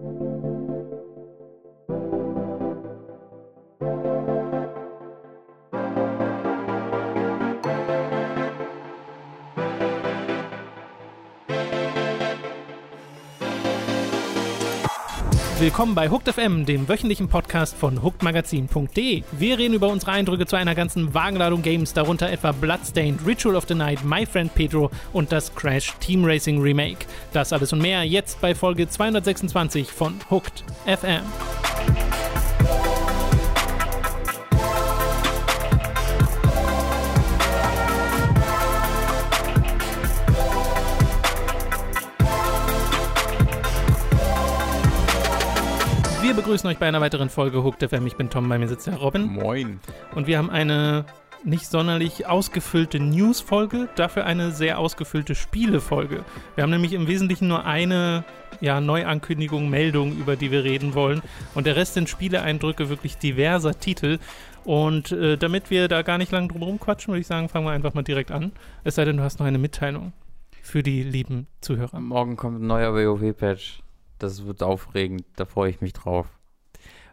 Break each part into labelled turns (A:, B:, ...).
A: Thank you. Willkommen bei Hooked FM, dem wöchentlichen Podcast von hookedmagazin.de. Wir reden über unsere Eindrücke zu einer ganzen Wagenladung Games, darunter etwa Bloodstained, Ritual of the Night, My Friend Pedro und das Crash Team Racing Remake. Das alles und mehr jetzt bei Folge 226 von Hooked FM. Begrüßen euch bei einer weiteren Folge Hooked FM. Ich bin Tom, bei mir sitzt der Robin.
B: Moin.
A: Und wir haben eine nicht sonderlich ausgefüllte News-Folge, dafür eine sehr ausgefüllte Spiele-Folge. Wir haben nämlich im Wesentlichen nur eine ja, Neuankündigung, Meldung, über die wir reden wollen. Und der Rest sind Spieleeindrücke wirklich diverser Titel. Und äh, damit wir da gar nicht lange drum rumquatschen, würde ich sagen, fangen wir einfach mal direkt an. Es sei denn, du hast noch eine Mitteilung für die lieben Zuhörer.
B: Morgen kommt ein neuer WoW-Patch. Das wird aufregend, da freue ich mich drauf.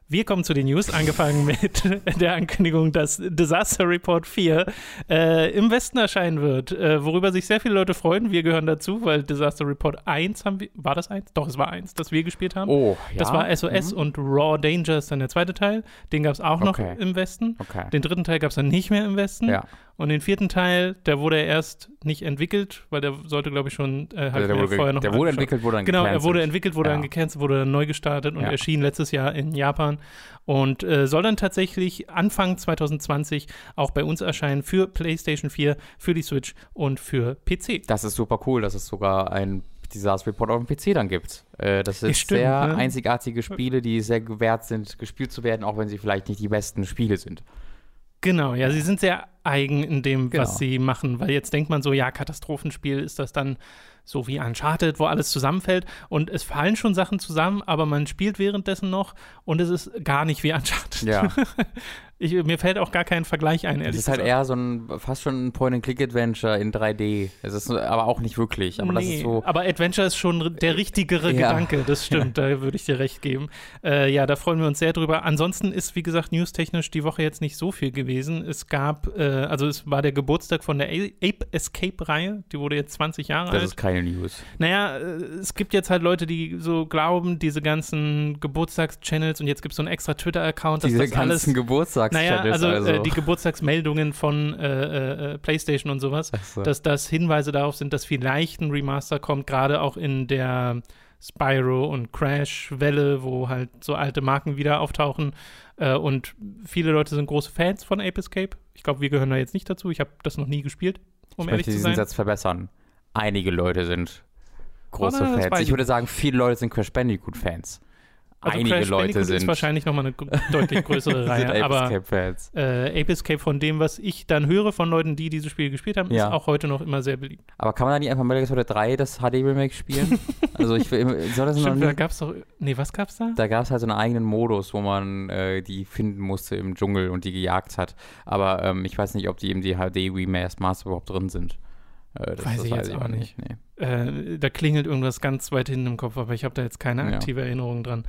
A: Wir kommen zu den News, angefangen mit der Ankündigung, dass Disaster Report 4 äh, im Westen erscheinen wird, äh, worüber sich sehr viele Leute freuen. Wir gehören dazu, weil Disaster Report 1 haben wir, war das 1? Doch, es war 1, das wir gespielt haben.
B: Oh, ja.
A: Das war SOS mhm. und Raw Danger ist dann der zweite Teil. Den gab es auch noch
B: Okay.
A: im Westen.
B: Okay.
A: Den dritten Teil gab es dann nicht mehr im Westen.
B: Ja.
A: Und den vierten Teil, der wurde erst nicht entwickelt, weil der sollte, glaube ich, schon äh,
B: der, wurde,
A: vorher noch
B: der wurde
A: angeschaut.
B: entwickelt, wurde dann
A: Genau, er wurde entwickelt, wurde
B: Ja.
A: dann gecancelt, wurde dann neu gestartet und
B: Ja.
A: erschien letztes Jahr in Japan und äh, soll dann tatsächlich Anfang 2020 auch bei uns erscheinen für PlayStation 4, für die Switch und für PC.
B: Das ist super cool, dass es sogar ein Disaster Report auf dem PC dann gibt. Äh, das sind
A: Ja, stimmt,
B: sehr
A: ne?
B: einzigartige Spiele, die sehr gewährt sind, gespielt zu werden, auch wenn sie vielleicht nicht die besten Spiele sind.
A: Genau, ja, sie sind sehr eigen in dem,
B: Genau.
A: was sie machen, weil jetzt denkt man so, ja, Katastrophenspiel ist das dann so wie Uncharted, wo alles zusammenfällt und es fallen schon Sachen zusammen, aber man spielt währenddessen noch und es ist gar nicht wie Uncharted.
B: Ja.
A: Ich, mir fällt auch gar kein Vergleich ein,
B: Es
A: ehrlich
B: ist halt
A: gesagt.
B: eher so ein, fast schon ein Point-and-Click-Adventure in 3D. Es ist aber auch nicht wirklich. Aber das
A: Nee,
B: so.
A: aber Adventure ist schon der richtigere
B: Ja.
A: Gedanke, das stimmt, da würde ich dir recht geben. Äh, ja, da freuen wir uns sehr drüber. Ansonsten ist, wie gesagt, newstechnisch die Woche jetzt nicht so viel gewesen. Es gab, äh, also es war der Geburtstag von der Ape Escape-Reihe, die wurde jetzt 20 Jahre
B: Das
A: alt.
B: ist keine News.
A: Naja, äh, es gibt jetzt halt Leute, die so glauben, diese ganzen Geburtstagschannels und jetzt gibt es so einen extra Twitter-Account, dass
B: Diese
A: das alles
B: ganzen Geburtstagschannels.
A: naja, also,
B: also.
A: Äh, die Geburtstagsmeldungen von äh, äh, PlayStation und sowas,
B: so.
A: dass das Hinweise darauf sind, dass vielleicht ein Remaster kommt, gerade auch in der Spyro und Crash-Welle, wo halt so alte Marken wieder auftauchen. Äh, und viele Leute sind große Fans von Ape Escape. Ich glaube, wir gehören da jetzt nicht dazu. Ich habe das noch nie gespielt, um
B: ich
A: ehrlich
B: möchte
A: zu
B: diesen
A: sein.
B: Satz verbessern. Einige Leute sind große
A: Oh,
B: Fans. Ich würde sagen, viele Leute sind Crash Bandicoot-Fans.
A: Also
B: Einige
A: Crash
B: Leute
A: Bandicoot
B: sind,
A: ist wahrscheinlich nochmal eine gr- deutlich größere Reihe,
B: Ape
A: aber
B: Escape-Fans.
A: äh, Ape Escape von dem, was ich dann höre von Leuten, die dieses Spiel gespielt haben,
B: Ja.
A: ist auch heute noch immer sehr beliebt.
B: Aber kann man da nicht einfach Metal Gear Solid 3 das HD-Remake spielen? also ich will, soll das noch
A: Stimmt, da
B: nicht?
A: gab's doch, nee, was gab's da?
B: Da gab es halt so einen eigenen Modus, wo man äh, die finden musste im Dschungel und die gejagt hat. Aber ähm, ich weiß nicht, ob die im HD-Remastered Master überhaupt drin sind. Äh, das,
A: Weiß
B: das
A: ich jetzt auch nicht.
B: Nee.
A: Äh, da klingelt irgendwas ganz weit hinten im Kopf, aber ich habe da jetzt keine
B: Ja.
A: aktive Erinnerung dran.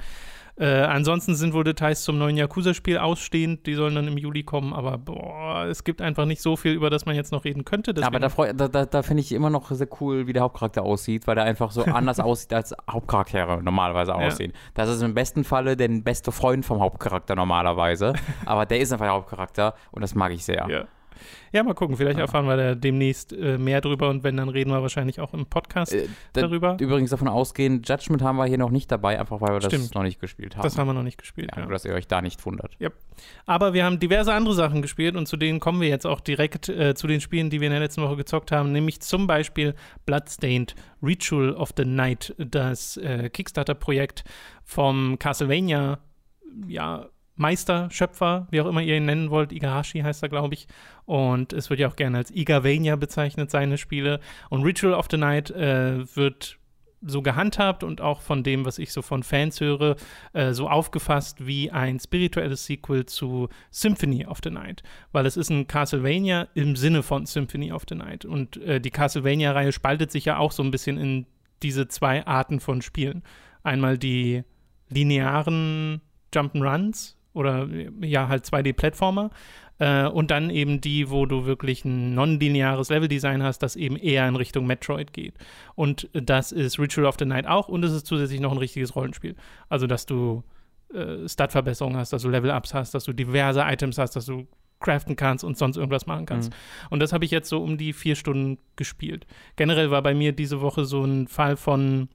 A: Äh, ansonsten sind wohl Details zum neuen Yakuza-Spiel ausstehend, die sollen dann im Juli kommen, aber boah, es gibt einfach nicht so viel, über das man jetzt noch reden könnte. Deswegen,
B: Aber da, freu- da, da, da finde ich immer noch sehr cool, wie der Hauptcharakter aussieht, weil der einfach so anders aussieht, als Hauptcharaktere normalerweise
A: Ja.
B: aussehen. Das ist im besten Falle der beste Freund vom Hauptcharakter normalerweise. aber der ist einfach der Hauptcharakter und das mag ich sehr.
A: ja. Ja, mal gucken, vielleicht
B: Ja.
A: erfahren wir da demnächst äh, mehr drüber und wenn, dann reden wir wahrscheinlich auch im Podcast
B: Äh, da-
A: darüber.
B: Übrigens davon ausgehen, Judgment haben wir hier noch nicht dabei, einfach weil wir das
A: Stimmt.
B: noch nicht gespielt haben.
A: Das haben wir noch nicht gespielt.
B: ja,
A: ja.
B: Nur, dass ihr euch da nicht wundert.
A: Aber wir haben diverse andere Sachen gespielt und zu denen kommen wir jetzt auch direkt äh, zu den Spielen, die wir in der letzten Woche gezockt haben, nämlich zum Beispiel Bloodstained Ritual of the Night, das äh, Kickstarter-Projekt vom Castlevania, ja, Meister, Schöpfer, wie auch immer ihr ihn nennen wollt, Igarashi heißt er, glaube ich. Und es wird ja auch gerne als Igavania bezeichnet, seine Spiele. Und Ritual of the Night äh, wird so gehandhabt und auch von dem, was ich so von Fans höre, äh, so aufgefasst wie ein spirituelles Sequel zu Symphony of the Night. Weil es ist ein Castlevania im Sinne von Symphony of the Night. Und äh, die Castlevania-Reihe spaltet sich ja auch so ein bisschen in diese zwei Arten von Spielen. Einmal die linearen Jump'n'Runs oder ja, halt 2D-Plattformer. Äh, und dann eben die, wo du wirklich ein nonlineares Leveldesign hast, das eben eher in Richtung Metroid geht. Und das ist Ritual of the Night auch und es ist zusätzlich noch ein richtiges Rollenspiel. Also, dass du äh, Stat-Verbesserungen hast, dass du Level-Ups hast, dass du diverse Items hast, dass du craften kannst und sonst irgendwas machen kannst. Mhm. Und das habe ich jetzt so um die vier Stunden gespielt. Generell war bei mir diese Woche so ein Fall von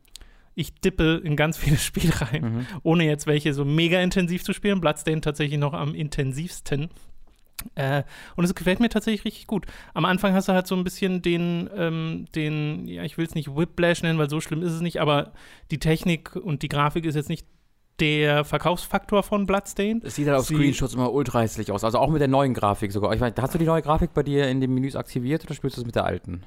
A: ich dippe in ganz viele Spiele rein, mhm. ohne jetzt welche so mega intensiv zu spielen. Bloodstained tatsächlich noch am intensivsten. Äh, und es gefällt mir tatsächlich richtig gut. Am Anfang hast du halt so ein bisschen den, ähm, den, ja, ich will es nicht Whiplash nennen, weil so schlimm ist es nicht, aber die Technik und die Grafik ist jetzt nicht der Verkaufsfaktor von Bloodstained.
B: Es sieht halt auf Sie Screenshots immer ultra hässlich aus. Also auch mit der neuen Grafik sogar. Ich meine, hast du die neue Grafik bei dir in den Menüs aktiviert oder spielst du es mit der alten?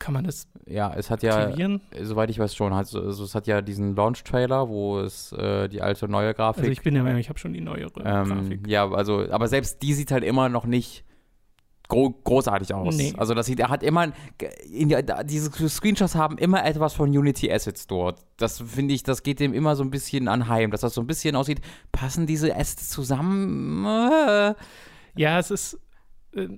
A: Kann man das
B: Ja, es hat ja, aktivieren? soweit ich weiß schon, also, also es hat ja diesen Launch-Trailer, wo es äh, die alte neue Grafik.
A: Also ich bin ja, ich habe schon die neuere
B: ähm, Grafik. Ja, also, aber selbst die sieht halt immer noch nicht gro großartig aus. Nee. Also das sieht, er hat immer, die, diese Screenshots haben immer etwas von Unity Assets dort. Das finde ich, das geht dem immer so ein bisschen anheim, dass das so ein bisschen aussieht, passen diese Assets zusammen?
A: Ja, es ist, äh,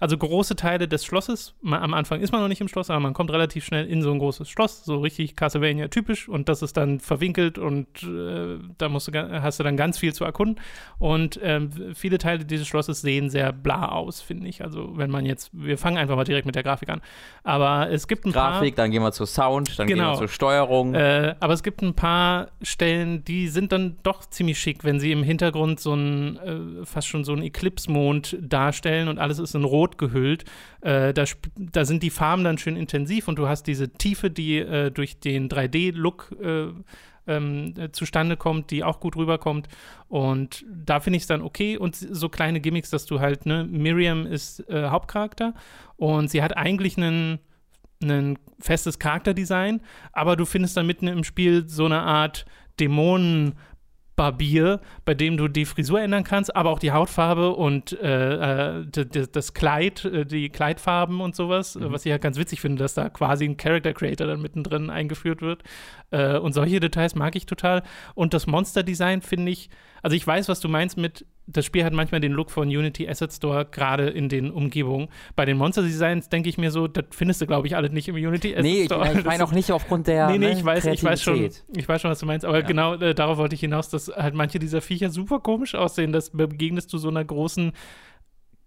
A: also große Teile des Schlosses, man, am Anfang ist man noch nicht im Schloss, aber man kommt relativ schnell in so ein großes Schloss, so richtig Castlevania-typisch und das ist dann verwinkelt und äh, da musst du, hast du dann ganz viel zu erkunden und ähm, viele Teile dieses Schlosses sehen sehr bla aus, finde ich. Also wenn man jetzt, wir fangen einfach mal direkt mit der Grafik an, aber es gibt ein
B: Grafik,
A: paar...
B: Grafik, dann gehen wir zur Sound, dann genau, gehen wir zur Steuerung.
A: Äh, aber es gibt ein paar Stellen, die sind dann doch ziemlich schick, wenn sie im Hintergrund so ein, äh, fast schon so einen Eclipse-Mond darstellen und alles ist in Rot gehüllt. Äh, da, da, sind die Farben dann schön intensiv und du hast diese Tiefe, die äh, durch den 3D-Look äh, ähm, zustande kommt, die auch gut rüberkommt. Und da finde ich es dann okay. Und so kleine Gimmicks, dass du halt, ne, Miriam ist äh, Hauptcharakter und sie hat eigentlich einen ein festes Charakterdesign, aber du findest dann mitten im Spiel so eine Art Dämonen Barbier, bei dem du die Frisur ändern kannst, aber auch die Hautfarbe und äh, äh das Kleid, äh, die Kleidfarben und sowas, mhm. was ich ja ganz witzig finde, dass da quasi ein Character Creator dann mittendrin eingeführt wird. Äh, und solche Details mag ich total. Und das Monster-Design finde ich, also ich weiß, was du meinst mit, das Spiel hat manchmal den Look von Unity Asset Store, gerade in den Umgebungen. Bei den Monster-Designs denke ich mir so, das findest du, glaube ich, alle nicht im Unity
B: Asset nee, Store. Nee, ich, ich meine auch nicht aufgrund der Nee, nee,
A: ich, weiß, ich, weiß schon, ich weiß schon, was du meinst, aber ja. genau äh, darauf wollte ich hinaus, dass halt manche dieser Viecher super komisch aussehen. Das begegnest du so einer großen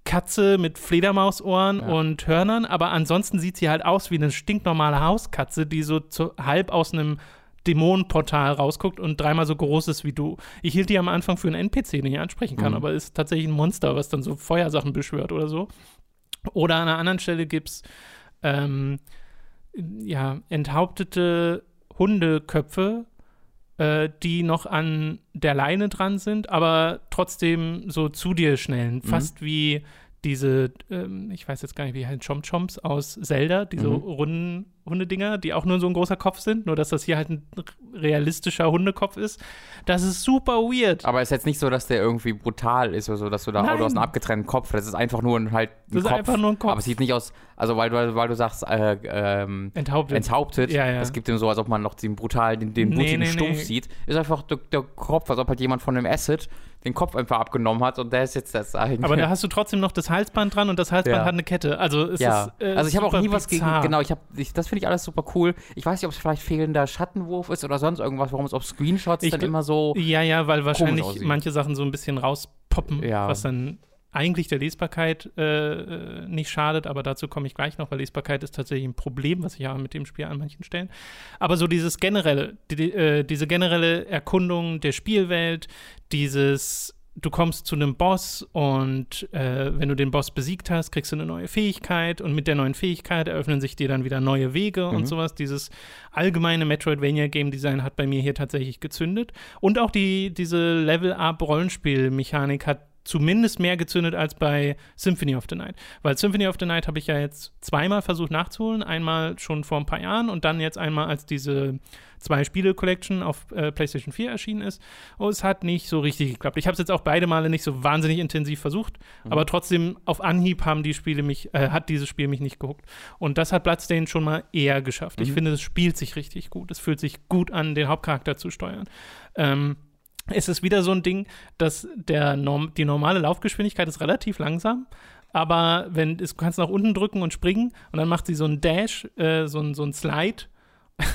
A: Katze mit Fledermausohren ja. und Hörnern, aber ansonsten sieht sie halt aus wie eine stinknormale Hauskatze, die so zu, halb aus einem Dämonenportal rausguckt und dreimal so groß ist wie du. Ich hielt die am Anfang für einen NPC, den ich ansprechen kann, mhm. aber ist tatsächlich ein Monster, was dann so Feuersachen beschwört oder so. Oder an einer anderen Stelle gibt es ähm, ja, enthauptete Hundeköpfe, äh, die noch an der Leine dran sind, aber trotzdem so zu dir schnellen. Mhm. Fast wie diese, ähm, ich weiß jetzt gar nicht, wie heißt Chomp Chomps aus Zelda, diese mhm. runden Hundedinger, die auch nur so ein großer Kopf sind, nur dass das hier halt ein realistischer Hundekopf ist. Das ist super weird.
B: Aber es ist jetzt nicht so, dass der irgendwie brutal ist oder so, dass du da Nein. du hast einen abgetrennten Kopf. Das ist einfach nur ein, halt ein
A: das
B: Kopf.
A: ist einfach nur ein Kopf.
B: Aber es sieht nicht aus, also weil du, weil du sagst, äh, ähm,
A: enthauptet.
B: enthauptet.
A: Ja, ja.
B: Es gibt ihm so, als ob man noch den brutal, den, den blutigen nee, nee, Stumpf nee. sieht. Ist einfach der, der, Kopf, als ob halt jemand von einem Acid den Kopf einfach abgenommen hat und der ist jetzt das eigentlich.
A: Aber da hast du trotzdem noch das Halsband dran und das Halsband ja. hat eine Kette. Also es
B: ja.
A: ist
B: äh, Also ich habe auch nie was gegen, genau, ich habe, das finde ich alles super cool. Ich weiß nicht, ob es vielleicht fehlender Schattenwurf ist oder sonst irgendwas, warum es auf Screenshots ich, dann immer so.
A: Ja, ja, weil wahrscheinlich manche Sachen so ein bisschen rauspoppen, ja. was dann eigentlich der Lesbarkeit äh, nicht schadet, aber dazu komme ich gleich noch, weil Lesbarkeit ist tatsächlich ein Problem, was ich habe mit dem Spiel an manchen Stellen. Aber so dieses generelle, die, äh, diese generelle Erkundung der Spielwelt, dieses du kommst zu einem Boss und äh, wenn du den Boss besiegt hast, kriegst du eine neue Fähigkeit und mit der neuen Fähigkeit eröffnen sich dir dann wieder neue Wege mhm. und sowas. Dieses allgemeine Metroidvania-Game-Design hat bei mir hier tatsächlich gezündet. Und auch die, diese Level-Up-Rollenspiel-Mechanik hat zumindest mehr gezündet als bei Symphony of the Night. Weil Symphony of the Night habe ich ja jetzt zweimal versucht nachzuholen. Einmal schon vor ein paar Jahren und dann jetzt einmal, als diese zwei Spiele Collection auf äh, PlayStation 4 erschienen ist. Und es hat nicht so richtig geklappt. Ich habe es jetzt auch beide Male nicht so wahnsinnig intensiv versucht, mhm. aber trotzdem auf Anhieb haben die Spiele mich, äh, hat dieses Spiel mich nicht gehuckt. Und das hat Bloodstained schon mal eher geschafft. Mhm. Ich finde, es spielt sich richtig gut. Es fühlt sich gut an, den Hauptcharakter zu steuern. Ähm, es ist wieder so ein Ding, dass der Norm die normale Laufgeschwindigkeit ist relativ langsam, aber wenn du kannst nach unten drücken und springen und dann macht sie so einen Dash, äh, so, ein, so einen Slide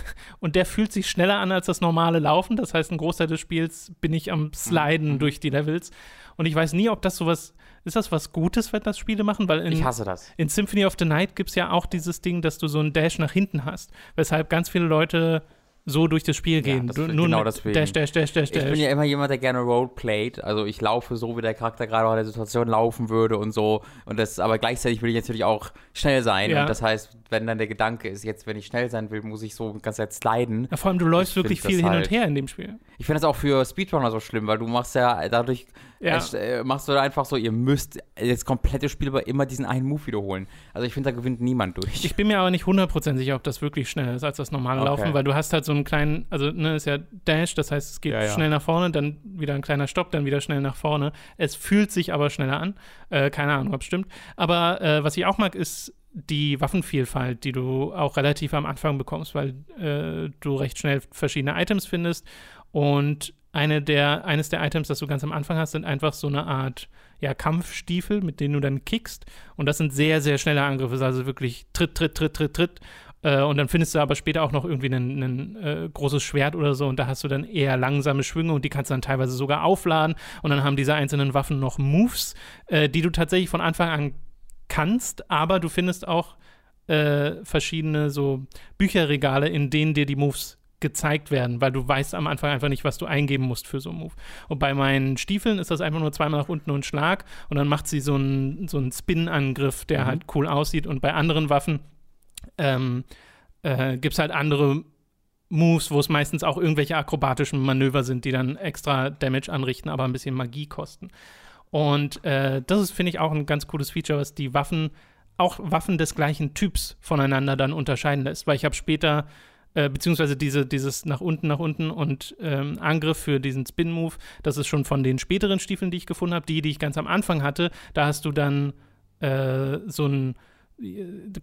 A: und der fühlt sich schneller an als das normale Laufen. Das heißt, ein Großteil des Spiels bin ich am Sliden mhm. durch die Levels. Und ich weiß nie, ob das sowas. Ist das was Gutes, wenn das Spiele machen? Weil in,
B: ich hasse das.
A: In Symphony of the Night gibt es ja auch dieses Ding, dass du so einen Dash nach hinten hast. Weshalb ganz viele Leute so durch das Spiel gehen. Ja,
B: das nur genau deswegen. Dash, dash, dash, dash, Ich bin ja immer jemand, der gerne roleplayt. Also ich laufe so, wie der Charakter gerade auch in der Situation laufen würde und so. Und das, aber gleichzeitig will ich natürlich auch schnell sein. Ja. Und das heißt, wenn dann der Gedanke ist, jetzt, wenn ich schnell sein will, muss ich so die ganze Zeit sliden.
A: Ja, vor allem, du läufst wirklich viel hin halt, und her in dem Spiel.
B: Ich finde das auch für Speedrunner so schlimm, weil du machst ja dadurch ja. äh, machst du einfach so, ihr müsst das komplette Spiel aber immer diesen einen Move wiederholen. Also ich finde, da gewinnt niemand durch.
A: Ich bin mir aber nicht 100% sicher, ob das wirklich schneller ist als das normale okay. Laufen, weil du hast halt so einen kleinen, also ne, ist ja Dash, das heißt, es geht ja, ja. schnell nach vorne, dann wieder ein kleiner Stopp, dann wieder schnell nach vorne. Es fühlt sich aber schneller an. Äh, keine Ahnung, ob es stimmt. Aber äh, was ich auch mag, ist die Waffenvielfalt, die du auch relativ am Anfang bekommst, weil äh, du recht schnell verschiedene Items findest und eine der, eines der Items, das du ganz am Anfang hast, sind einfach so eine Art ja, Kampfstiefel, mit denen du dann kickst. Und das sind sehr, sehr schnelle Angriffe, also wirklich Tritt, Tritt, Tritt, Tritt, Tritt. Äh, und dann findest du aber später auch noch irgendwie ein, äh, großes Schwert oder so und da hast du dann eher langsame Schwünge und die kannst du dann teilweise sogar aufladen. Und dann haben diese einzelnen Waffen noch Moves, äh, die du tatsächlich von Anfang an kannst, aber du findest auch äh, verschiedene so Bücherregale, in denen dir die Moves gezeigt werden, weil du weißt am Anfang einfach nicht, was du eingeben musst für so einen Move. Und bei meinen Stiefeln ist das einfach nur zweimal nach unten und Schlag und dann macht sie so einen, so einen Spin-Angriff, der mhm. halt cool aussieht. Und bei anderen Waffen ähm, äh, gibt es halt andere Moves, wo es meistens auch irgendwelche akrobatischen Manöver sind, die dann extra Damage anrichten, aber ein bisschen Magie kosten. Und äh, das ist, finde ich, auch ein ganz cooles Feature, was die Waffen, auch Waffen des gleichen Typs voneinander dann unterscheiden lässt. Weil ich habe später äh, beziehungsweise diese, dieses nach unten, nach unten und ähm, Angriff für diesen Spin-Move, das ist schon von den späteren Stiefeln, die ich gefunden habe. Die, die ich ganz am Anfang hatte, da hast du dann äh, so ein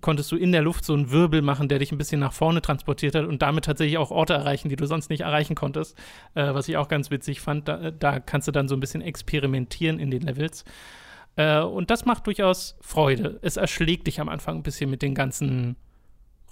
A: konntest du in der Luft so einen Wirbel machen, der dich ein bisschen nach vorne transportiert hat und damit tatsächlich auch Orte erreichen, die du sonst nicht erreichen konntest. Äh, was ich auch ganz witzig fand, da, da, kannst du dann so ein bisschen experimentieren in den Levels. Äh, und das macht durchaus Freude. Es erschlägt dich am Anfang ein bisschen mit den ganzen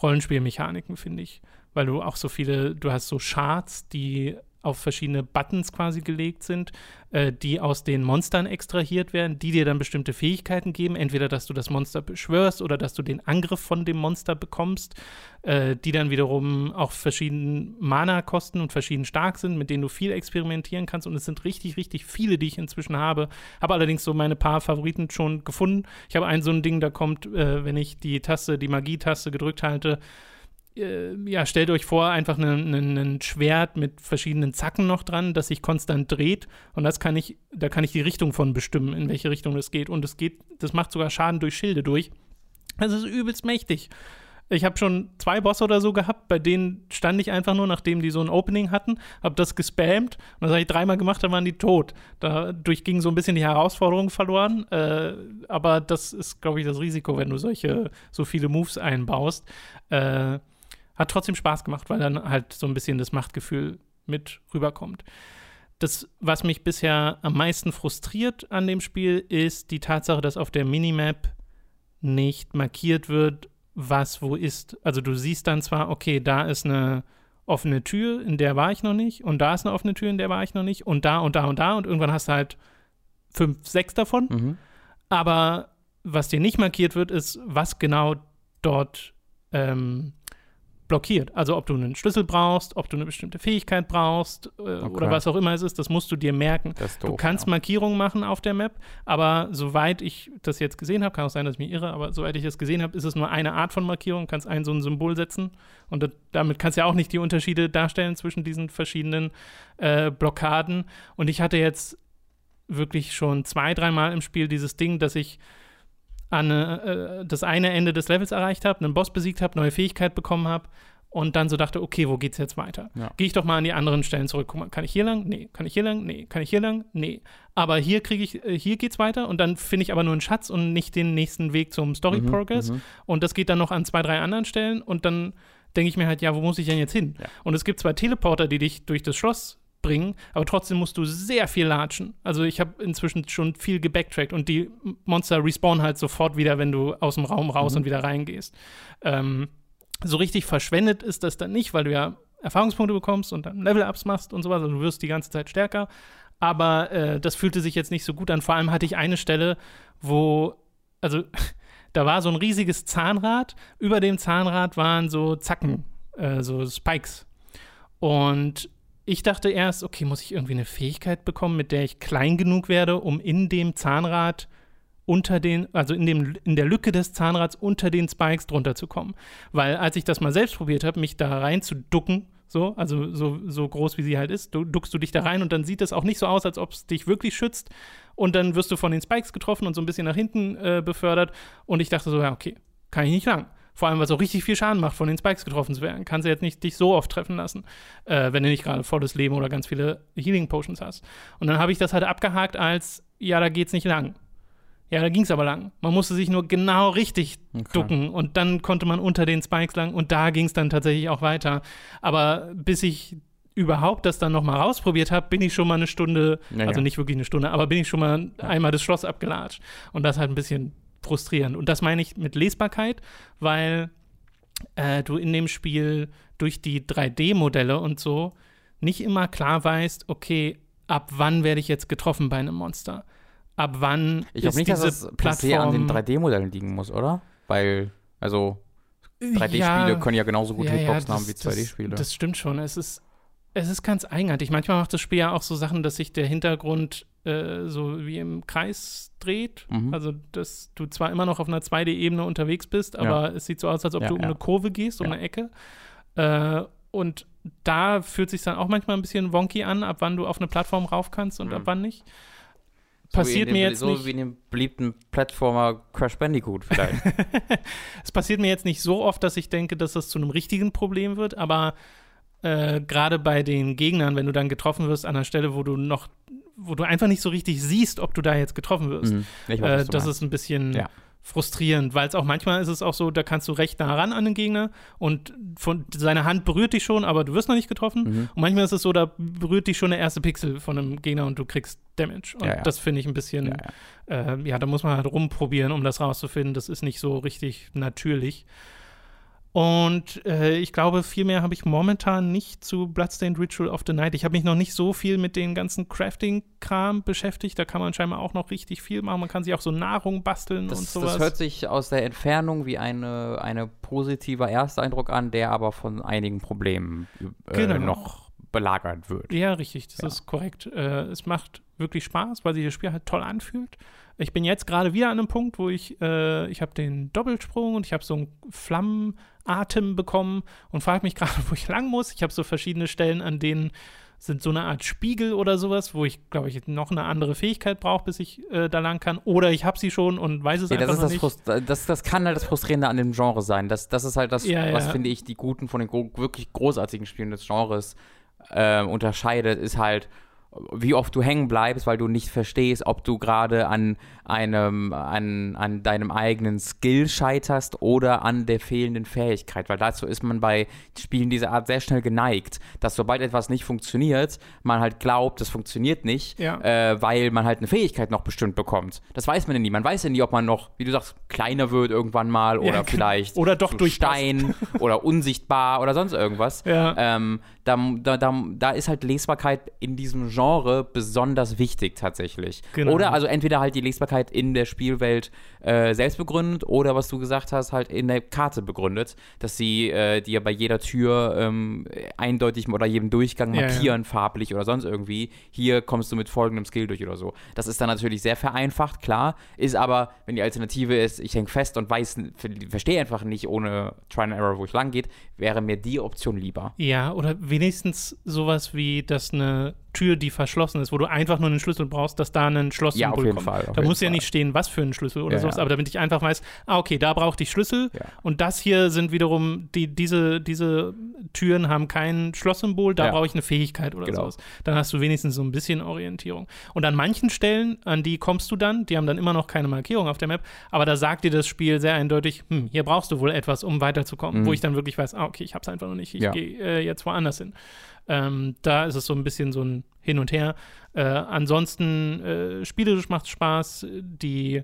A: Rollenspielmechaniken, finde ich weil du auch so viele, du hast so Charts, die auf verschiedene Buttons quasi gelegt sind, äh, die aus den Monstern extrahiert werden, die dir dann bestimmte Fähigkeiten geben. Entweder, dass du das Monster beschwörst oder dass du den Angriff von dem Monster bekommst, äh, die dann wiederum auch verschiedenen Mana kosten und verschieden stark sind, mit denen du viel experimentieren kannst. Und es sind richtig, richtig viele, die ich inzwischen habe. Habe allerdings so meine paar Favoriten schon gefunden. Ich habe ein so ein Ding, da kommt, äh, wenn ich die Taste, die Magie-Taste gedrückt halte, ja, stellt euch vor, einfach ein Schwert mit verschiedenen Zacken noch dran, das sich konstant dreht. Und das kann ich, da kann ich die Richtung von bestimmen, in welche Richtung das geht. Und es geht, das macht sogar Schaden durch Schilde durch. Das ist übelst mächtig. Ich habe schon zwei Bosse oder so gehabt, bei denen stand ich einfach nur, nachdem die so ein Opening hatten, habe das gespammt und das habe ich dreimal gemacht, dann waren die tot. Dadurch ging so ein bisschen die Herausforderung verloren, äh, aber das ist, glaube ich, das Risiko, wenn du solche, so viele Moves einbaust. Äh, hat trotzdem Spaß gemacht, weil dann halt so ein bisschen das Machtgefühl mit rüberkommt. Das, was mich bisher am meisten frustriert an dem Spiel, ist die Tatsache, dass auf der Minimap nicht markiert wird, was wo ist. Also du siehst dann zwar, okay, da ist eine offene Tür, in der war ich noch nicht, und da ist eine offene Tür, in der war ich noch nicht, und da und da und da, und irgendwann hast du halt fünf, sechs davon. Mhm. Aber was dir nicht markiert wird, ist, was genau dort ähm, blockiert. Also ob du einen Schlüssel brauchst, ob du eine bestimmte Fähigkeit brauchst äh, okay. oder was auch immer es ist, das musst du dir merken. Doof, du kannst ja. Markierungen machen auf der Map, aber soweit ich das jetzt gesehen habe, kann auch sein, dass ich mich irre, aber soweit ich es gesehen habe, ist es nur eine Art von Markierung, kannst ein so ein Symbol setzen und das, damit kannst du ja auch nicht die Unterschiede darstellen zwischen diesen verschiedenen äh, Blockaden. Und ich hatte jetzt wirklich schon zwei, dreimal im Spiel dieses Ding, dass ich an äh, das eine Ende des Levels erreicht habe, einen Boss besiegt habe, neue Fähigkeit bekommen habe und dann so dachte, okay, wo geht's jetzt weiter? Ja. Gehe ich doch mal an die anderen Stellen zurück. Guck mal, kann ich hier lang? Nee. Kann ich hier lang? Nee. Kann ich hier lang? Nee. Aber hier kriege ich, äh, hier geht's weiter und dann finde ich aber nur einen Schatz und nicht den nächsten Weg zum Story mhm, Progress. Mhm, und das geht dann noch an zwei, drei anderen Stellen und dann denke ich mir halt, ja, wo muss ich denn jetzt hin? Ja. Und es gibt zwei Teleporter, die dich durch das Schloss bringen, aber trotzdem musst du sehr viel latschen. Also ich habe inzwischen schon viel gebacktrackt und die Monster respawnen halt sofort wieder, wenn du aus dem Raum raus mhm. und wieder reingehst. Ähm, so richtig verschwendet ist das dann nicht, weil du ja Erfahrungspunkte bekommst und dann Level-Ups machst und sowas. Also du wirst die ganze Zeit stärker. Aber äh, das fühlte sich jetzt nicht so gut an. Vor allem hatte ich eine Stelle, wo, also da war so ein riesiges Zahnrad. Über dem Zahnrad waren so Zacken, äh, so Spikes. Und ich dachte erst, okay, muss ich irgendwie eine Fähigkeit bekommen, mit der ich klein genug werde, um in dem Zahnrad unter den, also in, dem, in der Lücke des Zahnrads unter den Spikes drunter zu kommen. Weil als ich das mal selbst probiert habe, mich da rein zu ducken, so, also so, so groß wie sie halt ist, du duckst du dich da rein und dann sieht es auch nicht so aus, als ob es dich wirklich schützt. Und dann wirst du von den Spikes getroffen und so ein bisschen nach hinten äh, befördert. Und ich dachte so, ja, okay, kann ich nicht lang. Vor allem, weil es auch richtig viel Schaden macht, von den Spikes getroffen zu werden. Kannst du jetzt nicht dich so oft treffen lassen, äh, wenn du nicht gerade volles Leben oder ganz viele Healing Potions hast. Und dann habe ich das halt abgehakt als, ja, da geht's nicht lang. Ja, da ging es aber lang. Man musste sich nur genau richtig okay. ducken und dann konnte man unter den Spikes lang und da ging es dann tatsächlich auch weiter. Aber bis ich überhaupt das dann nochmal rausprobiert habe, bin ich schon mal eine Stunde, naja. also nicht wirklich eine Stunde, aber bin ich schon mal ja. einmal das Schloss abgelatscht. Und das halt ein bisschen frustrierend. Und das meine ich mit Lesbarkeit, weil äh, du in dem Spiel durch die 3D-Modelle und so nicht immer klar weißt, okay, ab wann werde ich jetzt getroffen bei einem Monster ab wann
B: ich glaube nicht, dass das Plattform an den 3D-Modellen liegen muss, oder? Weil, also 3D-Spiele ja, können ja genauso gut ja, Hitboxen ja, haben wie 2D-Spiele.
A: Das, das stimmt schon. Es ist, es ist ganz eigenartig. Manchmal macht das Spiel ja auch so Sachen, dass sich der Hintergrund äh, so wie im Kreis dreht. Mhm. Also, dass du zwar immer noch auf einer 2D-Ebene unterwegs bist, aber ja. es sieht so aus, als ob ja, du um eine Kurve gehst, um eine Ecke. Äh, und da fühlt sich dann auch manchmal ein bisschen wonky an, ab wann du auf eine Plattform rauf kannst und mhm. ab wann nicht passiert
B: dem,
A: mir jetzt
B: so
A: nicht.
B: So wie in dem beliebten Plattformer Crash Bandicoot vielleicht.
A: es passiert mir jetzt nicht so oft, dass ich denke, dass das zu einem richtigen Problem wird, aber äh, gerade bei den Gegnern, wenn du dann getroffen wirst an einer Stelle, wo du noch, wo du einfach nicht so richtig siehst, ob du da jetzt getroffen wirst, mhm. weiß, äh, das ist ein bisschen. Ja frustrierend, weil es auch manchmal ist es auch so, da kannst du recht nah ran an den Gegner und von seine Hand berührt dich schon, aber du wirst noch nicht getroffen. Mhm. Und manchmal ist es so, da berührt dich schon der erste Pixel von einem Gegner und du kriegst Damage. Und ja, ja. das finde ich ein bisschen, ja, äh, ja, da muss man halt rumprobieren, um das rauszufinden. Das ist nicht so richtig natürlich. Und äh, ich glaube, viel mehr habe ich momentan nicht zu Bloodstained Ritual of the Night. Ich habe mich noch nicht so viel mit den ganzen Crafting-Kram beschäftigt. Da kann man scheinbar auch noch richtig viel machen. Man kann sich auch so Nahrung basteln
B: das,
A: und sowas.
B: Das hört sich aus der Entfernung wie eine, eine positiver Ersteindruck an, der aber von einigen Problemen äh, genau. noch belagert wird.
A: Ja, richtig, das ja. ist korrekt. Äh, es macht wirklich Spaß, weil sich das Spiel halt toll anfühlt. Ich bin jetzt gerade wieder an einem Punkt, wo ich, äh, ich habe den Doppelsprung und ich habe so einen Flammenatem bekommen und frage mich gerade, wo ich lang muss. Ich habe so verschiedene Stellen, an denen sind so eine Art Spiegel oder sowas, wo ich, glaube ich, noch eine andere Fähigkeit brauche, bis ich äh, da lang kann. Oder ich habe sie schon und weiß es ja, einfach
B: das
A: ist
B: das nicht. Das, das kann halt das Frustrierende an dem Genre sein. Das, das ist halt das, ja, was, ja. finde ich, die guten von den wirklich großartigen Spielen des Genres äh, unterscheidet, ist halt, wie oft du hängen bleibst, weil du nicht verstehst, ob du gerade an einem, an, an deinem eigenen Skill scheiterst oder an der fehlenden Fähigkeit. Weil dazu ist man bei Spielen dieser Art sehr schnell geneigt, dass sobald etwas nicht funktioniert, man halt glaubt, das funktioniert nicht, ja. äh, weil man halt eine Fähigkeit noch bestimmt bekommt. Das weiß man ja nie. Man weiß ja nie, ob man noch, wie du sagst, kleiner wird irgendwann mal oder ja, vielleicht
A: oder doch durch
B: Stein oder unsichtbar oder sonst irgendwas. Ja. Ähm, da, da, da, da ist halt Lesbarkeit in diesem Genre besonders wichtig tatsächlich. Genau. Oder also entweder halt die Lesbarkeit in der Spielwelt äh, selbst begründet oder was du gesagt hast, halt in der Karte begründet, dass sie äh, dir bei jeder Tür ähm, eindeutig oder jedem Durchgang markieren, ja, ja. farblich oder sonst irgendwie, hier kommst du mit folgendem Skill durch oder so. Das ist dann natürlich sehr vereinfacht, klar, ist aber, wenn die Alternative ist, ich hänge fest und weiß, verstehe einfach nicht ohne Try and Error, wo ich lang geht, wäre mir die Option lieber.
A: Ja, oder wenigstens sowas wie, dass eine Tür, die verschlossen ist, wo du einfach nur einen Schlüssel brauchst, dass da ein Schlosssymbol
B: Ja, auf jeden
A: kommt.
B: Fall. auf
A: Da muss ja nicht stehen, was für ein Schlüssel oder
B: Ja,
A: sowas,
B: ja.
A: aber damit ich einfach weiß, ah, okay, da brauchte ich Schlüssel
B: Ja.
A: und das hier sind wiederum, die, diese, diese Türen haben kein Schlosssymbol, da brauche ich eine Fähigkeit oder
B: Genau.
A: sowas. Dann hast du wenigstens so ein bisschen Orientierung. Und an manchen Stellen, an die kommst du dann, die haben dann immer noch keine Markierung auf der Map, aber da sagt dir das Spiel sehr eindeutig, hm, hier brauchst du wohl etwas, um weiterzukommen,
B: Mhm.
A: wo ich dann wirklich weiß, ah, okay, ich hab's einfach noch nicht, ich gehe äh, jetzt woanders hin. Ähm, da ist es so ein bisschen so ein Hin und Her. Äh, ansonsten, äh, spielerisch macht es Spaß. Die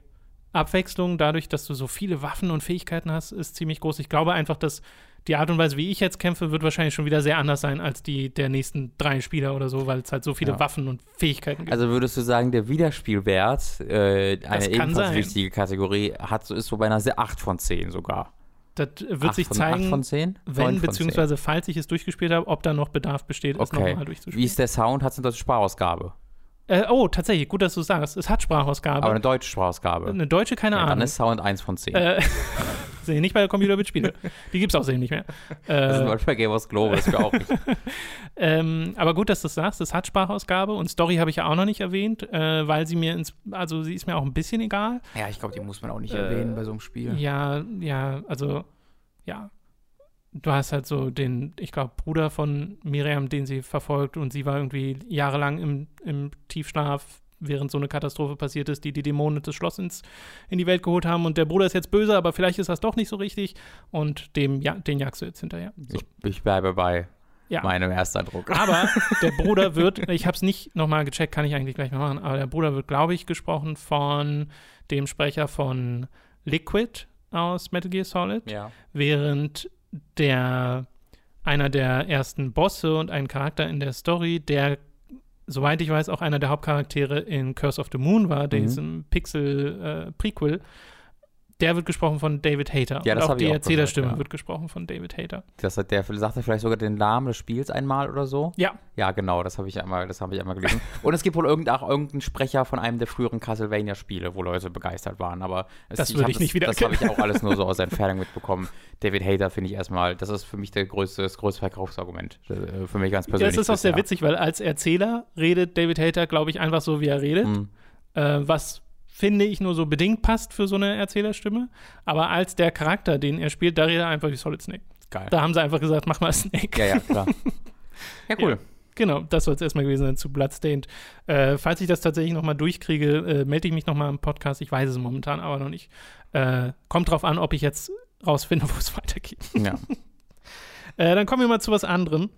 A: Abwechslung, dadurch, dass du so viele Waffen und Fähigkeiten hast, ist ziemlich groß. Ich glaube einfach, dass die Art und Weise, wie ich jetzt kämpfe, wird wahrscheinlich schon wieder sehr anders sein als die der nächsten drei Spieler oder so, weil es halt so viele
B: Ja.
A: Waffen und Fähigkeiten gibt.
B: Also würdest du sagen, der Wiederspielwert, äh, eine ebenfalls
A: sein.
B: wichtige Kategorie, hat, so- ist so bei einer 8 von 10 sogar.
A: Das wird
B: Acht
A: sich
B: von,
A: zeigen,
B: 8 von 10?
A: wenn,
B: 9 von
A: beziehungsweise falls ich es durchgespielt habe, ob da noch Bedarf besteht, es
B: Okay.
A: nochmal
B: Wie
A: durchzuspielen.
B: ist der Sound? Hat es eine deutsche Sprachausgabe?
A: Äh, oh, tatsächlich, gut, dass du sagst. Es hat Sprachausgabe.
B: Aber eine deutsche Sprachausgabe.
A: eine deutsche, keine
B: ja,
A: Ahnung.
B: dann ist Sound 1 von 10.
A: Äh, sehe nicht bei der Computerbit-Spiele. Die gibt es außerdem nicht mehr.
B: das ist
A: Äh,
B: Beispiel bei Gamers Global, das wäre auch nicht.
A: ähm, aber gut, dass du das sagst. Es hat Sprachausgabe und Story habe ich ja auch noch nicht erwähnt, äh, weil sie mir ins, also sie ist mir auch ein bisschen egal.
B: Ja, ich glaube, die muss man auch nicht
A: Äh,
B: erwähnen bei so einem Spiel.
A: Ja, ja, also ja. Du hast halt so den, ich glaube, Bruder von Miriam, den sie verfolgt und sie war irgendwie jahrelang im, im Tiefschlaf, während so eine Katastrophe passiert ist, die die Dämonen des Schloss ins, in die Welt geholt haben und der Bruder ist jetzt böse, aber vielleicht ist das doch nicht so richtig und dem, ja, den jagst du jetzt hinterher. So.
B: Ich, ich bleibe bei
A: Ja.
B: meinem Ersteindruck.
A: Aber der Bruder wird, ich habe es nicht nochmal gecheckt, kann ich eigentlich gleich mal machen, aber der Bruder wird, glaube ich, gesprochen von dem Sprecher von Liquid aus Metal Gear Solid,
B: Ja.
A: während der einer der ersten Bosse und ein Charakter in der Story, der, soweit ich weiß, auch einer der Hauptcharaktere in Curse of the Moon war,
B: Mhm.
A: diesem Pixel-Prequel, der wird gesprochen von David Hayter.
B: Ja,
A: und
B: das
A: auch
B: hab ich
A: die
B: auch
A: Erzählerstimme
B: ja.
A: wird gesprochen von David Hayter.
B: Das hat der, sagt er vielleicht sogar den Namen des Spiels einmal oder so?
A: Ja,
B: Ja, genau, das habe ich einmal, das habe ich einmal gelesen. Und es gibt wohl irgend, auch irgendeinen Sprecher von einem der früheren Castlevania-Spiele, wo Leute begeistert waren. Aber es,
A: Das würde
B: hab
A: ich nicht
B: Das
A: wiedererkennen.
B: habe ich auch alles nur so aus der Entfernung mitbekommen. David Hayter finde ich erstmal, das ist für mich der größte, das größte Verkaufsargument. äh, Für mich ganz
A: Ja,
B: persönlich.
A: es ist auch sehr
B: bisher.
A: witzig, weil als Erzähler redet David Hayter, glaube ich, einfach so, wie er redet,
B: Mhm.
A: äh, was finde ich nur so bedingt passt für so eine Erzählerstimme. Aber als der Charakter, den er spielt, da redet er einfach wie Solid Snake.
B: Geil.
A: Da haben sie einfach gesagt, mach mal Snake.
B: Ja, ja, klar. ja, cool.
A: Genau, das soll es erstmal gewesen sein zu Bloodstained. Äh, falls ich das tatsächlich nochmal durchkriege, äh, melde ich mich nochmal im Podcast. Ich weiß es momentan aber noch nicht. Äh, kommt drauf an, ob ich jetzt rausfinde, wo es weitergeht.
B: Ja.
A: Äh, dann kommen wir mal zu was anderem.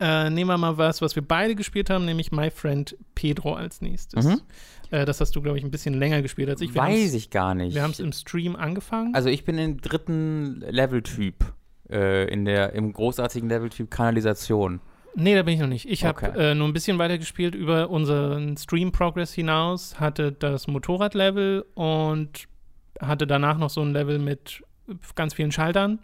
A: Äh, nehmen wir mal was, was wir beide gespielt haben, nämlich My Friend Pedro als nächstes.
B: Mhm.
A: Äh, das hast du, glaube ich, ein bisschen länger gespielt als ich. Wir
B: Weiß ich gar nicht.
A: Wir haben es im Stream angefangen.
B: Also ich bin im dritten Leveltyp. Äh, in der, im großartigen Leveltyp Kanalisation.
A: nee, da bin ich noch nicht. Ich habe
B: Okay.
A: äh, nur ein bisschen weiter gespielt über unseren Stream-Progress hinaus, hatte das Motorrad-Level und hatte danach noch so ein Level mit ganz vielen Schaltern.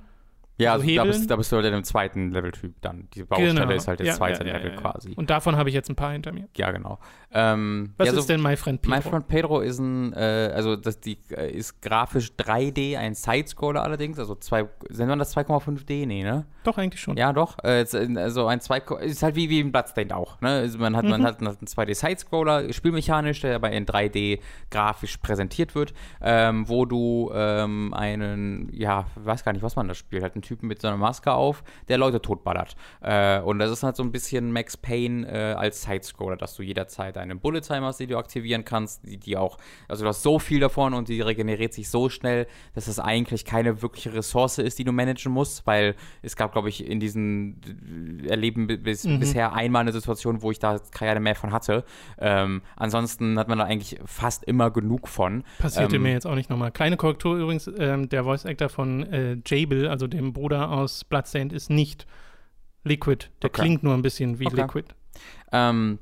B: Ja,
A: So
B: also da, bist, da bist du halt in zweiten Leveltyp dann. Die Baustelle
A: Genau.
B: ist halt das
A: Ja,
B: zweite
A: ja, ja,
B: Level quasi.
A: Und davon habe ich jetzt ein paar hinter mir.
B: Ja, genau. Ähm,
A: Was
B: ja, so-
A: ist denn My Friend Pedro?
B: My Friend Pedro ist ein, äh, also das die äh, ist grafisch 3D, ein Sidescroller allerdings, also zwei, sind man das 2,5D? Nee, ne?
A: Doch, eigentlich schon.
B: Ja, doch. Äh, es- also ein 2, ist halt wie, wie ein Bloodstained auch. Ne? Also man, hat, man
A: Mhm.
B: hat einen 2D-Sidescroller, spielmechanisch, der aber in 3D grafisch präsentiert wird, ähm, wo du ähm, einen, ja, weiß gar nicht, was man da spielt, halt einen Typen mit so einer Maske auf, der Leute totballert. Äh, und das ist halt so ein bisschen Max Payne äh, als Sidescroller, dass du jederzeit eine Bullet Time hast, die du aktivieren kannst, die, die auch, also du hast so viel davon und die regeneriert sich so schnell, dass es eigentlich keine wirkliche Ressource ist, die du managen musst, weil es gab, glaube ich, in diesen äh, Erleben bi- bis,
A: Mhm.
B: bisher einmal eine Situation, wo ich da keine mehr von hatte. Ähm, ansonsten hat man da eigentlich fast immer genug von.
A: Passierte
B: Ähm,
A: mir jetzt auch nicht nochmal. Kleine Korrektur übrigens, ähm, der Voice Actor von äh, Jable, also dem Bruder aus Bloodstained, ist nicht Liquid. Der
B: Okay.
A: klingt nur ein bisschen wie
B: Okay.
A: Liquid.
B: Ähm,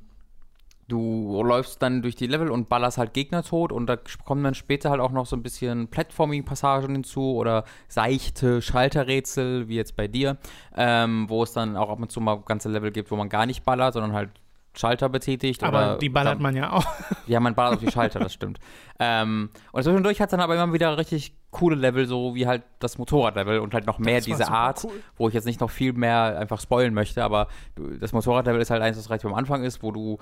B: du läufst dann durch die Level und ballerst halt Gegner tot und da kommen dann später halt auch noch so ein bisschen Platforming-Passagen hinzu oder seichte Schalterrätsel, wie jetzt bei dir, ähm, wo es dann auch ab und zu mal ganze Level gibt, wo man gar nicht ballert, sondern halt Schalter betätigt.
A: Aber
B: oder
A: die ballert man ja auch.
B: Ja, man ballert auf die Schalter, das stimmt. Ähm, und zwischendurch hat es dann aber immer wieder richtig coole Level, so wie halt das Motorradlevel und halt noch mehr diese Art, cool. wo ich jetzt nicht noch viel mehr einfach spoilen möchte, aber das Motorradlevel ist halt eins, das recht am Anfang ist, wo du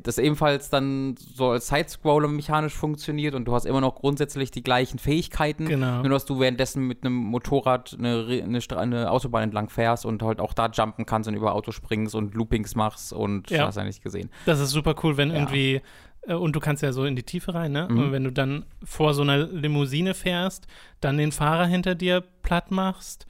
B: das ebenfalls dann so als Sidescroller mechanisch funktioniert und du hast immer noch grundsätzlich die gleichen Fähigkeiten,
A: genau.
B: nur dass du währenddessen mit einem Motorrad eine, eine, eine, Autobahn entlang fährst und halt auch da jumpen kannst und über Autos springst und Loopings machst und
A: ja.
B: hast ja nicht gesehen.
A: Das ist super cool, wenn ja. irgendwie und du kannst ja so in die Tiefe rein, ne? Mhm. Und wenn du dann vor so einer Limousine fährst, dann den Fahrer hinter dir platt machst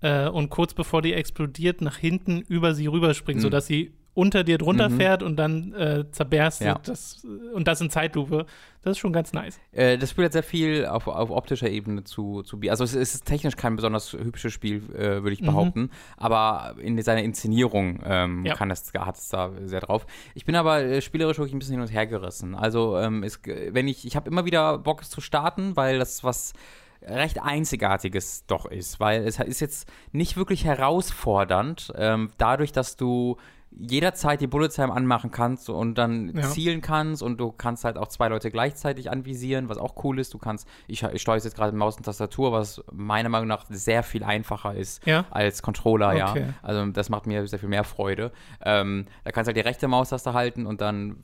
A: äh, und kurz bevor die explodiert, nach hinten über sie rüberspringst, mhm. sodass sie unter dir drunter mhm. fährt und dann äh, zerberst ja. das und das in Zeitlupe. Das ist schon ganz nice.
B: Äh, das Spiel hat sehr viel auf, auf optischer Ebene zu, zu bieten. Also es ist technisch kein besonders hübsches Spiel, äh, würde ich mhm. behaupten. Mhm. Aber in seiner Inszenierung ähm, ja. kann es, hat es da sehr drauf. Ich bin aber äh, spielerisch wirklich ein bisschen hin und her gerissen. Also ähm, ist, wenn ich, ich habe immer wieder Bock es zu starten, weil das was recht Einzigartiges doch ist, weil es ist jetzt nicht wirklich herausfordernd, ähm, dadurch, dass du jederzeit die Bullet Time anmachen kannst und dann ja. zielen kannst und du kannst halt auch zwei Leute gleichzeitig anvisieren, was auch cool ist. Du kannst, ich, ich steuere jetzt gerade Maus und Tastatur, was meiner Meinung nach sehr viel einfacher ist
A: ja?
B: als Controller,
A: okay.
B: ja. Also das macht mir sehr viel mehr Freude. Ähm, da kannst du halt die rechte Maustaste halten und dann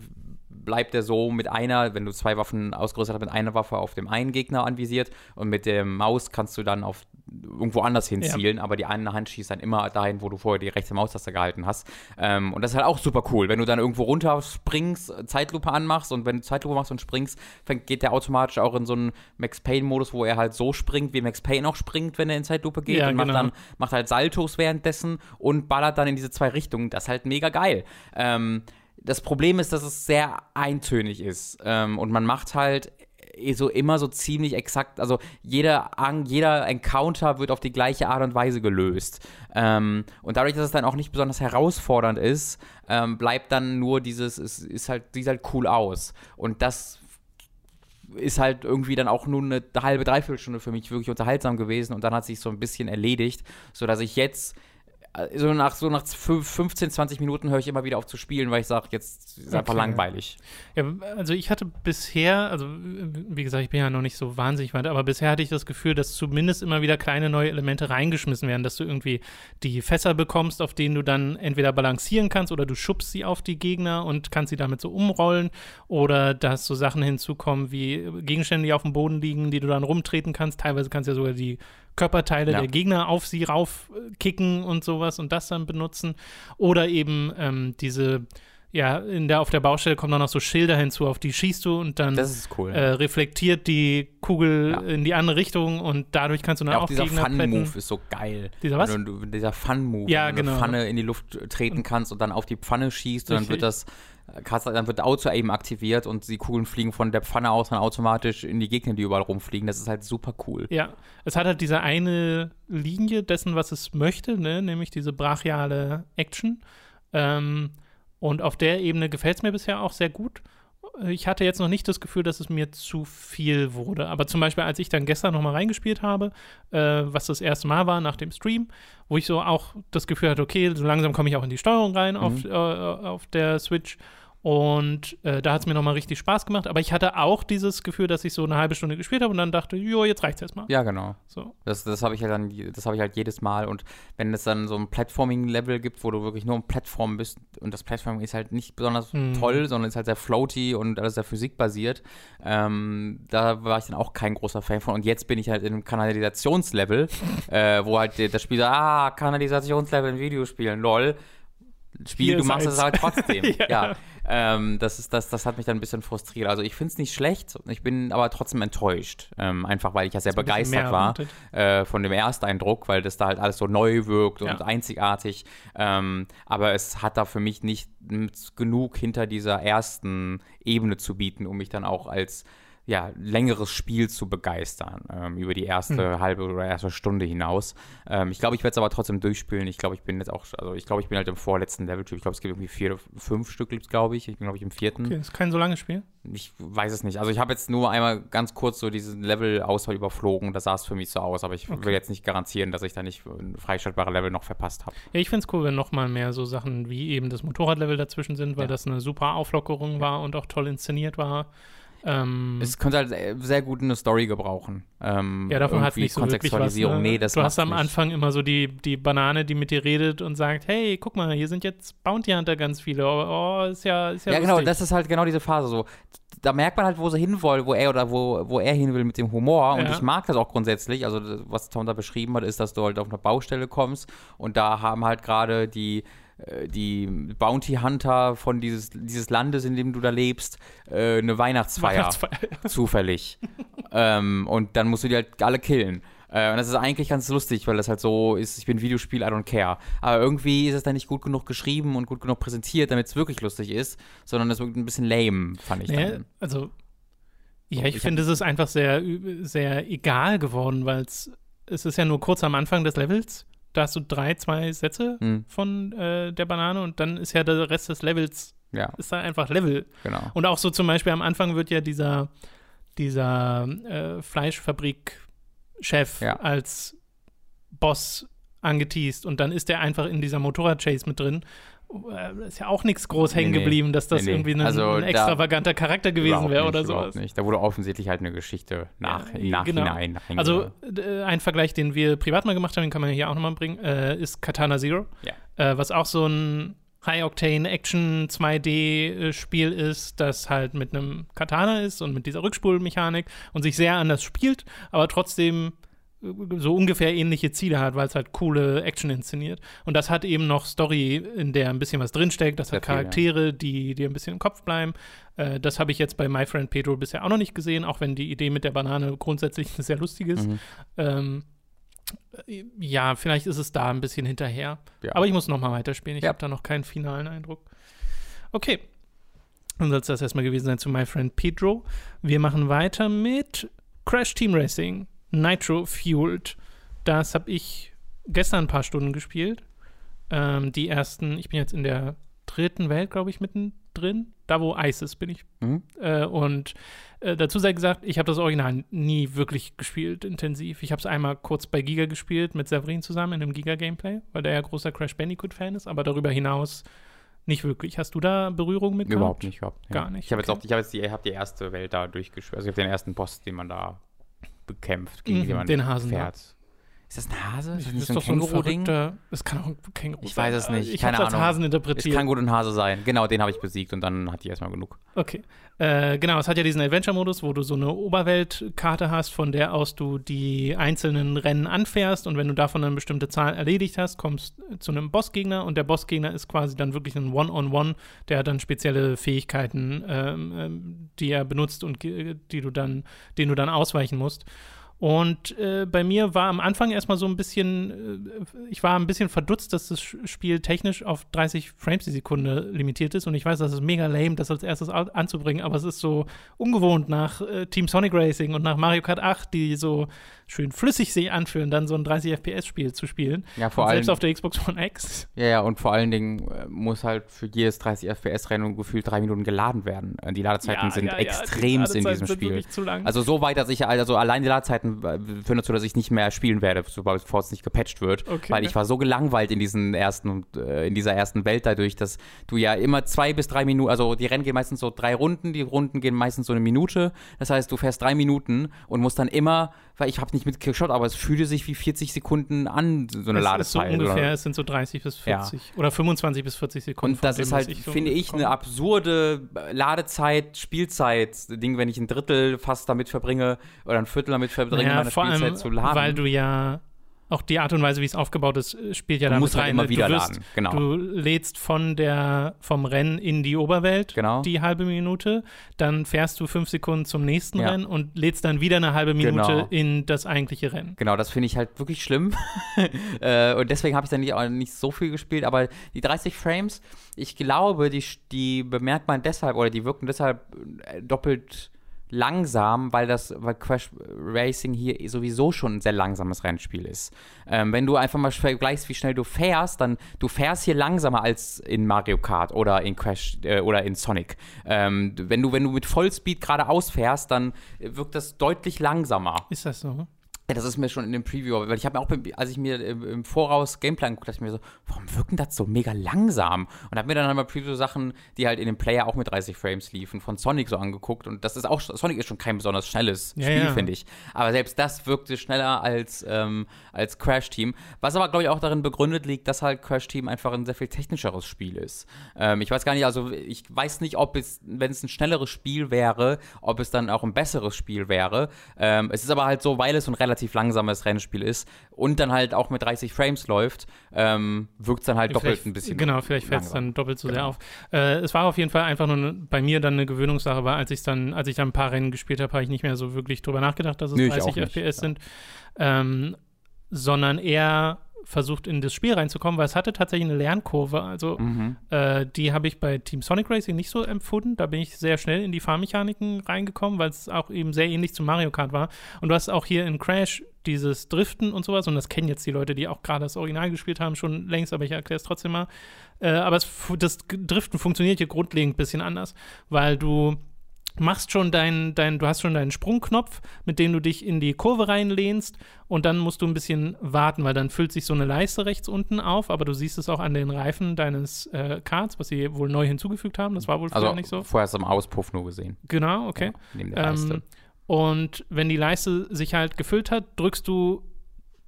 B: bleibt er so mit einer, wenn du zwei Waffen ausgerüstet hast, mit einer Waffe auf dem einen Gegner anvisiert und mit der Maus kannst du dann auf irgendwo anders hinzielen, ja. aber die eine Hand schießt dann immer dahin, wo du vorher die rechte Maustaste gehalten hast. Ähm, und das ist halt auch super cool, wenn du dann irgendwo runterspringst, Zeitlupe anmachst und wenn du Zeitlupe machst und springst, fängt, geht der automatisch auch in so einen Max Payne-Modus, wo er halt so springt, wie Max Payne auch springt, wenn er in Zeitlupe geht
A: ja,
B: und macht
A: genau.
B: dann macht halt Saltos währenddessen und ballert dann in diese zwei Richtungen. Das ist halt mega geil. Ähm, das Problem ist, dass es sehr eintönig ist. Ähm, und man macht halt eh so immer so ziemlich exakt, also jeder, jeder Encounter wird auf die gleiche Art und Weise gelöst. Ähm, und dadurch, dass es dann auch nicht besonders herausfordernd ist, ähm, bleibt dann nur dieses, es ist halt, sieht halt cool aus. Und das ist halt irgendwie dann auch nur eine halbe, dreiviertel für mich wirklich unterhaltsam gewesen und dann hat sich so ein bisschen erledigt, sodass ich jetzt so nach, so nach 15, 20 Minuten höre ich immer wieder auf zu spielen, weil ich sage, jetzt ist es einfach langweilig.
A: Ja, also ich hatte bisher, also wie gesagt, ich bin ja noch nicht so wahnsinnig weit, aber bisher hatte ich das Gefühl, dass zumindest immer wieder kleine neue Elemente reingeschmissen werden, dass du irgendwie die Fässer bekommst, auf denen du dann entweder balancieren kannst oder du schubst sie auf die Gegner und kannst sie damit so umrollen oder dass so Sachen hinzukommen wie Gegenstände, die auf dem Boden liegen, die du dann rumtreten kannst. Teilweise kannst du ja sogar die Körperteile ja. der Gegner auf sie raufkicken und sowas und das dann benutzen. Oder eben ähm, diese, ja, in der, auf der Baustelle kommen dann noch so Schilder hinzu, auf die schießt du und dann
B: cool.
A: äh, reflektiert die Kugel ja. in die andere Richtung und dadurch kannst du dann ja, auch, auch
B: dieser
A: Gegner
B: Fun-Move ist so geil.
A: Dieser was?
B: Wenn du, dieser Fun-Move,
A: ja,
B: wenn
A: du
B: genau.
A: eine
B: Pfanne in die Luft treten kannst und dann auf die Pfanne schießt und dann wird das dann wird Auto-Aim aktiviert und die Kugeln fliegen von der Pfanne aus dann automatisch in die Gegner, die überall rumfliegen. Das ist halt super cool.
A: Ja, es hat halt diese eine Linie dessen, was es möchte, ne? nämlich diese brachiale Action. Ähm, und auf der Ebene gefällt es mir bisher auch sehr gut. Ich hatte jetzt noch nicht das Gefühl, dass es mir zu viel wurde. Aber zum Beispiel, als ich dann gestern nochmal reingespielt habe, äh, was das erste Mal war nach dem Stream, wo ich so auch das Gefühl hatte, okay, so langsam komme ich auch in die Steuerung rein mhm. auf, äh, auf der Switch. Und äh, da hat es mir nochmal richtig Spaß gemacht. Aber ich hatte auch dieses Gefühl, dass ich so eine halbe Stunde gespielt habe und dann dachte, jo, jetzt reicht's erstmal.
B: Ja, genau.
A: So.
B: Das, das habe ich halt dann, das habe ich halt jedes Mal. Und wenn es dann so ein Platforming-Level gibt, wo du wirklich nur im Plattform bist und das Platforming ist halt nicht besonders hm. toll, sondern ist halt sehr floaty und alles sehr physikbasiert, ähm, da war ich dann auch kein großer Fan von. Und jetzt bin ich halt in einem Kanalisationslevel, äh, wo halt das Spiel sagt, ah, Kanalisationslevel in Videospielen, lol. Spiel, Hier du machst es halt trotzdem. ja. ja. Ähm, das, ist, das, das hat mich dann ein bisschen frustriert. Also ich finde es nicht schlecht, ich bin aber trotzdem enttäuscht. Ähm, einfach weil ich ja sehr begeistert war äh, von dem Ersteindruck, weil das da halt alles so neu wirkt und ja. einzigartig. Ähm, aber es hat da für mich nicht genug hinter dieser ersten Ebene zu bieten, um mich dann auch als ja, längeres Spiel zu begeistern, ähm, über die erste hm. halbe oder erste Stunde hinaus. Ähm, ich glaube, ich werde es aber trotzdem durchspielen. Ich glaube, ich bin jetzt auch, also ich glaube, ich bin halt im vorletzten Level-Typ. Ich glaube, es gibt irgendwie vier, fünf Stück, glaube ich. Ich bin, glaube ich, im vierten.
A: Okay, ist kein so langes Spiel?
B: Ich weiß es nicht. Also ich habe jetzt nur einmal ganz kurz so diesen Level-Auswahl überflogen. Das sah es für mich so aus, aber ich okay. will jetzt nicht garantieren, dass ich da nicht ein freischaltbare Level noch verpasst habe.
A: Ja, ich finde es cool, wenn noch mal mehr so Sachen wie eben das Motorradlevel dazwischen sind, weil ja. das eine super Auflockerung war und auch toll inszeniert war. Ähm,
B: es könnte halt sehr gut eine Story gebrauchen. Ähm,
A: ja, davon hat nicht so
B: Kontextualisierung.
A: Was, ne?
B: Nee, das
A: du hast am
B: nicht.
A: Anfang immer so die, die Banane, die mit dir redet und sagt, hey, guck mal, hier sind jetzt Bounty Hunter ganz viele. Oh, oh ist ja, ist ja
B: Ja, genau, das ist halt genau diese Phase so. Da merkt man halt, wo sie hinwollen, wo er oder wo, wo er hin will mit dem Humor. Und
A: Ja.
B: ich mag das auch grundsätzlich. Also, was Tom da beschrieben hat, ist, dass du halt auf eine Baustelle kommst und da haben halt gerade die die Bounty Hunter von dieses, dieses Landes, in dem du da lebst, äh, eine Weihnachtsfeier,
A: Weihnachtsfeier.
B: zufällig. ähm, und dann musst du die halt alle killen. Äh, und das ist eigentlich ganz lustig, weil das halt so ist, ich bin Videospiel, I don't care. Aber irgendwie ist es dann nicht gut genug geschrieben und gut genug präsentiert, damit es wirklich lustig ist, sondern es wirkt ein bisschen lame, fand ich
A: Nee,
B: dann.
A: also, ja, ich,
B: ich
A: finde, es ist einfach sehr, sehr egal geworden, weil es es ist ja nur kurz am Anfang des Levels. Da hast du drei, zwei Sätze
B: Hm,
A: von äh, der Banane und dann ist ja der Rest des Levels,
B: ja,
A: ist da einfach Level.
B: genau.
A: Und auch so zum Beispiel am Anfang wird ja dieser, dieser äh, Fleischfabrik-Chef
B: Ja.
A: als Boss angeteased und dann ist der einfach in dieser Motorrad-Chase mit drin. Äh, ist ja auch nichts groß hängen
B: Nee,
A: geblieben, dass das
B: Nee,
A: irgendwie ein,
B: Also
A: ein extravaganter Charakter gewesen wäre oder sowas.
B: Nicht. Da wurde offensichtlich halt eine Geschichte nach,
A: Ja,
B: im Nachhinein. einge-
A: Also äh, ein Vergleich, den wir privat mal gemacht haben, den kann man hier auch nochmal bringen, äh, ist Katana Zero,
B: Ja.
A: äh, was auch so ein High-Octane-Action 2D-Spiel ist, das halt mit einem Katana ist und mit dieser Rückspulmechanik und sich sehr anders spielt, aber trotzdem äh, so ungefähr ähnliche Ziele hat, weil es halt coole Action inszeniert. Und das hat eben noch Story, in der ein bisschen was drinsteckt. Das
B: Sehr
A: hat
B: viel, ja.
A: Charaktere, die dir ein bisschen im Kopf bleiben. Äh, das habe ich jetzt bei My Friend Pedro bisher auch noch nicht gesehen, auch wenn die Idee mit der Banane grundsätzlich eine sehr lustig ist.
B: Mhm.
A: Ähm, äh, ja, vielleicht ist es da ein bisschen hinterher.
B: Ja.
A: Aber ich muss noch mal weiterspielen. Ich
B: Ja.
A: habe da noch keinen finalen Eindruck. Okay. Dann soll es das erstmal gewesen sein zu My Friend Pedro. Wir machen weiter mit Crash Team Racing Nitro Fueled. Das habe ich gestern ein paar Stunden gespielt. Ähm, die ersten, ich bin jetzt in der dritten Welt, glaube ich, mittendrin. Da, wo Eis ist, bin ich
B: Mhm.
A: äh, und äh, dazu sei gesagt, ich habe das Original nie wirklich gespielt, intensiv. Ich habe es einmal kurz bei Giga gespielt, mit Severin zusammen in einem Giga-Gameplay, weil der ja großer Crash Bandicoot-Fan ist, aber darüber hinaus nicht wirklich. Hast du da Berührung mit
B: Überhaupt
A: gehabt?
B: nicht, überhaupt nicht.
A: Gar nicht,
B: Ich habe jetzt
A: okay.
B: auch, ich habe jetzt die, hab die erste Welt da durchgespielt. Also ich habe den ersten Boss, den man da bekämpft, gegen
A: Mhm,
B: den man
A: den Hasen da.
B: Ist das ein Hase? Ist das
A: Das
B: so ein
A: so
B: Känguru-Ding?
A: verrückter, es kann auch ein Känguru
B: Ich
A: sein.
B: weiß es nicht,
A: Ich
B: keine
A: es als
B: Ahnung.
A: Hasen
B: Es
A: interpretiert.
B: kann gut ein Hase sein. Genau, den habe ich besiegt und dann hat die erstmal genug.
A: Okay. Äh, genau, es hat ja diesen Adventure-Modus, wo du so eine Oberweltkarte hast, von der aus du die einzelnen Rennen anfährst und wenn du davon eine bestimmte Zahl erledigt hast, kommst zu einem Bossgegner und der Bossgegner ist quasi dann wirklich ein One-on-One, der hat dann spezielle Fähigkeiten, ähm, ähm, die er benutzt und die du dann, denen du dann ausweichen musst. Und äh, bei mir war am Anfang erstmal so ein bisschen, äh, ich war ein bisschen verdutzt, dass das Spiel technisch auf 30 Frames die Sekunde limitiert ist. Und ich weiß, das ist mega lame, das als erstes anzubringen, aber es ist so ungewohnt nach äh, Team Sonic Racing und nach Mario Kart 8, die so schön flüssig sich anfühlen, dann so ein 30 FPS-Spiel zu spielen.
B: Ja, vor
A: und
B: allem.
A: selbst auf der Xbox One X.
B: Ja, ja, und vor allen Dingen äh, muss halt für jedes 30 FPS-Rennen gefühlt drei Minuten geladen werden. Äh, Die Ladezeiten sind extremst in diesem Spiel. Also so weit, dass ich, also allein die Ladezeiten äh, führen dazu, dass ich nicht mehr spielen werde, sobald bevor es nicht gepatcht wird.
A: Okay.
B: Weil ich war so gelangweilt in diesen ersten, in dieser ersten Welt dadurch, dass du ja immer zwei bis drei Minuten, also die Rennen gehen meistens so drei Runden, die Runden gehen meistens so eine Minute. Das heißt, du fährst drei Minuten und musst dann immer, weil ich habe nicht mitgeschaut, aber es fühlte sich wie 40 Sekunden an, so eine
A: es ist so
B: Ladezeit.
A: ungefähr,
B: oder?
A: es sind so 30 bis
B: Ja.
A: 40 oder 25 bis 40 Sekunden.
B: Und das ist halt,
A: so
B: finde ich, eine absurde Ladezeit, Spielzeit-Ding, wenn ich ein Drittel fast damit verbringe oder ein Viertel damit verbringe,
A: Naja,
B: meine Spielzeit
A: allem,
B: zu laden.
A: weil du ja auch die Art und Weise, wie es aufgebaut ist, äh, spielt ja
B: musst halt
A: rein.
B: immer
A: ne?
B: wieder
A: du wirst,
B: laden, genau.
A: Du lädst von der, vom Rennen in die Oberwelt
B: Genau.
A: die halbe Minute, dann fährst du fünf Sekunden zum nächsten
B: Ja.
A: Rennen und lädst dann wieder eine halbe Minute
B: Genau.
A: in das eigentliche Rennen.
B: Genau, das finde ich halt wirklich schlimm. äh, und deswegen habe ich dann nicht, auch nicht so viel gespielt. Aber die 30 Frames, ich glaube, die, die bemerkt man deshalb oder die wirken deshalb äh, doppelt langsam, weil das, weil Crash Racing hier sowieso schon ein sehr langsames Rennspiel ist. Ähm, wenn du einfach mal vergleichst, wie schnell du fährst, dann du fährst hier langsamer als in Mario Kart oder in Crash äh, oder in Sonic. Ähm, wenn du wenn du mit Vollspeed geradeaus fährst, dann wirkt das deutlich langsamer.
A: Ist das so?
B: Ja, das ist mir schon in dem Preview, weil ich habe mir auch, als ich mir im Voraus Gameplay angeguckt dachte ich mir so, warum wirken das so mega langsam? Und habe mir dann einmal Preview-Sachen, die halt in dem Player auch mit 30 Frames liefen, von Sonic so angeguckt. Und das ist auch, Sonic ist schon kein besonders schnelles ja, Spiel, ja. finde ich. Aber selbst das wirkte schneller als, ähm, als Crash Team. Was aber, glaube ich, auch darin begründet liegt, dass halt Crash Team einfach ein sehr viel technischeres Spiel ist. Ähm, ich weiß gar nicht, also ich weiß nicht, ob es, wenn es ein schnelleres Spiel wäre, ob es dann auch ein besseres Spiel wäre. Ähm, es ist aber halt so, weil es ein relativ relativ langsames Rennspiel ist und dann halt auch mit 30 Frames läuft, ähm, wirkt es dann halt doppelt ein bisschen.
A: Genau, vielleicht fällt es dann doppelt so genau. sehr auf. Äh, es war auf jeden Fall einfach nur bei mir dann eine Gewöhnungssache, weil als ich dann, als ich dann ein paar Rennen gespielt habe, habe ich nicht mehr so wirklich drüber nachgedacht, dass es nee, 30 FPS ja. sind. Ähm, sondern eher versucht, in das Spiel reinzukommen, weil es hatte tatsächlich eine Lernkurve. Also mhm. äh, die habe ich bei Team Sonic Racing nicht so empfunden. Da bin ich sehr schnell in die Fahrmechaniken reingekommen, weil es auch eben sehr ähnlich zu Mario Kart war. Und du hast auch hier in Crash dieses Driften und sowas, und das kennen jetzt die Leute, die auch gerade das Original gespielt haben, schon längst, aber ich erkläre es trotzdem mal. Äh, aber es, das Driften funktioniert hier grundlegend ein bisschen anders, weil du machst schon deinen, dein, du hast schon deinen Sprungknopf, mit dem du dich in die Kurve reinlehnst und dann musst du ein bisschen warten, weil dann füllt sich so eine Leiste rechts unten auf, aber du siehst es auch an den Reifen deines äh, Karts, was sie wohl neu hinzugefügt haben. Das war wohl
B: vorher
A: also, nicht so.
B: Vorher hast du im Auspuff nur gesehen.
A: Genau, okay. Ja, neben der Leiste. Ähm, und wenn die Leiste sich halt gefüllt hat, drückst du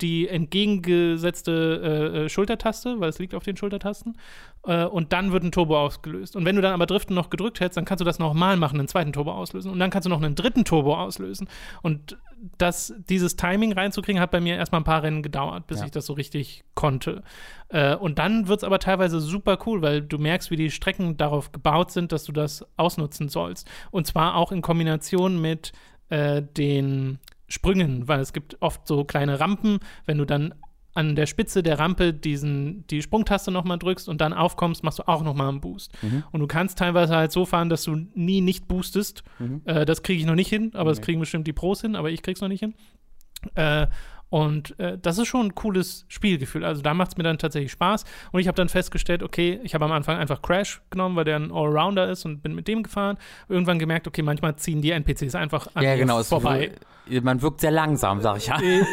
A: die entgegengesetzte äh, äh, Schultertaste, weil es liegt auf den Schultertasten. Äh, und dann wird ein Turbo ausgelöst. Und wenn du dann aber Driften noch gedrückt hättest, dann kannst du das nochmal machen, einen zweiten Turbo auslösen. Und dann kannst du noch einen dritten Turbo auslösen. Und das, dieses Timing reinzukriegen, hat bei mir erstmal ein paar Rennen gedauert, bis ja. ich das so richtig konnte. Äh, und dann wird es aber teilweise super cool, weil du merkst, wie die Strecken darauf gebaut sind, dass du das ausnutzen sollst. Und zwar auch in Kombination mit äh, den Sprüngen, weil es gibt oft so kleine Rampen, wenn du dann an der Spitze der Rampe diesen, die Sprungtaste nochmal drückst und dann aufkommst, machst du auch nochmal einen Boost. Mhm. Und du kannst teilweise halt so fahren, dass du nie nicht boostest. Mhm. Äh, das kriege ich noch nicht hin, aber okay. das kriegen bestimmt die Pros hin, aber ich krieg's noch nicht hin. Äh, und äh, das ist schon ein cooles Spielgefühl. Also da macht es mir dann tatsächlich Spaß. Und ich habe dann festgestellt, okay, ich habe am Anfang einfach Crash genommen, weil der ein Allrounder ist und bin mit dem gefahren. Irgendwann gemerkt, okay, manchmal ziehen die NPCs einfach an
B: ja, genau,
A: vorbei.
B: Man wirkt sehr langsam, sag ich ja.
A: Äh,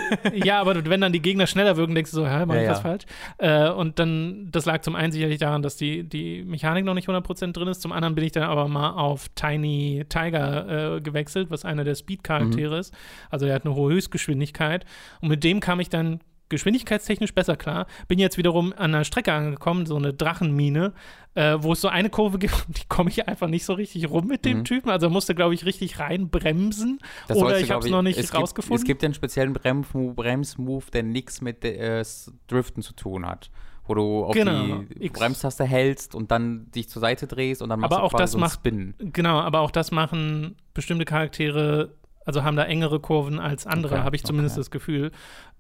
A: ja, aber wenn dann die Gegner schneller wirken, denkst du so, hä, mach ich ja, was ja. falsch? Äh, und dann, das lag zum einen sicherlich daran, dass die, die Mechanik noch nicht 100% drin ist. Zum anderen bin ich dann aber mal auf Tiny Tiger äh, gewechselt, was einer der Speed-Charaktere mhm. ist. Also er hat eine hohe Höchstgeschwindigkeit. Und mit dem kam ich dann geschwindigkeitstechnisch besser klar. Bin jetzt wiederum an einer Strecke angekommen, so eine Drachenmine, äh, wo es so eine Kurve gibt, die komme ich einfach nicht so richtig rum mit dem mhm. Typen. Also musste, glaube ich, richtig reinbremsen. Das oder ich habe es noch nicht es rausgefunden.
B: Gibt, es gibt einen speziellen Bremsmove, Bremsmove der nichts mit äh, Driften zu tun hat wo du auf genau, die. Bremstaste hältst und dann dich zur Seite drehst und dann machst
A: aber
B: du
A: auch das
B: so
A: macht,
B: Spin.
A: Genau, aber auch das machen bestimmte Charaktere also haben da engere Kurven als andere, okay, habe ich zumindest okay. das Gefühl.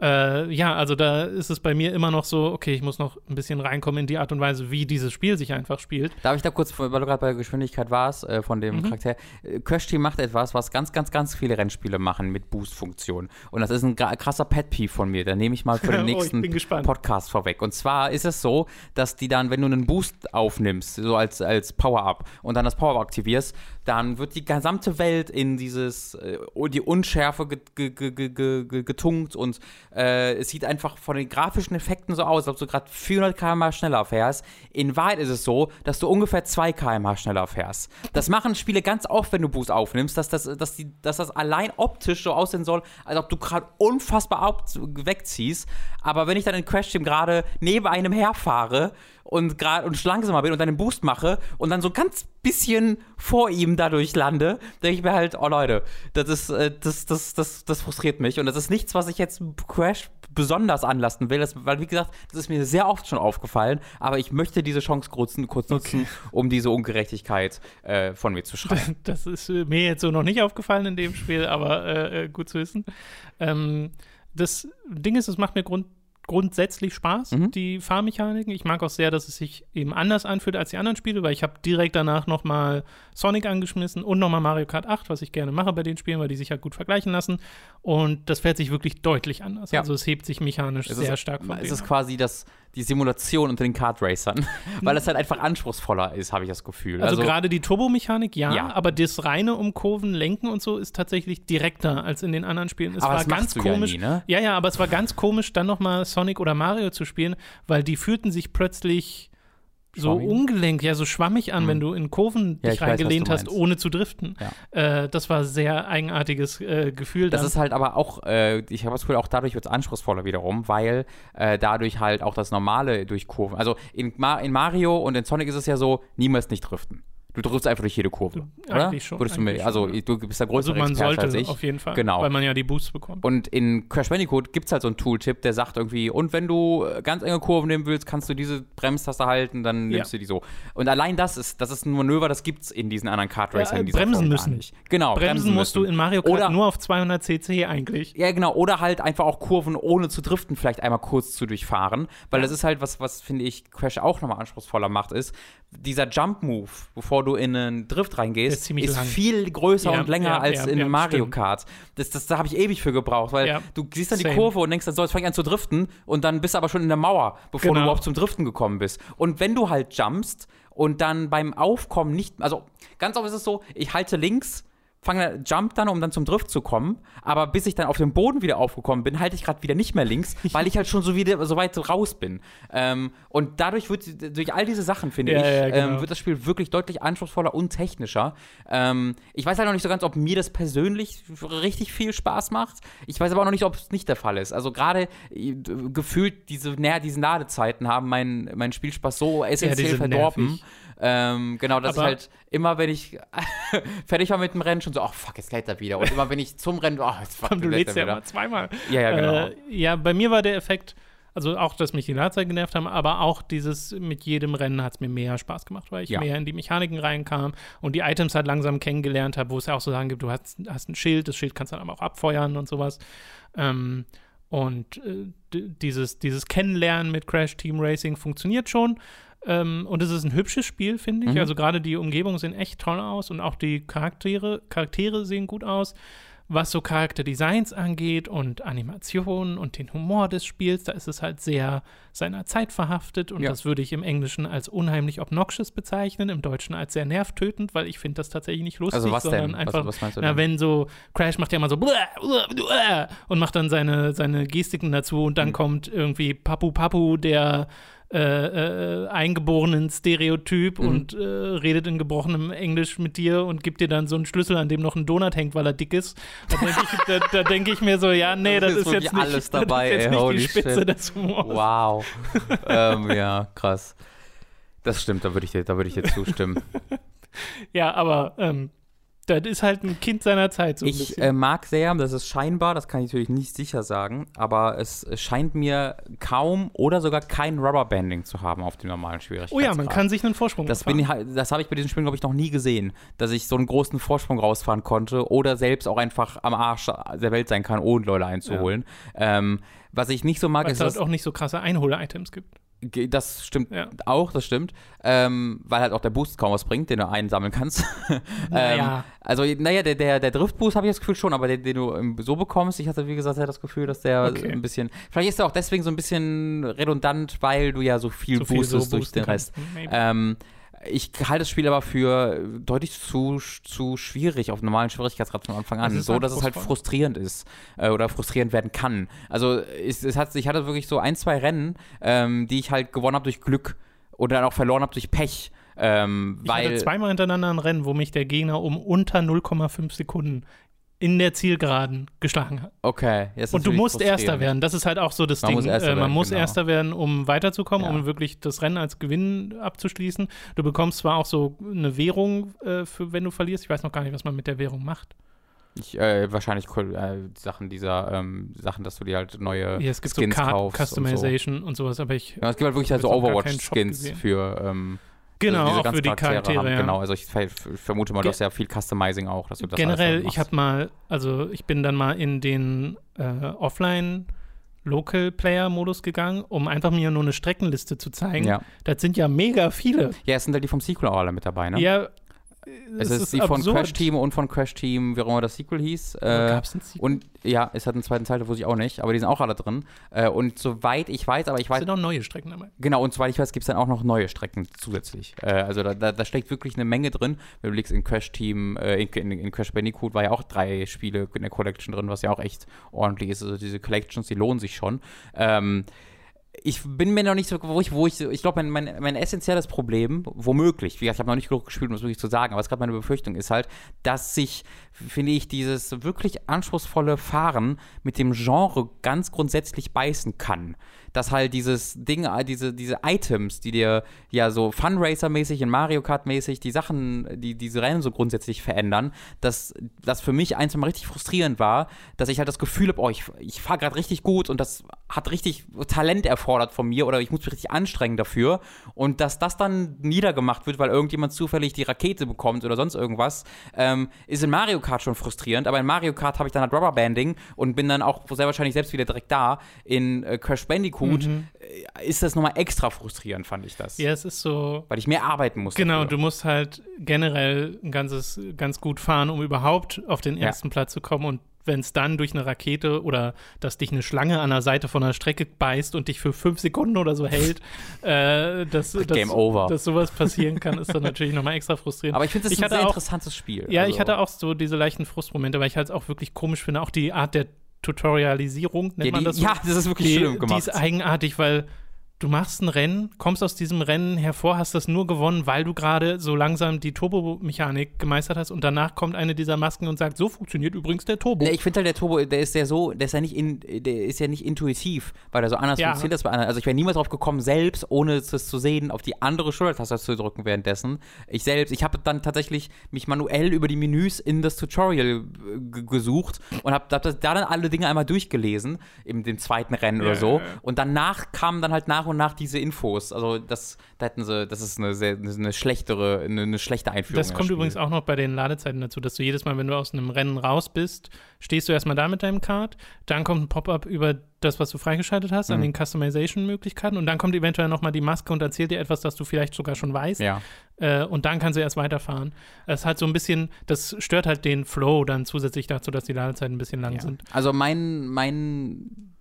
A: Äh, ja, also da ist es bei mir immer noch so, okay, ich muss noch ein bisschen reinkommen in die Art und Weise, wie dieses Spiel sich einfach spielt.
B: Darf ich da kurz, weil du gerade bei Geschwindigkeit warst, äh, von dem mhm. Charakter. Äh, Crash Team macht etwas, was ganz, ganz, ganz viele Rennspiele machen mit Boost-Funktion. Und das ist ein krasser Pet-Peeve von mir. Da nehme ich mal für den nächsten oh, Podcast vorweg. Und zwar ist es so, dass die dann, wenn du einen Boost aufnimmst, so als, als Power-Up und dann das Power-Up aktivierst, dann wird die gesamte Welt in dieses, äh, die Unschärfe getunkt und äh, es sieht einfach von den grafischen Effekten so aus, als ob du gerade 400 km/h schneller fährst. In Wahrheit ist es so, dass du ungefähr 2 km/h schneller fährst. Das machen Spiele ganz oft, wenn du Boost aufnimmst, dass das, dass die, dass das allein optisch so aussehen soll, als ob du gerade unfassbar wegziehst. Aber wenn ich dann in Crash Team gerade neben einem herfahre, und gerade und langsamer bin und dann einen Boost mache und dann so ganz bisschen vor ihm dadurch lande, denke ich mir halt, oh Leute, das ist, äh, das, das, das, das frustriert mich. Und das ist nichts, was ich jetzt Crash besonders anlasten will, das, weil wie gesagt, das ist mir sehr oft schon aufgefallen, aber ich möchte diese Chance kurz, kurz nutzen, okay. um diese Ungerechtigkeit äh, von mir zu schreiben.
A: Das ist äh, mir jetzt so noch nicht aufgefallen in dem Spiel, aber äh, äh, gut zu wissen. Ähm, das Ding ist, es macht mir Grund grundsätzlich Spaß, mhm. die Fahrmechaniken. Ich mag auch sehr, dass es sich eben anders anfühlt als die anderen Spiele, weil ich habe direkt danach nochmal Sonic angeschmissen und nochmal Mario Kart 8, was ich gerne mache bei den Spielen, weil die sich halt gut vergleichen lassen. Und das fährt sich wirklich deutlich anders. Ja. Also es hebt sich mechanisch es sehr
B: ist,
A: stark
B: von Es ist quasi das, die Simulation unter den Kart Racern, weil es halt einfach anspruchsvoller ist, habe ich das Gefühl.
A: Also, also gerade die Turbomechanik, ja, ja, aber das reine um Kurven lenken und so ist tatsächlich direkter als in den anderen Spielen. Es aber war ganz komisch. Ja, nie, ne? ja, ja, aber es war ganz komisch, dann nochmal Sonic oder Mario zu spielen, weil die fühlten sich plötzlich so ungelenk, ja, so schwammig an, mhm. wenn du in Kurven ja, dich reingelehnt hast, ohne zu driften. Ja. Äh, das war sehr eigenartiges äh, Gefühl.
B: Das ist halt aber auch, äh, ich habe das Gefühl, auch dadurch wird es anspruchsvoller wiederum, weil äh, dadurch halt auch das Normale durch Kurven, also in, Ma in Mario und in Sonic ist es ja so, niemals nicht driften. Du drückst einfach durch jede Kurve.
A: oder? Eigentlich schon.
B: Würdest du mir, also du bist der größere
A: also man
B: sollte als ich.
A: auf jeden Fall.
B: Genau.
A: Weil man ja die Boosts bekommt.
B: Und in Crash Bandicoot gibt es halt so einen Tooltip, der sagt irgendwie, und wenn du ganz enge Kurven nehmen willst, kannst du diese Bremstaste halten, dann nimmst ja. du die so. Und allein das ist, das ist ein Manöver, das gibt es in diesen anderen Kart Racern.
A: Ja, bremsen müssen.
B: Nicht. Genau.
A: Bremsen, bremsen musst müssen. du in Mario Kart oder, nur auf 200 cc eigentlich.
B: Ja, genau. Oder halt einfach auch Kurven ohne zu driften vielleicht einmal kurz zu durchfahren. Weil das ist halt was, was finde ich Crash auch nochmal anspruchsvoller macht, ist, dieser Jump-Move, bevor du in einen Drift reingehst, ist, ist viel größer ja, und länger ja, als ja, in Mario Kart. Das, das, da habe ich ewig für gebraucht, weil du siehst dann Same. die Kurve und denkst, dann soll es fängt an zu driften und dann bist du aber schon in der Mauer, bevor genau. du überhaupt zum Driften gekommen bist. Und wenn du halt jumpst und dann beim Aufkommen nicht, also ganz oft ist es so, ich halte links fange Jump dann, um dann zum Drift zu kommen. Aber bis ich dann auf dem Boden wieder aufgekommen bin, halte ich gerade wieder nicht mehr links, weil ich halt schon so, wieder, so weit raus bin. Ähm, und dadurch wird, durch all diese Sachen, finde ja, ich, ja, ähm, genau. ähm, wird das Spiel wirklich deutlich anspruchsvoller und technischer. Ähm, ich weiß halt noch nicht so ganz, ob mir das persönlich richtig viel Spaß macht. Ich weiß aber auch noch nicht, ob es nicht der Fall ist. Also gerade äh, gefühlt diese, naja, diese Ladezeiten haben meinen mein Spielspaß so essentiell ja, verdorben. Nervig. Ähm, genau, dass Aber ich halt immer, wenn ich fertig war mit dem Rennen, schon so, ach fuck, jetzt lädt er wieder. Und immer, wenn ich zum Rennen, ach, jetzt fuck,
A: du lädst ja immer zweimal.
B: Ja, ja, genau. Äh,
A: ja, bei mir war der Effekt, also auch, dass mich die Ladezeit genervt haben, aber auch dieses mit jedem Rennen hat es mir mehr Spaß gemacht, weil ich ja. mehr in die Mechaniken reinkam und die Items halt langsam kennengelernt habe, wo es ja auch so Sachen gibt, du hast, hast ein Schild, das Schild kannst du dann aber auch abfeuern und sowas. Ähm, und äh, dieses, dieses Kennenlernen mit Crash Team Racing funktioniert schon. Ähm, und es ist ein hübsches Spiel, finde ich. Mhm. Also gerade die Umgebungen sehen echt toll aus und auch die Charaktere, Charaktere sehen gut aus. Was so Charakterdesigns angeht und Animationen und den Humor des Spiels, da ist es halt sehr seiner Zeit verhaftet und ja. das würde ich im Englischen als unheimlich obnoxious bezeichnen, im Deutschen als sehr nervtötend, weil ich finde das tatsächlich nicht lustig,
B: also was
A: sondern
B: denn?
A: einfach,
B: was, was
A: na, wenn so, Crash macht ja immer so und macht dann seine, seine Gestiken dazu und dann mhm. kommt irgendwie Papu Papu, der äh, äh, eingeborenen Stereotyp mhm. und äh, redet in gebrochenem Englisch mit dir und gibt dir dann so einen Schlüssel, an dem noch ein Donut hängt, weil er dick ist. Da denke ich, da, da denk ich, mir so, ja, nee, das, das ist, ist jetzt nicht,
B: alles dabei,
A: das ist
B: jetzt
A: ey, nicht die Spitze shit. des Humors.
B: Wow. ähm, ja, krass. Das stimmt, da würde ich, dir, würd ich dir zustimmen.
A: ja, aber ähm, das ist halt ein Kind seiner Zeit. So
B: ich äh, mag sehr, das ist scheinbar, das kann ich natürlich nicht sicher sagen, aber es scheint mir kaum oder sogar kein Rubberbanding zu haben auf dem normalen Schwierigkeitsgrad.
A: Oh ja, man kann sich einen Vorsprung
B: Das, bin, das habe ich bei diesen Spielen, glaube ich, noch nie gesehen, dass ich so einen großen Vorsprung rausfahren konnte oder selbst auch einfach am Arsch der Welt sein kann, ohne Leute einzuholen. Ja. Ähm, was ich nicht so mag,
A: Weil
B: ist,
A: dass es halt auch nicht so krasse Einhole-Items gibt.
B: Das stimmt ja. auch, das stimmt. Ähm, weil halt auch der Boost kaum was bringt, den du einsammeln kannst.
A: Naja. ähm,
B: also, naja, der, der, der Drift-Boost habe ich das Gefühl schon, aber den, den du so bekommst, ich hatte, wie gesagt, das Gefühl, dass der okay. ein bisschen. Vielleicht ist er auch deswegen so ein bisschen redundant, weil du ja so viel so boostest so durch den Rest. Ähm, ich halte das Spiel aber für deutlich zu, zu schwierig auf normalen Schwierigkeitsgrad von Anfang an. So, halt dass es halt frustrierend ist äh, oder frustrierend werden kann. Also es, es hat, ich hatte wirklich so ein, zwei Rennen, ähm, die ich halt gewonnen habe durch Glück oder dann auch verloren habe durch Pech. Ähm,
A: ich weil, hatte zweimal hintereinander ein Rennen, wo mich der Gegner um unter 0,5 Sekunden in der Zielgeraden geschlagen hat.
B: Okay.
A: Und du musst Erster werden. Das ist halt auch so das man Ding. Muss Erster äh, man werden, muss genau. Erster werden, um weiterzukommen, ja. um wirklich das Rennen als Gewinn abzuschließen. Du bekommst zwar auch so eine Währung, äh, für, wenn du verlierst. Ich weiß noch gar nicht, was man mit der Währung macht.
B: Ich, äh, wahrscheinlich äh, Sachen dieser ähm, Sachen, dass du dir halt neue
A: ja, es gibt Skins so kaufst Customization und, so. und, sowas, aber ich.
B: Ja, es gibt halt wirklich halt so Overwatch-Skins für ähm,
A: Genau, also auch für die Charaktere. Haben. Ja.
B: Genau, also ich vermute mal, du hast ja viel Customizing auch, dass du das
A: Generell, ich habe mal, also ich bin dann mal in den äh, Offline- Local-Player-Modus gegangen, um einfach mir nur eine Streckenliste zu zeigen. Ja. Das sind ja mega viele.
B: Ja, es sind halt die vom Sequel auch alle mit dabei, ne?
A: Ja,
B: es, es ist, die absurd. von Crash Team und von Crash Team, wie auch immer das Sequel hieß. Äh, Gab's ein Sequel? Und ja, es hat einen zweiten Teil, da wusste ich auch nicht, aber die sind auch alle drin. Äh, und soweit ich weiß, aber ich weiß. Es
A: sind auch neue Strecken dabei.
B: Genau, und soweit ich weiß, gibt es dann auch noch neue Strecken zusätzlich. Äh, also da, da, da, steckt wirklich eine Menge drin. Wenn du liegst in Crash Team, äh, in, in, in, Crash Bandicoot war ja auch drei Spiele in der Collection drin, was ja auch echt ordentlich ist. Also diese Collections, die lohnen sich schon. Ähm, ich bin mir noch nicht so, wo ich, wo ich, ich glaube, mein, mein, mein essentielles Problem, womöglich, ich habe noch nicht genug gespielt, um es wirklich zu sagen, aber es gerade meine Befürchtung ist halt, dass sich, finde ich, dieses wirklich anspruchsvolle Fahren mit dem Genre ganz grundsätzlich beißen kann dass halt dieses Ding, äh, diese, diese Items, die dir ja so Funracer-mäßig in Mario Kart-mäßig die Sachen, die diese Rennen so grundsätzlich verändern, dass das für mich eins mal richtig frustrierend war, dass ich halt das Gefühl habe, oh, ich, ich fahre gerade richtig gut und das hat richtig Talent erfordert von mir oder ich muss mich richtig anstrengen dafür und dass das dann niedergemacht wird, weil irgendjemand zufällig die Rakete bekommt oder sonst irgendwas, ähm, ist in Mario Kart schon frustrierend, aber in Mario Kart habe ich dann halt Rubberbanding und bin dann auch sehr wahrscheinlich selbst wieder direkt da. In äh, Crash Bandicoot gut, mhm. Äh, ist das nochmal extra frustrierend, fand ich das.
A: Ja, es ist so.
B: Weil ich mehr arbeiten muss.
A: Genau, dafür. du musst halt generell ein ganzes, ganz gut fahren, um überhaupt auf den ersten ja. Platz zu kommen und wenn es dann durch eine Rakete oder dass dich eine Schlange an der Seite von der Strecke beißt und dich für fünf Sekunden oder so hält, äh, dass,
B: Game dass, over.
A: dass sowas passieren kann, ist dann natürlich nochmal extra frustrierend.
B: Aber ich finde, das ist ein sehr auch, interessantes Spiel.
A: Ja, also. ich hatte auch so diese leichten Frustmomente, weil ich halt auch wirklich komisch finde, auch die Art der Tutorialisierung, nennt ja,
B: man
A: das
B: so? Ja, das ist wirklich die, schlimm gemacht.
A: Die ist eigenartig, weil du machst ein Rennen, kommst aus diesem Rennen hervor, hast das nur gewonnen, weil du gerade so langsam die Turbomechanik gemeistert hast und danach kommt eine dieser Masken und sagt, so funktioniert übrigens der Turbo.
B: Nee, ich finde halt der Turbo, der ist ja so, der ist ja nicht, in, der ist ja nicht intuitiv, weil er so anders ja. funktioniert als bei anderen. Also ich wäre niemals drauf gekommen, selbst ohne es zu sehen, auf die andere Schultertaste zu drücken währenddessen. Ich selbst, ich habe dann tatsächlich mich manuell über die Menüs in das Tutorial äh, gesucht und habe hab da dann alle Dinge einmal durchgelesen, in dem zweiten Rennen ja, oder so. Und danach kamen dann halt nach nach und nach diese Infos. Also das, da hätten sie, das ist eine sehr, eine schlechtere, eine, eine schlechte Einführung.
A: Das kommt übrigens auch noch bei den Ladezeiten dazu, dass du jedes Mal, wenn du aus einem Rennen raus bist, stehst du erstmal da mit deinem Card, dann kommt ein Pop-up über das, was du freigeschaltet hast, mhm. an den Customization-Möglichkeiten und dann kommt eventuell nochmal die Maske und erzählt dir etwas, das du vielleicht sogar schon weißt.
B: Ja.
A: Äh, und dann kannst du erst weiterfahren. Das ist halt so ein bisschen, das stört halt den Flow dann zusätzlich dazu, dass die Ladezeiten ein bisschen lang
B: ja.
A: sind.
B: Also mein, mein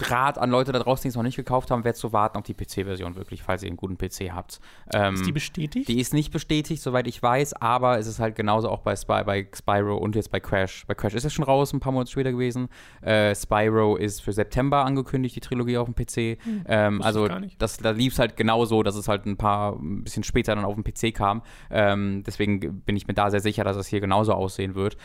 B: Rat an Leute da draußen, die es noch nicht gekauft haben, wäre zu warten auf die PC-Version wirklich, falls ihr einen guten PC habt.
A: Ähm, ist die bestätigt?
B: Die ist nicht bestätigt, soweit ich weiß, aber es ist halt genauso auch bei, Spy, bei Spyro und jetzt bei Crash. Bei Crash ist es schon raus, ein paar Monate später gewesen. Äh, Spyro ist für September angekündigt, die Trilogie auf dem PC. Hm, ähm, also das, da lief es halt genauso, dass es halt ein paar, ein bisschen später dann auf dem PC kam. Ähm, deswegen bin ich mir da sehr sicher, dass es hier genauso aussehen wird.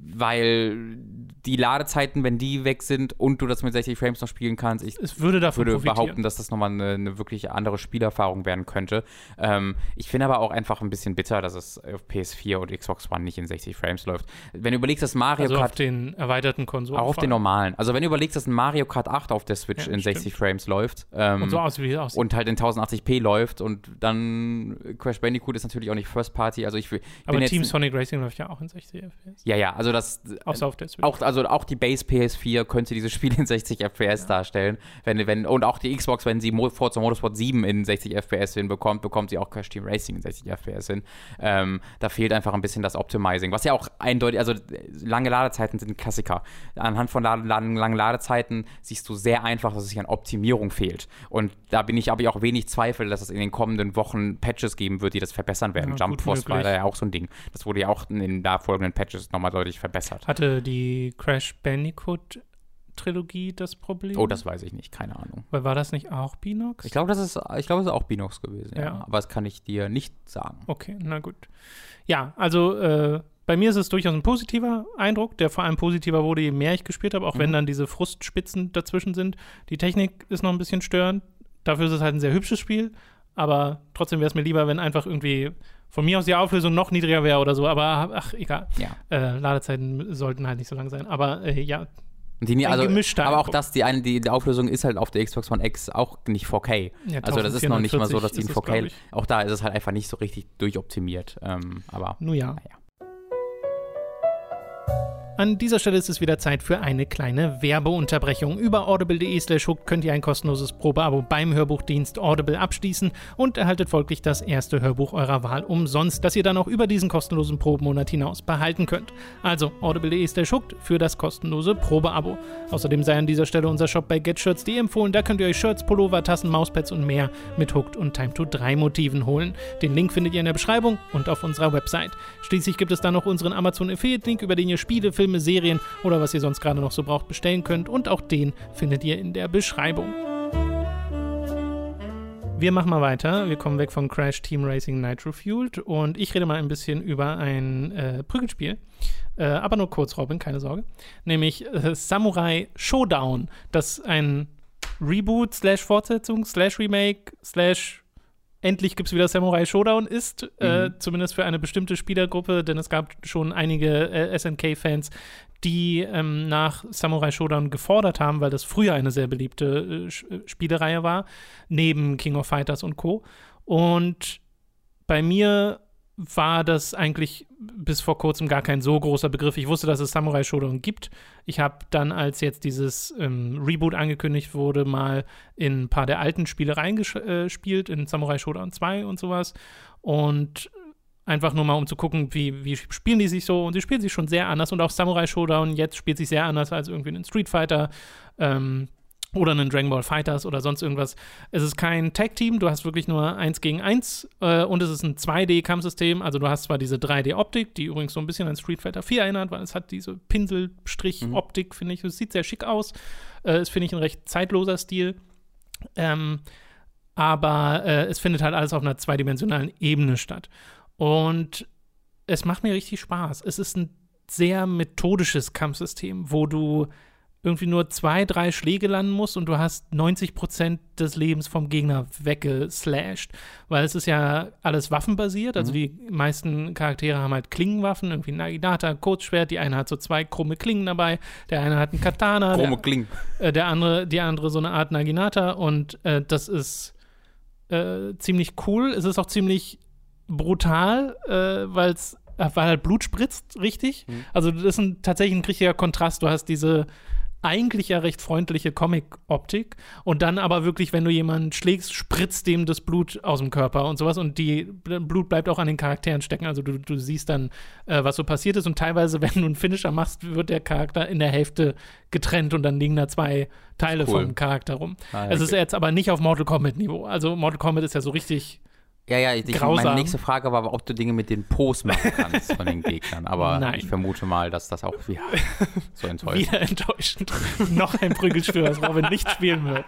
B: Weil die Ladezeiten, wenn die weg sind und du das mit 60 Frames noch spielen kannst, ich
A: es würde, davon
B: würde behaupten, dass das nochmal eine, eine wirklich andere Spielerfahrung werden könnte. Ähm, ich finde aber auch einfach ein bisschen bitter, dass es auf PS4 und Xbox One nicht in 60 Frames läuft. Wenn du überlegst, dass Mario
A: also
B: Kart.
A: auf den erweiterten Konsolen.
B: Auch auf den normalen. Also wenn du überlegst, dass ein Mario Kart 8 auf der Switch ja, in 60 stimmt. Frames läuft. Ähm,
A: und so aus wie es aussieht.
B: Und halt in 1080p läuft und dann Crash Bandicoot ist natürlich auch nicht First Party. Also ich, ich
A: aber Team Sonic Racing läuft ja auch in 60 FPS.
B: Ja, ja, also das.
A: Außer auf
B: Switch. Auch, also auch die Base PS4 könnte dieses Spiel in 60 FPS ja. darstellen. Wenn, wenn, und auch die Xbox, wenn sie Forza Motorsport 7 in 60 FPS hinbekommt, bekommt sie auch Crash Team Racing in 60 FPS hin. Ähm, da fehlt einfach ein bisschen das Optimizing, was ja auch eindeutig, also lange Ladezeiten sind ein Klassiker. Anhand von Lade, langen, langen Ladezeiten siehst du sehr einfach, dass es hier an Optimierung fehlt. Und da bin ich, habe ich auch wenig Zweifel, dass es in den kommenden Wochen Patches geben wird, die das verbessern werden. Ja, Jump Force war da ja auch so ein Ding. Das wurde ja auch in den da folgenden Patches nochmal deutlich verbessert.
A: Hatte die Crash Bandicoot Trilogie das Problem?
B: Oh, das weiß ich nicht, keine Ahnung.
A: Weil war das nicht auch Binox?
B: Ich glaube, das ist, ich glaube, das ist auch Binox gewesen, ja. ja. Aber das kann ich dir nicht sagen.
A: Okay, na gut. Ja, also äh, bei mir ist es durchaus ein positiver Eindruck, der vor allem positiver wurde, je mehr ich gespielt habe, auch mhm. wenn dann diese Frustspitzen dazwischen sind. Die Technik ist noch ein bisschen störend. Dafür ist es halt ein sehr hübsches Spiel, aber trotzdem wäre es mir lieber, wenn einfach irgendwie von mir aus die Auflösung noch niedriger wäre oder so, aber ach, egal.
B: Ja.
A: Äh, Ladezeiten sollten halt nicht so lang sein. Aber äh, ja.
B: Die, also, aber auch das, die, eine, die, die, Auflösung ist halt auf der Xbox One X auch nicht 4K. Ja, also das ist noch nicht mal so, dass die in 4K. Es, auch da ist es halt einfach nicht so richtig durchoptimiert. Ähm, aber
A: Nun ja.
B: Naja.
A: An dieser Stelle ist es wieder Zeit für eine kleine Werbeunterbrechung. Über audible.de slash hook könnt ihr ein kostenloses Probeabo beim Hörbuchdienst Audible abschließen und erhaltet folglich das erste Hörbuch eurer Wahl umsonst, das ihr dann auch über diesen kostenlosen Probemonat hinaus behalten könnt. Also audible.de slash hook für das kostenlose Probeabo. Außerdem sei an dieser Stelle unser Shop bei getshirts.de empfohlen. Da könnt ihr euch Shirts, Pullover, Tassen, Mauspads und mehr mit Hooked und Time to 3 Motiven holen. Den Link findet ihr in der Beschreibung und auf unserer Website. Schließlich gibt es dann noch unseren Amazon Affiliate Link, über den ihr Spiele, Filme, Filme, Serien oder was ihr sonst gerade noch so braucht, bestellen könnt. Und auch den findet ihr in der Beschreibung. Wir machen mal weiter. Wir kommen weg von Crash Team Racing Nitro Fueled und ich rede mal ein bisschen über ein äh, Prügelspiel. Äh, aber nur kurz, Robin, keine Sorge. Nämlich äh, Samurai Showdown, das ein Reboot, slash Fortsetzung, slash Remake, slash endlich gibt es wieder Samurai Showdown ist, äh, mhm. äh, zumindest für eine bestimmte Spielergruppe, denn es gab schon einige äh, SNK-Fans, die ähm, nach Samurai Showdown gefordert haben, weil das früher eine sehr beliebte äh, äh Spielereihe war, neben King of Fighters und Co. Und bei mir war das eigentlich bis vor kurzem gar kein so großer Begriff. Ich wusste, dass es Samurai Shodown gibt. Ich habe dann, als jetzt dieses ähm, Reboot angekündigt wurde, mal in ein paar der alten Spiele reingespielt, in Samurai Shodown 2 und sowas. Und einfach nur mal, um zu gucken, wie, wie spielen die sich so. Und sie spielen sich schon sehr anders. Und auch Samurai Showdown jetzt spielt sich sehr anders als irgendwie ein Street Fighter. Ähm, oder einen Dragon Ball Fighters oder sonst irgendwas. Es ist kein Tag-Team, du hast wirklich nur eins gegen eins äh, und es ist ein 2D-Kampfsystem. Also du hast zwar diese 3D-Optik, die übrigens so ein bisschen an Street Fighter 4 erinnert, weil es hat diese Pinselstrich-Optik, mhm. finde ich. Es sieht sehr schick aus. Äh, es finde ich ein recht zeitloser Stil. Ähm, aber äh, es findet halt alles auf einer zweidimensionalen Ebene statt. Und es macht mir richtig Spaß. Es ist ein sehr methodisches Kampfsystem, wo du irgendwie nur zwei, drei Schläge landen musst und du hast 90 Prozent des Lebens vom Gegner weggeslasht. Weil es ist ja alles waffenbasiert. Also mhm. die meisten Charaktere haben halt Klingenwaffen, irgendwie Naginata, Kurzschwert. Die eine hat so zwei krumme Klingen dabei. Der eine hat einen Katana.
B: Krumme Klingen.
A: Äh, der andere, die andere so eine Art Naginata. Und äh, das ist äh, ziemlich cool. Es ist auch ziemlich brutal, äh, weil es weil halt Blut spritzt, richtig. Mhm. Also das ist ein, tatsächlich ein richtiger Kontrast. Du hast diese eigentlich ja recht freundliche Comic-Optik und dann aber wirklich, wenn du jemanden schlägst, spritzt dem das Blut aus dem Körper und sowas und die Blut bleibt auch an den Charakteren stecken. Also du, du siehst dann, äh, was so passiert ist und teilweise, wenn du einen Finisher machst, wird der Charakter in der Hälfte getrennt und dann liegen da zwei Teile cool. vom Charakter rum. Ah, okay. Es ist jetzt aber nicht auf Mortal Kombat-Niveau. Also Mortal Kombat ist ja so richtig
B: ja, ja, ich, Grausam. meine nächste Frage war, ob du Dinge mit den Pos machen kannst von den Gegnern. Aber Nein. ich vermute mal, dass das auch ja, so enttäuschend
A: Wieder enttäuschend. Noch ein Prügelspiel, was Robin nicht spielen wird.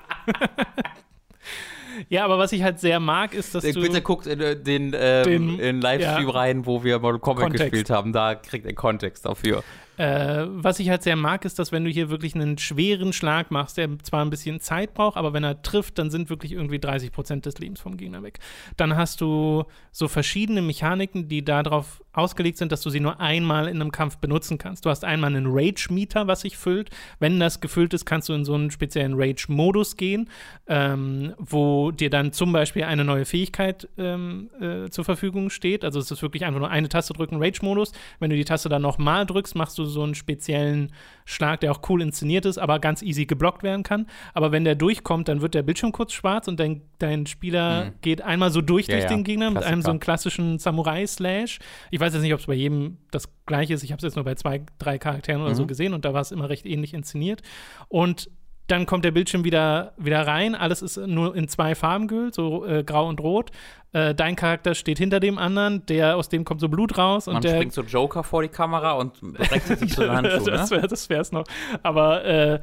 A: Ja, aber was ich halt sehr mag, ist, dass
B: Bitte
A: du.
B: Bitte guckt in den, ähm, den in Livestream ja, rein, wo wir Mortal Kombat gespielt haben. Da kriegt er Kontext dafür.
A: Äh, was ich halt sehr mag, ist, dass wenn du hier wirklich einen schweren Schlag machst, der zwar ein bisschen Zeit braucht, aber wenn er trifft, dann sind wirklich irgendwie 30 Prozent des Lebens vom Gegner weg. Dann hast du so verschiedene Mechaniken, die darauf ausgelegt sind, dass du sie nur einmal in einem Kampf benutzen kannst. Du hast einmal einen Rage-Meter, was sich füllt. Wenn das gefüllt ist, kannst du in so einen speziellen Rage-Modus gehen, ähm, wo dir dann zum Beispiel eine neue Fähigkeit ähm, äh, zur Verfügung steht. Also es ist wirklich einfach nur eine Taste drücken, Rage-Modus. Wenn du die Taste dann nochmal drückst, machst du so einen speziellen Schlag, der auch cool inszeniert ist, aber ganz easy geblockt werden kann. Aber wenn der durchkommt, dann wird der Bildschirm kurz schwarz und dein, dein Spieler mhm. geht einmal so durch ja, durch ja. den Gegner Klassiker. mit einem so einen klassischen Samurai-Slash. Ich weiß jetzt nicht, ob es bei jedem das gleiche ist. Ich habe es jetzt nur bei zwei, drei Charakteren oder mhm. so gesehen und da war es immer recht ähnlich inszeniert. Und dann kommt der Bildschirm wieder, wieder rein. Alles ist nur in zwei Farben gehüllt, so äh, grau und rot. Äh, dein Charakter steht hinter dem anderen, der aus dem kommt so Blut raus.
B: Man
A: und der,
B: springt so Joker vor die Kamera und rechnet sich so eine Hand zu,
A: ne? Das wäre es noch. Aber äh,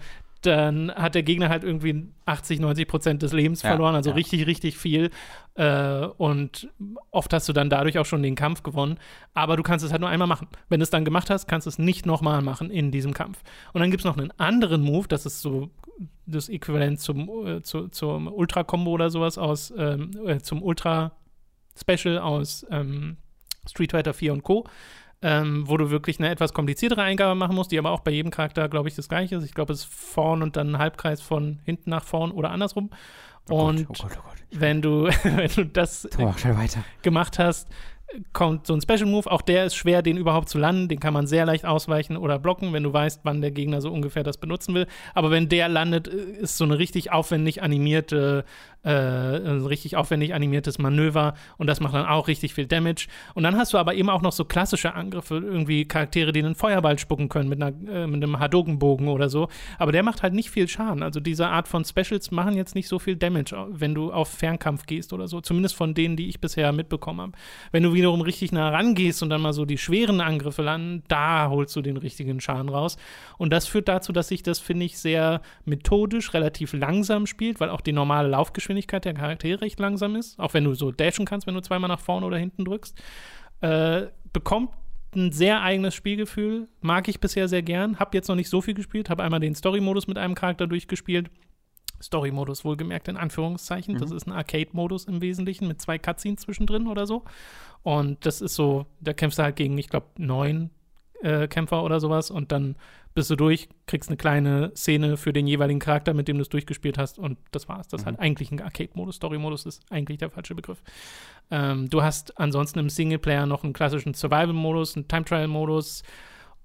A: dann hat der Gegner halt irgendwie 80, 90 Prozent des Lebens ja, verloren, also ja. richtig, richtig viel. Äh, und oft hast du dann dadurch auch schon den Kampf gewonnen. Aber du kannst es halt nur einmal machen. Wenn du es dann gemacht hast, kannst du es nicht nochmal machen in diesem Kampf. Und dann gibt es noch einen anderen Move, das ist so das Äquivalent zum, äh, zu, zum Ultra-Combo oder sowas aus, ähm, äh, zum Ultra-Special aus ähm, Street Fighter 4 und Co ähm, wo du wirklich eine etwas kompliziertere Eingabe machen musst, die aber auch bei jedem Charakter, glaube ich, das gleiche ist. Ich glaube, es ist vorn und dann ein Halbkreis von hinten nach vorn oder andersrum. Oh und Gott, oh Gott, oh Gott. wenn du, wenn du das
B: oh,
A: gemacht hast, kommt so ein Special Move. Auch der ist schwer, den überhaupt zu landen. Den kann man sehr leicht ausweichen oder blocken, wenn du weißt, wann der Gegner so ungefähr das benutzen will. Aber wenn der landet, äh, ist so eine richtig aufwendig animierte äh, ein richtig aufwendig animiertes Manöver und das macht dann auch richtig viel Damage. Und dann hast du aber eben auch noch so klassische Angriffe, irgendwie Charaktere, die einen Feuerball spucken können mit, einer, äh, mit einem Hadogenbogen oder so. Aber der macht halt nicht viel Schaden. Also diese Art von Specials machen jetzt nicht so viel Damage, wenn du auf Fernkampf gehst oder so. Zumindest von denen, die ich bisher mitbekommen habe. Wenn du wiederum richtig nah rangehst und dann mal so die schweren Angriffe landen, da holst du den richtigen Schaden raus. Und das führt dazu, dass sich das, finde ich, sehr methodisch, relativ langsam spielt, weil auch die normale Laufgeschwindigkeit Geschwindigkeit der Charaktere recht langsam ist, auch wenn du so dashen kannst, wenn du zweimal nach vorne oder hinten drückst, äh, bekommt ein sehr eigenes Spielgefühl. Mag ich bisher sehr gern. Hab jetzt noch nicht so viel gespielt. Hab einmal den Story-Modus mit einem Charakter durchgespielt. Story-Modus wohlgemerkt in Anführungszeichen. Mhm. Das ist ein Arcade-Modus im Wesentlichen mit zwei Cutscenes zwischendrin oder so. Und das ist so, da kämpfst du halt gegen, ich glaube, neun äh, Kämpfer oder sowas und dann bist du durch, kriegst eine kleine Szene für den jeweiligen Charakter, mit dem du es durchgespielt hast und das war's. Das mhm. ist halt eigentlich ein Arcade-Modus. Story-Modus ist eigentlich der falsche Begriff. Ähm, du hast ansonsten im Singleplayer noch einen klassischen Survival-Modus, einen Time-Trial-Modus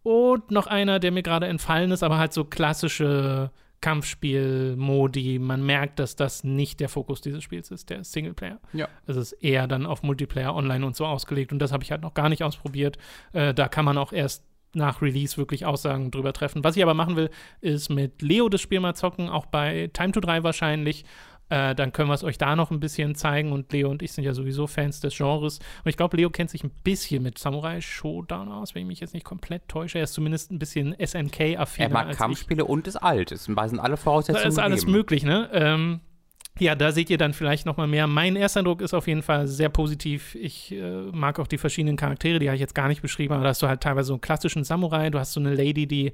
A: und noch einer, der mir gerade entfallen ist, aber halt so klassische Kampfspiel-Modi. Man merkt, dass das nicht der Fokus dieses Spiels ist, der Singleplayer. Ja. Es ist eher dann auf Multiplayer, Online und so ausgelegt und das habe ich halt noch gar nicht ausprobiert. Äh, da kann man auch erst nach Release wirklich Aussagen drüber treffen. Was ich aber machen will, ist mit Leo das Spiel mal zocken, auch bei Time to 3 wahrscheinlich. Äh, dann können wir es euch da noch ein bisschen zeigen. Und Leo und ich sind ja sowieso Fans des Genres. Und ich glaube, Leo kennt sich ein bisschen mit Samurai Showdown aus, wenn ich mich jetzt nicht komplett täusche. Er ist zumindest ein bisschen SNK-affin.
B: Er mag Kampfspiele ich. und ist alt. Es sind alle Voraussetzungen. Da
A: ist alles gegeben. möglich, ne? Ähm, ja, da seht ihr dann vielleicht noch mal mehr. Mein erster Eindruck ist auf jeden Fall sehr positiv. Ich äh, mag auch die verschiedenen Charaktere, die habe ich jetzt gar nicht beschrieben, aber da hast du halt teilweise so einen klassischen Samurai. Du hast so eine Lady, die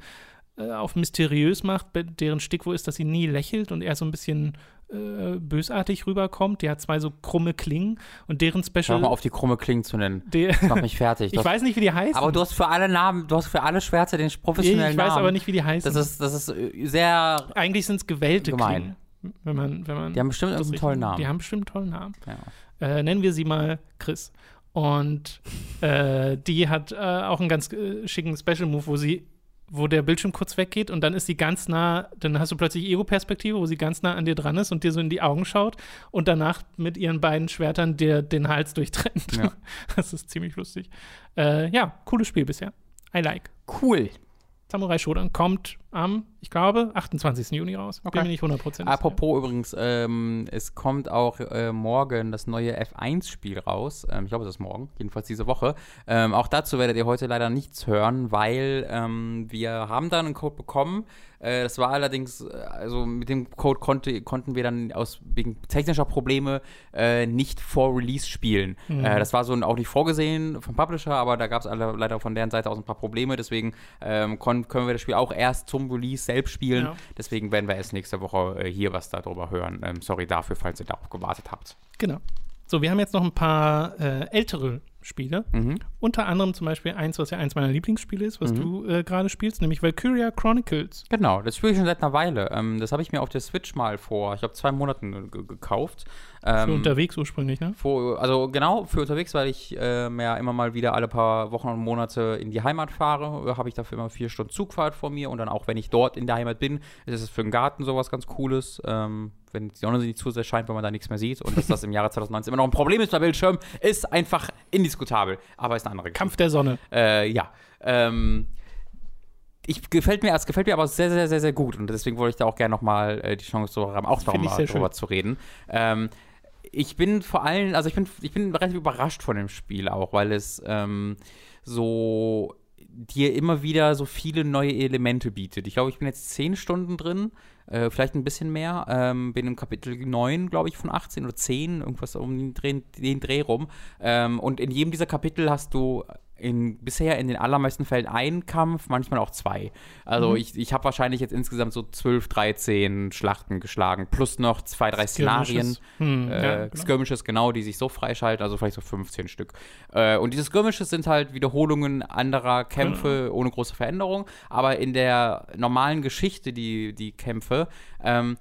A: äh, auf mysteriös macht, deren Stickwo ist, dass sie nie lächelt und eher so ein bisschen äh, bösartig rüberkommt. Die hat zwei so krumme Klingen und deren Special.
B: Hör mal auf, die krumme Klingen zu nennen. Die, das macht mich fertig.
A: ich weiß nicht, wie die heißen.
B: Aber du hast für alle Namen, du hast für alle Schwerter den professionellen Namen.
A: Ich weiß Namen. aber nicht, wie die heißen.
B: Das ist, das ist äh, sehr.
A: Eigentlich sind es gewählte gemein. Klingen. Wenn man, wenn man
B: die haben bestimmt einen tollen Namen.
A: Die haben bestimmt einen tollen Namen. Ja. Äh, nennen wir sie mal Chris. Und äh, die hat äh, auch einen ganz äh, schicken Special Move, wo sie, wo der Bildschirm kurz weggeht und dann ist sie ganz nah, dann hast du plötzlich Ego-Perspektive, wo sie ganz nah an dir dran ist und dir so in die Augen schaut und danach mit ihren beiden Schwertern dir den Hals durchtrennt. Ja. Das ist ziemlich lustig. Äh, ja, cooles Spiel bisher. I like.
B: Cool.
A: Samurai Shodown kommt am, ich glaube, 28. Juni raus.
B: Okay. Bin mir nicht 100% Apropos sicher. übrigens, ähm, es kommt auch äh, morgen das neue F1-Spiel raus. Ähm, ich glaube, es ist morgen, jedenfalls diese Woche. Ähm, auch dazu werdet ihr heute leider nichts hören, weil ähm, wir haben da einen Code bekommen. Äh, das war allerdings, äh, also mit dem Code konnte, konnten wir dann aus wegen technischer Probleme äh, nicht vor Release spielen. Mhm. Äh, das war so auch nicht vorgesehen vom Publisher, aber da gab es leider von deren Seite aus ein paar Probleme. Deswegen ähm, können wir das Spiel auch erst zum Release selbst spielen. Ja. Deswegen werden wir erst nächste Woche äh, hier was darüber hören. Ähm, sorry dafür, falls ihr darauf gewartet habt.
A: Genau. So, wir haben jetzt noch ein paar äh, ältere Spiele. Mhm. Unter anderem zum Beispiel eins, was ja eins meiner Lieblingsspiele ist, was mhm. du äh, gerade spielst, nämlich Valkyria Chronicles.
B: Genau, das spiele ich schon seit einer Weile. Ähm, das habe ich mir auf der Switch mal vor, ich glaube, zwei Monaten gekauft.
A: Ähm, für unterwegs ursprünglich, ne?
B: Vor, also genau, für unterwegs, weil ich äh, ja immer mal wieder alle paar Wochen und Monate in die Heimat fahre, habe ich dafür immer vier Stunden Zugfahrt vor mir und dann auch, wenn ich dort in der Heimat bin, ist es für den Garten sowas ganz Cooles. Ähm, wenn die Sonne nicht zu sehr scheint, weil man da nichts mehr sieht und dass das im Jahre 2019 immer noch ein Problem ist bei Bildschirm, ist einfach indiskutabel. Aber ist eine andere
A: Kampf der Sonne.
B: Äh, ja. Ähm, ich gefällt mir, es gefällt mir aber sehr, sehr, sehr, sehr gut und deswegen wollte ich da auch gerne nochmal äh, die Chance zu haben, auch nochmal drüber zu reden. Ähm, ich bin vor allem, also ich bin, ich bin relativ überrascht von dem Spiel auch, weil es ähm, so dir immer wieder so viele neue Elemente bietet. Ich glaube, ich bin jetzt zehn Stunden drin, äh, vielleicht ein bisschen mehr. Ähm, bin im Kapitel 9, glaube ich, von 18 oder 10, irgendwas um den Dreh, den Dreh rum. Ähm, und in jedem dieser Kapitel hast du in, bisher in den allermeisten Fällen einen Kampf, manchmal auch zwei. Also mhm. ich, ich habe wahrscheinlich jetzt insgesamt so 12, 13 Schlachten geschlagen, plus noch zwei, drei Szenarien. Hm, äh, ja, genau. Skirmishes, genau, die sich so freischalten, also vielleicht so 15 Stück. Äh, und diese Skirmishes sind halt Wiederholungen anderer Kämpfe genau. ohne große Veränderung, aber in der normalen Geschichte, die, die Kämpfe, ähm,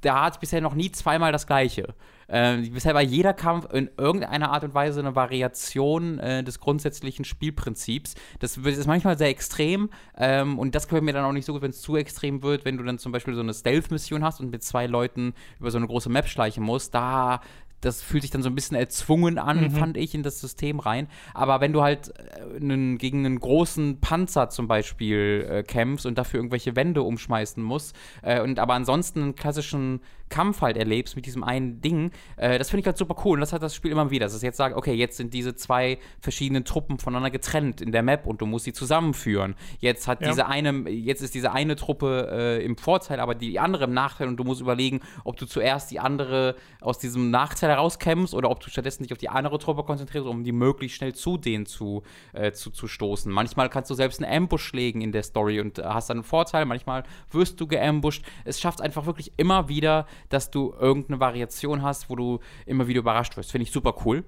B: da hat es bisher noch nie zweimal das Gleiche. Äh, bisher war jeder Kampf in irgendeiner Art und Weise eine Variation äh, des grundsätzlichen Spielprinzips. Das ist manchmal sehr extrem ähm, und das gefällt mir dann auch nicht so gut, wenn es zu extrem wird, wenn du dann zum Beispiel so eine Stealth-Mission hast und mit zwei Leuten über so eine große Map schleichen musst. Da das fühlt sich dann so ein bisschen erzwungen an, mhm. fand ich, in das System rein. Aber wenn du halt äh, einen, gegen einen großen Panzer zum Beispiel äh, kämpfst und dafür irgendwelche Wände umschmeißen musst äh, und aber ansonsten einen klassischen Kampf halt erlebst mit diesem einen Ding, äh, das finde ich halt super cool. Und das hat das Spiel immer wieder, dass es jetzt sagt, okay, jetzt sind diese zwei verschiedenen Truppen voneinander getrennt in der Map und du musst sie zusammenführen. Jetzt hat ja. diese eine, jetzt ist diese eine Truppe äh, im Vorteil, aber die andere im Nachteil und du musst überlegen, ob du zuerst die andere aus diesem Nachteil herauskämpfst oder ob du stattdessen dich auf die andere Truppe konzentrierst, um die möglichst schnell zu denen zu, äh, zu, zu stoßen. Manchmal kannst du selbst einen Ambush legen in der Story und hast dann einen Vorteil, manchmal wirst du geambusht. Es schafft einfach wirklich immer wieder dass du irgendeine Variation hast, wo du immer wieder überrascht wirst. Finde ich super cool.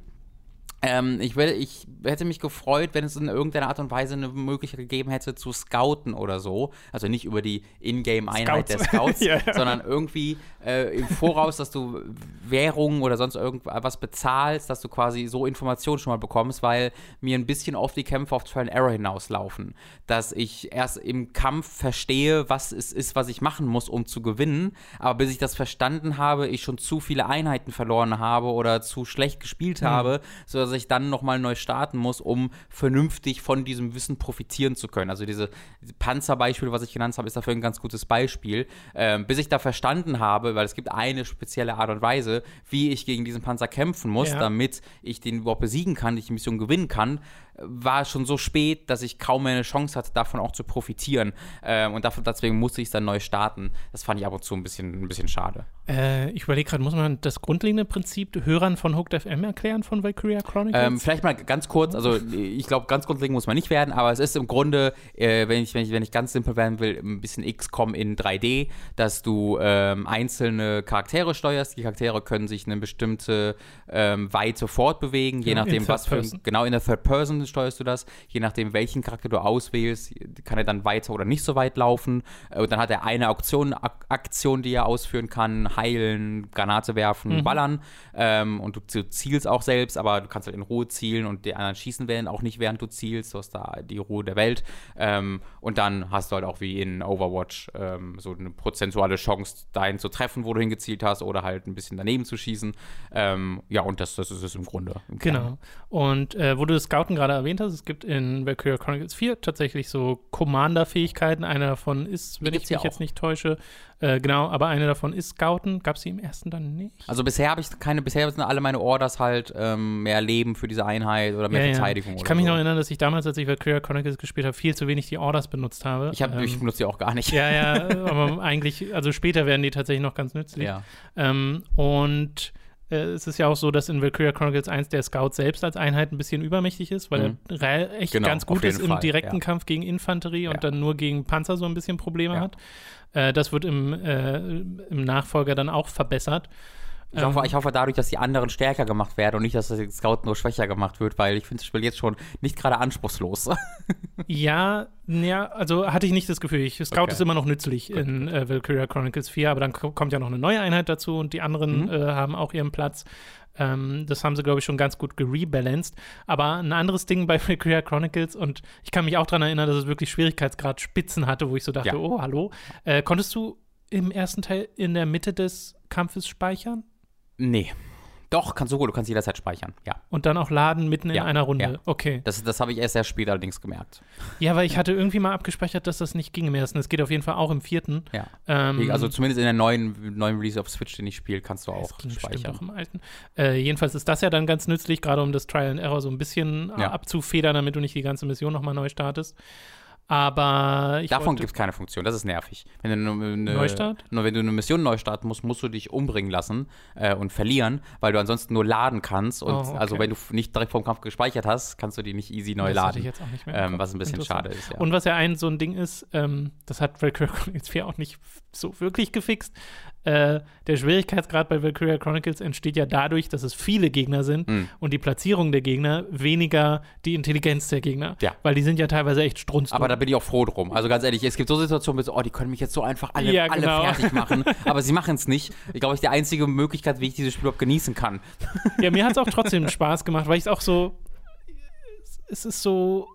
B: Ähm, ich, will, ich hätte mich gefreut, wenn es in irgendeiner Art und Weise eine Möglichkeit gegeben hätte zu scouten oder so. Also nicht über die Ingame-Einheit der Scouts, ja, sondern irgendwie äh, im Voraus, dass du Währungen oder sonst irgendwas bezahlst, dass du quasi so Informationen schon mal bekommst, weil mir ein bisschen oft die Kämpfe auf Trial and Error hinauslaufen. Dass ich erst im Kampf verstehe, was es ist, was ich machen muss, um zu gewinnen. Aber bis ich das verstanden habe, ich schon zu viele Einheiten verloren habe oder zu schlecht gespielt mhm. habe, sodass ich dann nochmal neu starten muss, um vernünftig von diesem Wissen profitieren zu können. Also diese Panzerbeispiel, was ich genannt habe, ist dafür ein ganz gutes Beispiel. Ähm, bis ich da verstanden habe, weil es gibt eine spezielle Art und Weise, wie ich gegen diesen Panzer kämpfen muss, ja. damit ich den überhaupt besiegen kann, ich die Mission gewinnen kann, war schon so spät, dass ich kaum mehr eine Chance hatte, davon auch zu profitieren. Ähm, und dafür, deswegen musste ich es dann neu starten. Das fand ich ab und zu ein bisschen, ein bisschen schade.
A: Äh, ich überlege gerade, muss man das grundlegende Prinzip Hörern von Hooked FM erklären von Valkyria Chronicles?
B: Ähm, vielleicht mal ganz kurz, also ich glaube, ganz grundlegend muss man nicht werden, aber es ist im Grunde, äh, wenn, ich, wenn, ich, wenn ich ganz simpel werden will, ein bisschen XCOM in 3D, dass du ähm, einzelne Charaktere steuerst. Die Charaktere können sich eine bestimmte ähm, Weite fortbewegen, je ja, nachdem, was für. Genau, in der Third Person steuerst du das. Je nachdem, welchen Charakter du auswählst, kann er dann weiter oder nicht so weit laufen. Äh, und dann hat er eine Auktion, Aktion, die er ausführen kann: heilen, Granate werfen, mhm. ballern. Ähm, und du, du, zielst auch selbst, aber du kannst halt in Ruhe zielen und die anderen schießen werden auch nicht, während du zielst. Du hast da die Ruhe der Welt. Ähm, und dann hast du halt auch wie in Overwatch ähm, so eine prozentuale Chance, dahin zu treffen, wo du hingezielt hast, oder halt ein bisschen daneben zu schießen. Ähm, ja, und das, das ist es im Grunde. Im
A: genau. Und äh, wo du das Scouten gerade erwähnt hast, es gibt in Valkyria Chronicles 4 tatsächlich so Commander-Fähigkeiten. Eine davon ist, wenn ich mich jetzt nicht täusche, äh, genau, aber eine davon ist Scouten. Gab es sie im ersten dann nicht?
B: Also bisher habe ich keine, bisher sind alle meine Orders halt ähm, mehr Leben für diese Einheit oder mehr ja, Verteidigung.
A: Ja. Ich kann mich so. noch erinnern, dass ich damals, als ich Valkyria Chronicles gespielt habe, viel zu wenig die Orders benutzt habe.
B: Ich, hab, ähm, ich benutze die auch gar nicht.
A: Ja, ja, aber eigentlich, also später werden die tatsächlich noch ganz nützlich. Ja. Ähm, und es ist ja auch so, dass in Valkyria Chronicles 1 der Scout selbst als Einheit ein bisschen übermächtig ist, weil mhm. er echt genau, ganz gut ist im Fall, direkten ja. Kampf gegen Infanterie und ja. dann nur gegen Panzer so ein bisschen Probleme ja. hat. Äh, das wird im, äh, im Nachfolger dann auch verbessert.
B: Ich hoffe, ich hoffe dadurch, dass die anderen stärker gemacht werden und nicht, dass das Scout nur schwächer gemacht wird, weil ich finde das Spiel jetzt schon nicht gerade anspruchslos.
A: ja, ja, also hatte ich nicht das Gefühl. Ich, Scout okay. ist immer noch nützlich Gut. in äh, Valkyria Chronicles 4, aber dann kommt ja noch eine neue Einheit dazu und die anderen mhm. äh, haben auch ihren Platz. Ähm, das haben sie, glaube ich, schon ganz gut gerebalanced. Aber ein anderes Ding bei Valkyria Chronicles, und ich kann mich auch daran erinnern, dass es wirklich Schwierigkeitsgrad Spitzen hatte, wo ich so dachte, ja. oh, hallo. Äh, konntest du im ersten Teil in der Mitte des Kampfes speichern?
B: Nee. Doch, kannst du gut, du kannst jederzeit speichern, ja.
A: Und dann auch laden mitten ja, in einer Runde. Ja. Okay.
B: Das, das habe ich erst sehr spät allerdings gemerkt.
A: Ja, weil ich hatte irgendwie mal abgespeichert, dass das nicht ging im ersten. Es geht auf jeden Fall auch im vierten.
B: Ja. Ähm, also zumindest in der neuen, neuen Release auf Switch, den ich spiele, kannst du auch ging speichern. Auch im
A: alten. Äh, jedenfalls ist das ja dann ganz nützlich, gerade um das Trial and Error so ein bisschen ja. abzufedern, damit du nicht die ganze Mission nochmal neu startest. Aber
B: Davon gibt es keine Funktion, das ist nervig. Wenn du eine,
A: Neustart?
B: wenn du eine Mission neu starten musst, musst du dich umbringen lassen äh, und verlieren, weil du ansonsten nur laden kannst. Und oh, okay. also wenn du nicht direkt vom Kampf gespeichert hast, kannst du die nicht easy neu das laden. Ich jetzt auch nicht mehr ähm, was ein bisschen schade ist. Ja.
A: Und was ja ein so ein Ding ist, ähm, das hat Valkyrie jetzt 4 auch nicht so wirklich gefixt, äh, der Schwierigkeitsgrad bei Valkyria Chronicles entsteht ja dadurch, dass es viele Gegner sind
B: Mhm.
A: und die Platzierung der Gegner weniger die Intelligenz der Gegner.
B: Ja.
A: Weil die sind ja teilweise echt strunzdumm.
B: Aber da bin ich auch froh drum. Also ganz ehrlich, es gibt so Situationen, so, oh, die können mich jetzt so einfach alle,
A: Ja,
B: alle
A: genau.
B: fertig machen. Aber sie machen es nicht. Ich glaube, ich die einzige Möglichkeit, wie ich dieses Spiel überhaupt genießen kann.
A: Ja, mir hat es auch trotzdem Spaß gemacht, weil ich es auch so. Es ist so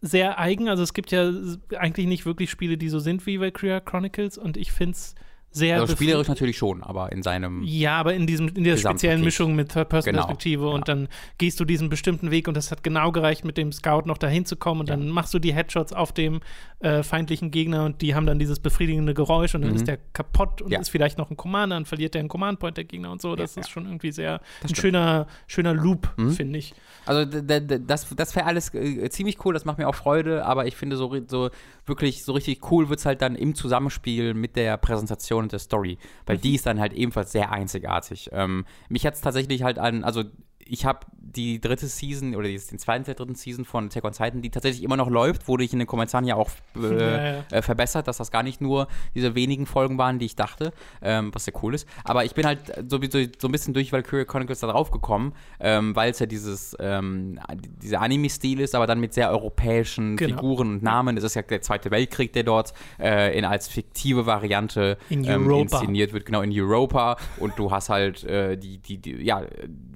A: sehr eigen. Also, es gibt ja eigentlich nicht wirklich Spiele, die so sind wie Valkyria Chronicles und ich finde es sehr.
B: Also spielerisch natürlich schon, aber in seinem.
A: Ja, aber in, diesem, in der speziellen Mischung mit Third-Person-Perspektive
B: Genau,
A: und dann gehst du diesen bestimmten Weg und das hat genau gereicht, mit dem Scout noch dahin zu kommen und
B: Ja.
A: dann machst du die Headshots auf dem äh, feindlichen Gegner und die haben dann dieses befriedigende Geräusch und dann
B: Mhm.
A: ist der kaputt und
B: Ja.
A: ist vielleicht noch ein Commander, dann verliert der einen Command-Point der Gegner und so. Das
B: Ja,
A: ist
B: ja.
A: schon irgendwie sehr ein
B: stimmt.
A: schöner, schöner Loop,
B: Mhm.
A: finde ich.
B: Also das, das wäre alles äh, ziemlich cool, das macht mir auch Freude, aber ich finde so, so wirklich so richtig cool wird es halt dann im Zusammenspiel mit der Präsentation und der Story, weil die ist dann halt ebenfalls sehr einzigartig. Ähm, mich hat es tatsächlich halt an, also ich habe die dritte Season oder die- den zweiten der dritten Season von Attack on Titan, die tatsächlich immer noch läuft, wurde ich in den Kommentaren ja auch äh,
A: Ja, ja.
B: Äh, verbessert, dass das gar nicht nur diese wenigen Folgen waren, die ich dachte, ähm, was sehr cool ist. Aber ich bin halt so, so, so ein bisschen durch Valkyria Chronicles da drauf gekommen, ähm, weil es ja dieses, ähm, dieser Anime-Stil ist, aber dann mit sehr europäischen
A: Genau.
B: Figuren und Namen. Es ist ja der Zweite Weltkrieg, der dort äh, in, als fiktive Variante
A: In
B: ähm, inszeniert wird, genau in Europa. Und du hast halt äh, die, die, die, ja,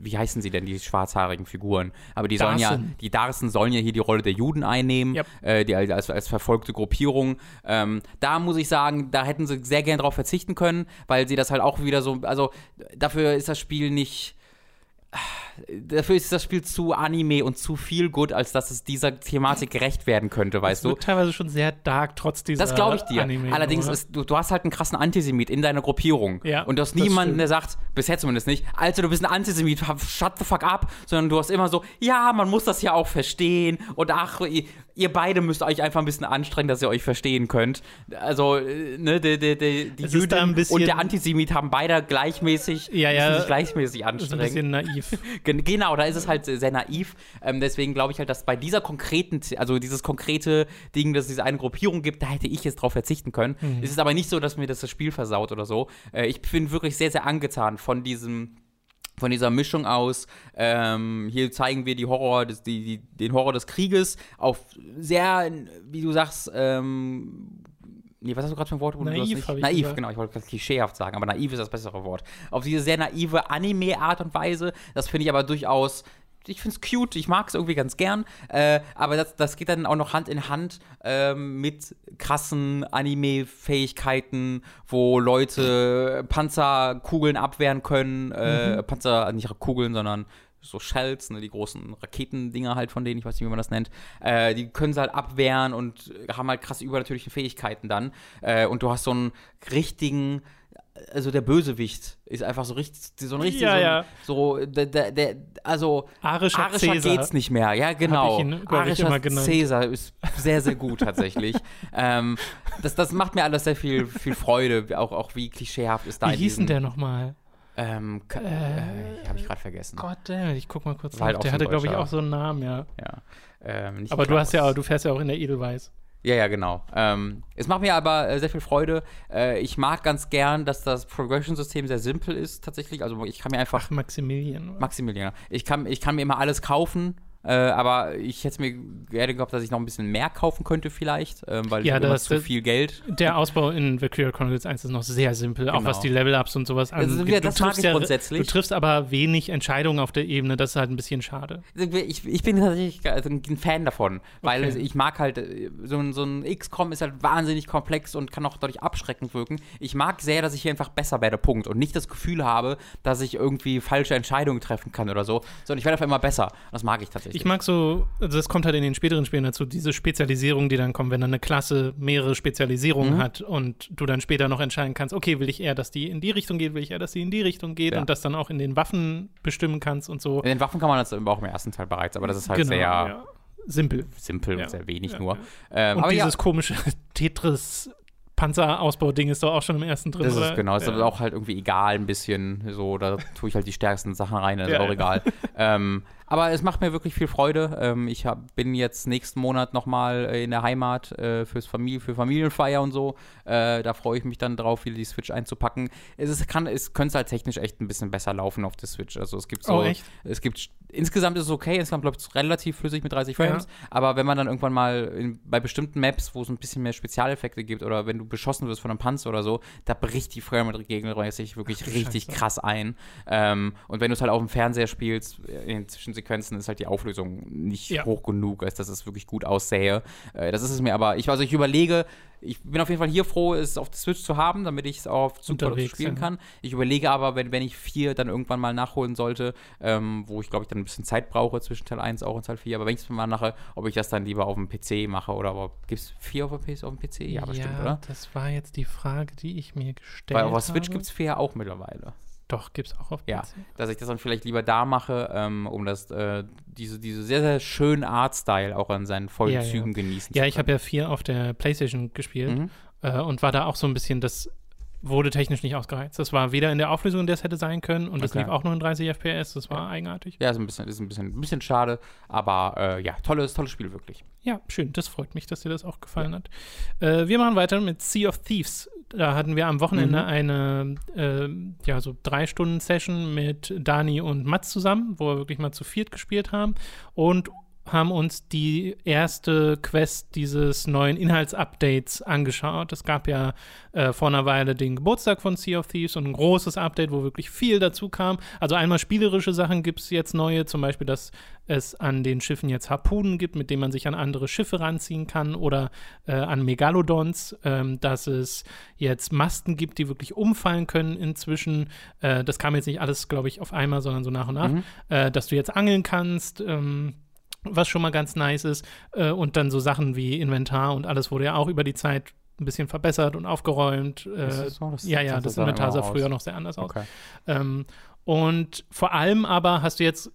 B: wie heißen sie denn, die schwarzhaarigen Figuren? Aber die sollen ja,
A: Darsen.
B: die Darsen sollen ja hier die Rolle der Juden einnehmen,
A: Yep.
B: äh, die als, als, als verfolgte Gruppierung. Ähm, da muss ich sagen, da hätten sie sehr gern drauf verzichten können, weil sie das halt auch wieder so, also dafür ist das Spiel nicht. Dafür ist das Spiel zu Anime und zu viel gut, als dass es dieser Thematik gerecht werden könnte, weißt du?
A: teilweise schon sehr dark, trotz dieser
B: Das glaube ich dir.
A: Anime,
B: Allerdings ist, du, du hast halt einen krassen Antisemit in deiner Gruppierung.
A: Ja,
B: und du hast niemanden, der sagt, bisher zumindest nicht, Alter, du bist ein Antisemit, shut the fuck up, sondern du hast immer so, ja, man muss das ja auch verstehen und ach, ihr, ihr beide müsst euch einfach ein bisschen anstrengen, dass ihr euch verstehen könnt. Also, äh, ne, die, die, die, die Jüdin und der Antisemit haben beide gleichmäßig,
A: Ja, ja.
B: müssen sich gleichmäßig
A: Das ist ein
B: anstrengen.
A: bisschen naiv.
B: Gen genau, da ist es halt sehr naiv. Ähm, deswegen glaube ich halt, dass bei dieser konkreten, also dieses konkrete Ding, dass es diese eine Gruppierung gibt, da hätte ich jetzt drauf verzichten können.
A: Mhm.
B: Es ist aber nicht so, dass mir das das Spiel versaut oder so. Äh, ich bin wirklich sehr, sehr angetan von diesem von dieser Mischung aus, ähm, hier zeigen wir die Horror des, die, die, den Horror des Krieges auf sehr, wie du sagst, ähm, Nee, was hast du gerade für ein Wort?
A: Naiv,
B: nicht- Naiv, genau. Ich wollte klischeehaft sagen, aber naiv ist das bessere Wort. Auf diese sehr naive Anime-Art und Weise. Das finde ich aber durchaus. Ich finde es cute, ich mag es irgendwie ganz gern, äh, aber das, das geht dann auch noch Hand in Hand ähm, mit krassen Anime-Fähigkeiten, wo Leute Panzerkugeln abwehren können, äh, Panzer, nicht Kugeln, sondern so Shells, ne, die großen Raketendinger halt von denen, ich weiß nicht, wie man das nennt, äh, die können sie halt abwehren und haben halt krass übernatürliche Fähigkeiten dann. Äh, und du hast so einen richtigen, also der Bösewicht ist einfach so richtig, so ein richtig,
A: Ja,
B: so,
A: ja.
B: so der, der, der, also
A: Arischer,
B: Arischer
A: Cäsar.
B: geht's nicht mehr, ja genau.
A: ihn,
B: Arischer. Cäsar ist sehr, sehr gut tatsächlich. ähm, das, das macht mir alles sehr viel, viel Freude, auch, auch wie klischeehaft ist da
A: Wie hieß denn der nochmal?
B: Ähm, Ka- äh, habe ich gerade vergessen.
A: Gott damn, ich guck mal kurz
B: halt
A: nach.
B: auch
A: Der hatte, glaube ich, auch so einen Namen, ja.
B: Ja. Ähm,
A: Aber du hast ja
B: Klaus.
A: du fährst ja auch in der Edelweiß.
B: Ja, ja, genau. Ähm, es macht mir aber äh, sehr viel Freude. Äh, ich mag ganz gern, dass das Progression-System sehr simpel ist, tatsächlich. Also ich kann mir einfach
A: Ach, Maximilian.
B: Maximilian. Ich kann, ich kann mir immer alles kaufen, äh, aber ich hätte mir gerne gehabt, dass ich noch ein bisschen mehr kaufen könnte vielleicht, ähm, weil
A: Ja, das-
B: zu viel Geld.
A: Der Ausbau in Valkyria Chronicles 1 ist noch sehr simpel, auch
B: Genau.
A: was die Level-Ups und sowas
B: Also,
A: angeht.
B: ja, das mag
A: triffst
B: ich grundsätzlich.
A: Du triffst aber wenig Entscheidungen auf der Ebene, das ist halt ein bisschen schade.
B: Ich, ich bin tatsächlich also ein Fan davon, weil
A: Okay.
B: ich mag halt, äh, so ein, so ein XCOM ist halt wahnsinnig komplex und kann auch dadurch abschreckend wirken. Ich mag sehr, dass ich hier einfach besser werde, Punkt. Und nicht das Gefühl habe, dass ich irgendwie falsche Entscheidungen treffen kann oder so, sondern ich werde einfach immer besser. Das mag ich tatsächlich.
A: Ich mag so, also das kommt halt in den späteren Spielen dazu, diese Spezialisierung, die dann kommt, wenn dann eine Klasse mehrere Spezialisierungen
B: Mhm.
A: hat und du dann später noch entscheiden kannst, okay, will ich eher, dass die in die Richtung geht, will ich eher, dass die in die Richtung geht
B: Ja.
A: und das dann auch in den Waffen bestimmen kannst und so.
B: In den Waffen kann man das auch im ersten Teil bereits, aber das ist halt
A: Genau,
B: sehr
A: ja. simpel.
B: simpel
A: Ja.
B: und sehr wenig nur. Ähm,
A: Und dieses komische Tetris Panzerausbau-Ding ist doch auch schon im ersten drin,
B: Das
A: oder?
B: ist genau, ist
A: ja.
B: aber auch halt irgendwie egal ein bisschen. So, da tue ich halt die stärksten Sachen rein, das ist
A: Ja,
B: auch
A: ja.
B: egal. ähm, Aber es macht mir wirklich viel Freude. Ähm, ich hab, bin jetzt nächsten Monat nochmal in der Heimat äh, fürs Familie, für Familienfeier und so. Äh, da freue ich mich dann drauf, wieder die Switch einzupacken. Es, ist, kann, es könnte halt technisch echt ein bisschen besser laufen auf der Switch. Also es gibt so,
A: Oh,
B: es gibt insgesamt ist es okay, insgesamt läuft es relativ flüssig mit 30 Frames,
A: Ja.
B: aber wenn man dann irgendwann mal in, bei bestimmten Maps, wo es ein bisschen mehr Spezialeffekte gibt oder wenn du beschossen wirst von einem Panzer oder so, da bricht die Framerate regelmäßig wirklich
A: Ach
B: richtig
A: Scheiße.
B: krass ein. Ähm, und wenn du es halt auf dem Fernseher spielst, in den Zwischensequenzen ist halt die Auflösung nicht
A: Ja.
B: hoch genug, als dass es wirklich gut aussähe. Äh, das ist es mir aber, ich, also ich überlege, ich bin auf jeden Fall hier froh, es auf der Switch zu haben, damit ich es auch auf
A: Unterwegs,
B: spielen
A: ja.
B: kann. Ich überlege aber, wenn, wenn ich 4 dann irgendwann mal nachholen sollte, ähm, wo ich glaube ich dann ein bisschen Zeit brauche zwischen Teil 1 auch und Teil 4, aber wenn ich es mal mache, ob ich das dann lieber auf dem PC mache oder aber gibt es 4 auf dem PC auf dem PC? Ja, bestimmt, oder?
A: das war jetzt die Frage, die ich mir gestellt
B: Weil
A: habe.
B: auf der Switch gibt es 4 ja auch mittlerweile.
A: Doch, gibt es auch auf
B: Ja,
A: PC.
B: dass ich das dann vielleicht lieber da mache, ähm, um das, äh, diese, diese sehr, sehr schönen Artstyle auch an seinen vollen
A: Ja, ja.
B: Zügen genießen
A: Ja,
B: zu
A: ich habe ja vier auf der Playstation gespielt
B: Mhm.
A: äh, und war da auch so ein bisschen, das wurde technisch nicht ausgereizt. Das war weder in der Auflösung, in der es hätte sein können, und das
B: Okay.
A: lief auch nur in 30 FPS. Das war eigenartig.
B: Ja, ist ein bisschen, ist ein bisschen, ein bisschen schade, aber äh, ja, tolles, tolles Spiel wirklich.
A: Ja, schön. Das freut mich, dass dir das auch gefallen hat. Äh, wir machen weiter mit Sea of Thieves. Da hatten wir am Wochenende
B: Mhm.
A: eine, äh, ja, so drei Stunden Session mit Dani und Mats zusammen, wo wir wirklich mal zu viert gespielt haben und haben uns die erste Quest dieses neuen Inhaltsupdates angeschaut. Es gab ja äh, vor einer Weile den Geburtstag von Sea of Thieves und ein großes Update, wo wirklich viel dazu kam. Also einmal spielerische Sachen gibt es jetzt neue, zum Beispiel, dass es an den Schiffen jetzt Harpunen gibt, mit denen man sich an andere Schiffe ranziehen kann oder äh, an Megalodons, ähm, dass es jetzt Masten gibt, die wirklich umfallen können inzwischen. Äh, das kam jetzt nicht alles, glaube ich, auf einmal, sondern so nach und nach,
B: Mhm.
A: äh, dass du jetzt angeln kannst. Ähm, was schon mal ganz nice ist. Äh, und dann so Sachen wie Inventar und alles wurde ja auch über die Zeit ein bisschen verbessert und aufgeräumt. Äh,
B: Ist das so? Das-
A: ja, ja,
B: das
A: Inventar sah früher
B: aus.
A: noch sehr anders aus.
B: Okay.
A: Ähm, und vor allem aber hast du jetzt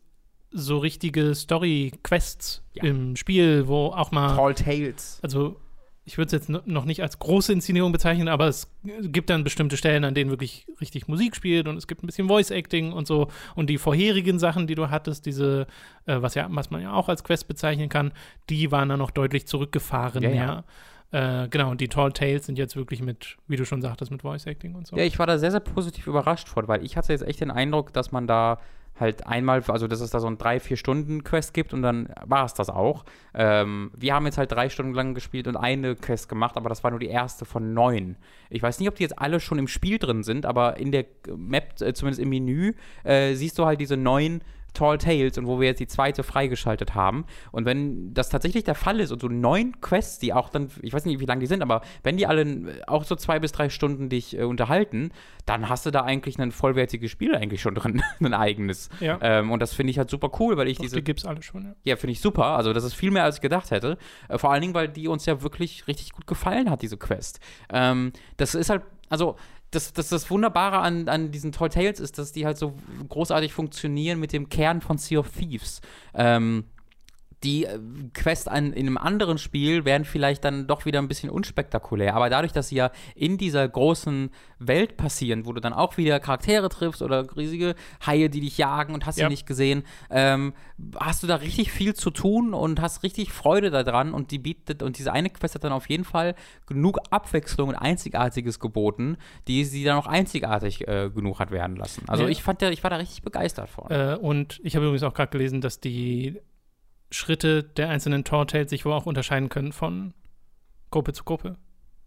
A: so richtige Story-Quests
B: Ja.
A: im Spiel, wo auch mal,
B: Tall Tales.
A: also ich würde es jetzt no- noch nicht als große Inszenierung bezeichnen, aber es gibt dann bestimmte Stellen, an denen wirklich richtig Musik spielt und es gibt ein bisschen Voice-Acting und so. Und die vorherigen Sachen, die du hattest, diese, äh, was, ja, was man ja auch als Quest bezeichnen kann, die waren dann noch deutlich zurückgefahren
B: Ja,
A: mehr. Äh, genau, und die Tall Tales sind jetzt wirklich mit, wie du schon sagtest, mit Voice-Acting und so.
B: Ja, ich war da sehr, sehr positiv überrascht von, weil ich hatte jetzt echt den Eindruck, dass man da halt einmal, also dass es da so ein drei, vier Stunden Quest gibt und dann war es das auch. Ähm, wir haben jetzt halt drei Stunden lang gespielt und eine Quest gemacht, aber das war nur die erste von neun. Ich weiß nicht, ob die jetzt alle schon im Spiel drin sind, aber in der Map, äh, zumindest im Menü, äh, siehst du halt diese neun Tall Tales und wo wir jetzt die zweite freigeschaltet haben. Und wenn das tatsächlich der Fall ist und so neun Quests, die auch dann, ich weiß nicht, wie lang die sind, aber wenn die alle äh, auch so zwei bis drei Stunden dich äh, unterhalten, dann hast du da eigentlich ein vollwertiges Spiel eigentlich schon drin, ein eigenes.
A: Ja.
B: Ähm, und das finde ich halt super cool, weil ich
A: Doch,
B: diese
A: die gibt's alle schon, ja.
B: ja, finde ich super. Also, das ist viel mehr, als ich gedacht hätte. Äh, vor allen Dingen, weil die uns ja wirklich richtig gut gefallen hat, diese Quest. Ähm, das ist halt, also, das, das, das Wunderbare an, an diesen Tall Tales ist, dass die halt so großartig funktionieren mit dem Kern von Sea of Thieves. Ähm, die äh, Quest an, in einem anderen Spiel wären vielleicht dann doch wieder ein bisschen unspektakulär. Aber dadurch, dass sie ja in dieser großen Welt passieren, wo du dann auch wieder Charaktere triffst oder riesige Haie, die dich jagen und hast
A: Ja.
B: sie nicht gesehen, ähm, hast du da richtig viel zu tun und hast richtig Freude daran und die bietet und diese eine Quest hat dann auf jeden Fall genug Abwechslung und Einzigartiges geboten, die sie dann auch einzigartig äh, genug hat werden lassen. Also
A: Ja.
B: ich fand, der, ich war da richtig begeistert von.
A: Äh, und ich habe übrigens auch gerade gelesen, dass die Schritte der einzelnen Tortales sich wohl auch unterscheiden können von Gruppe zu Gruppe.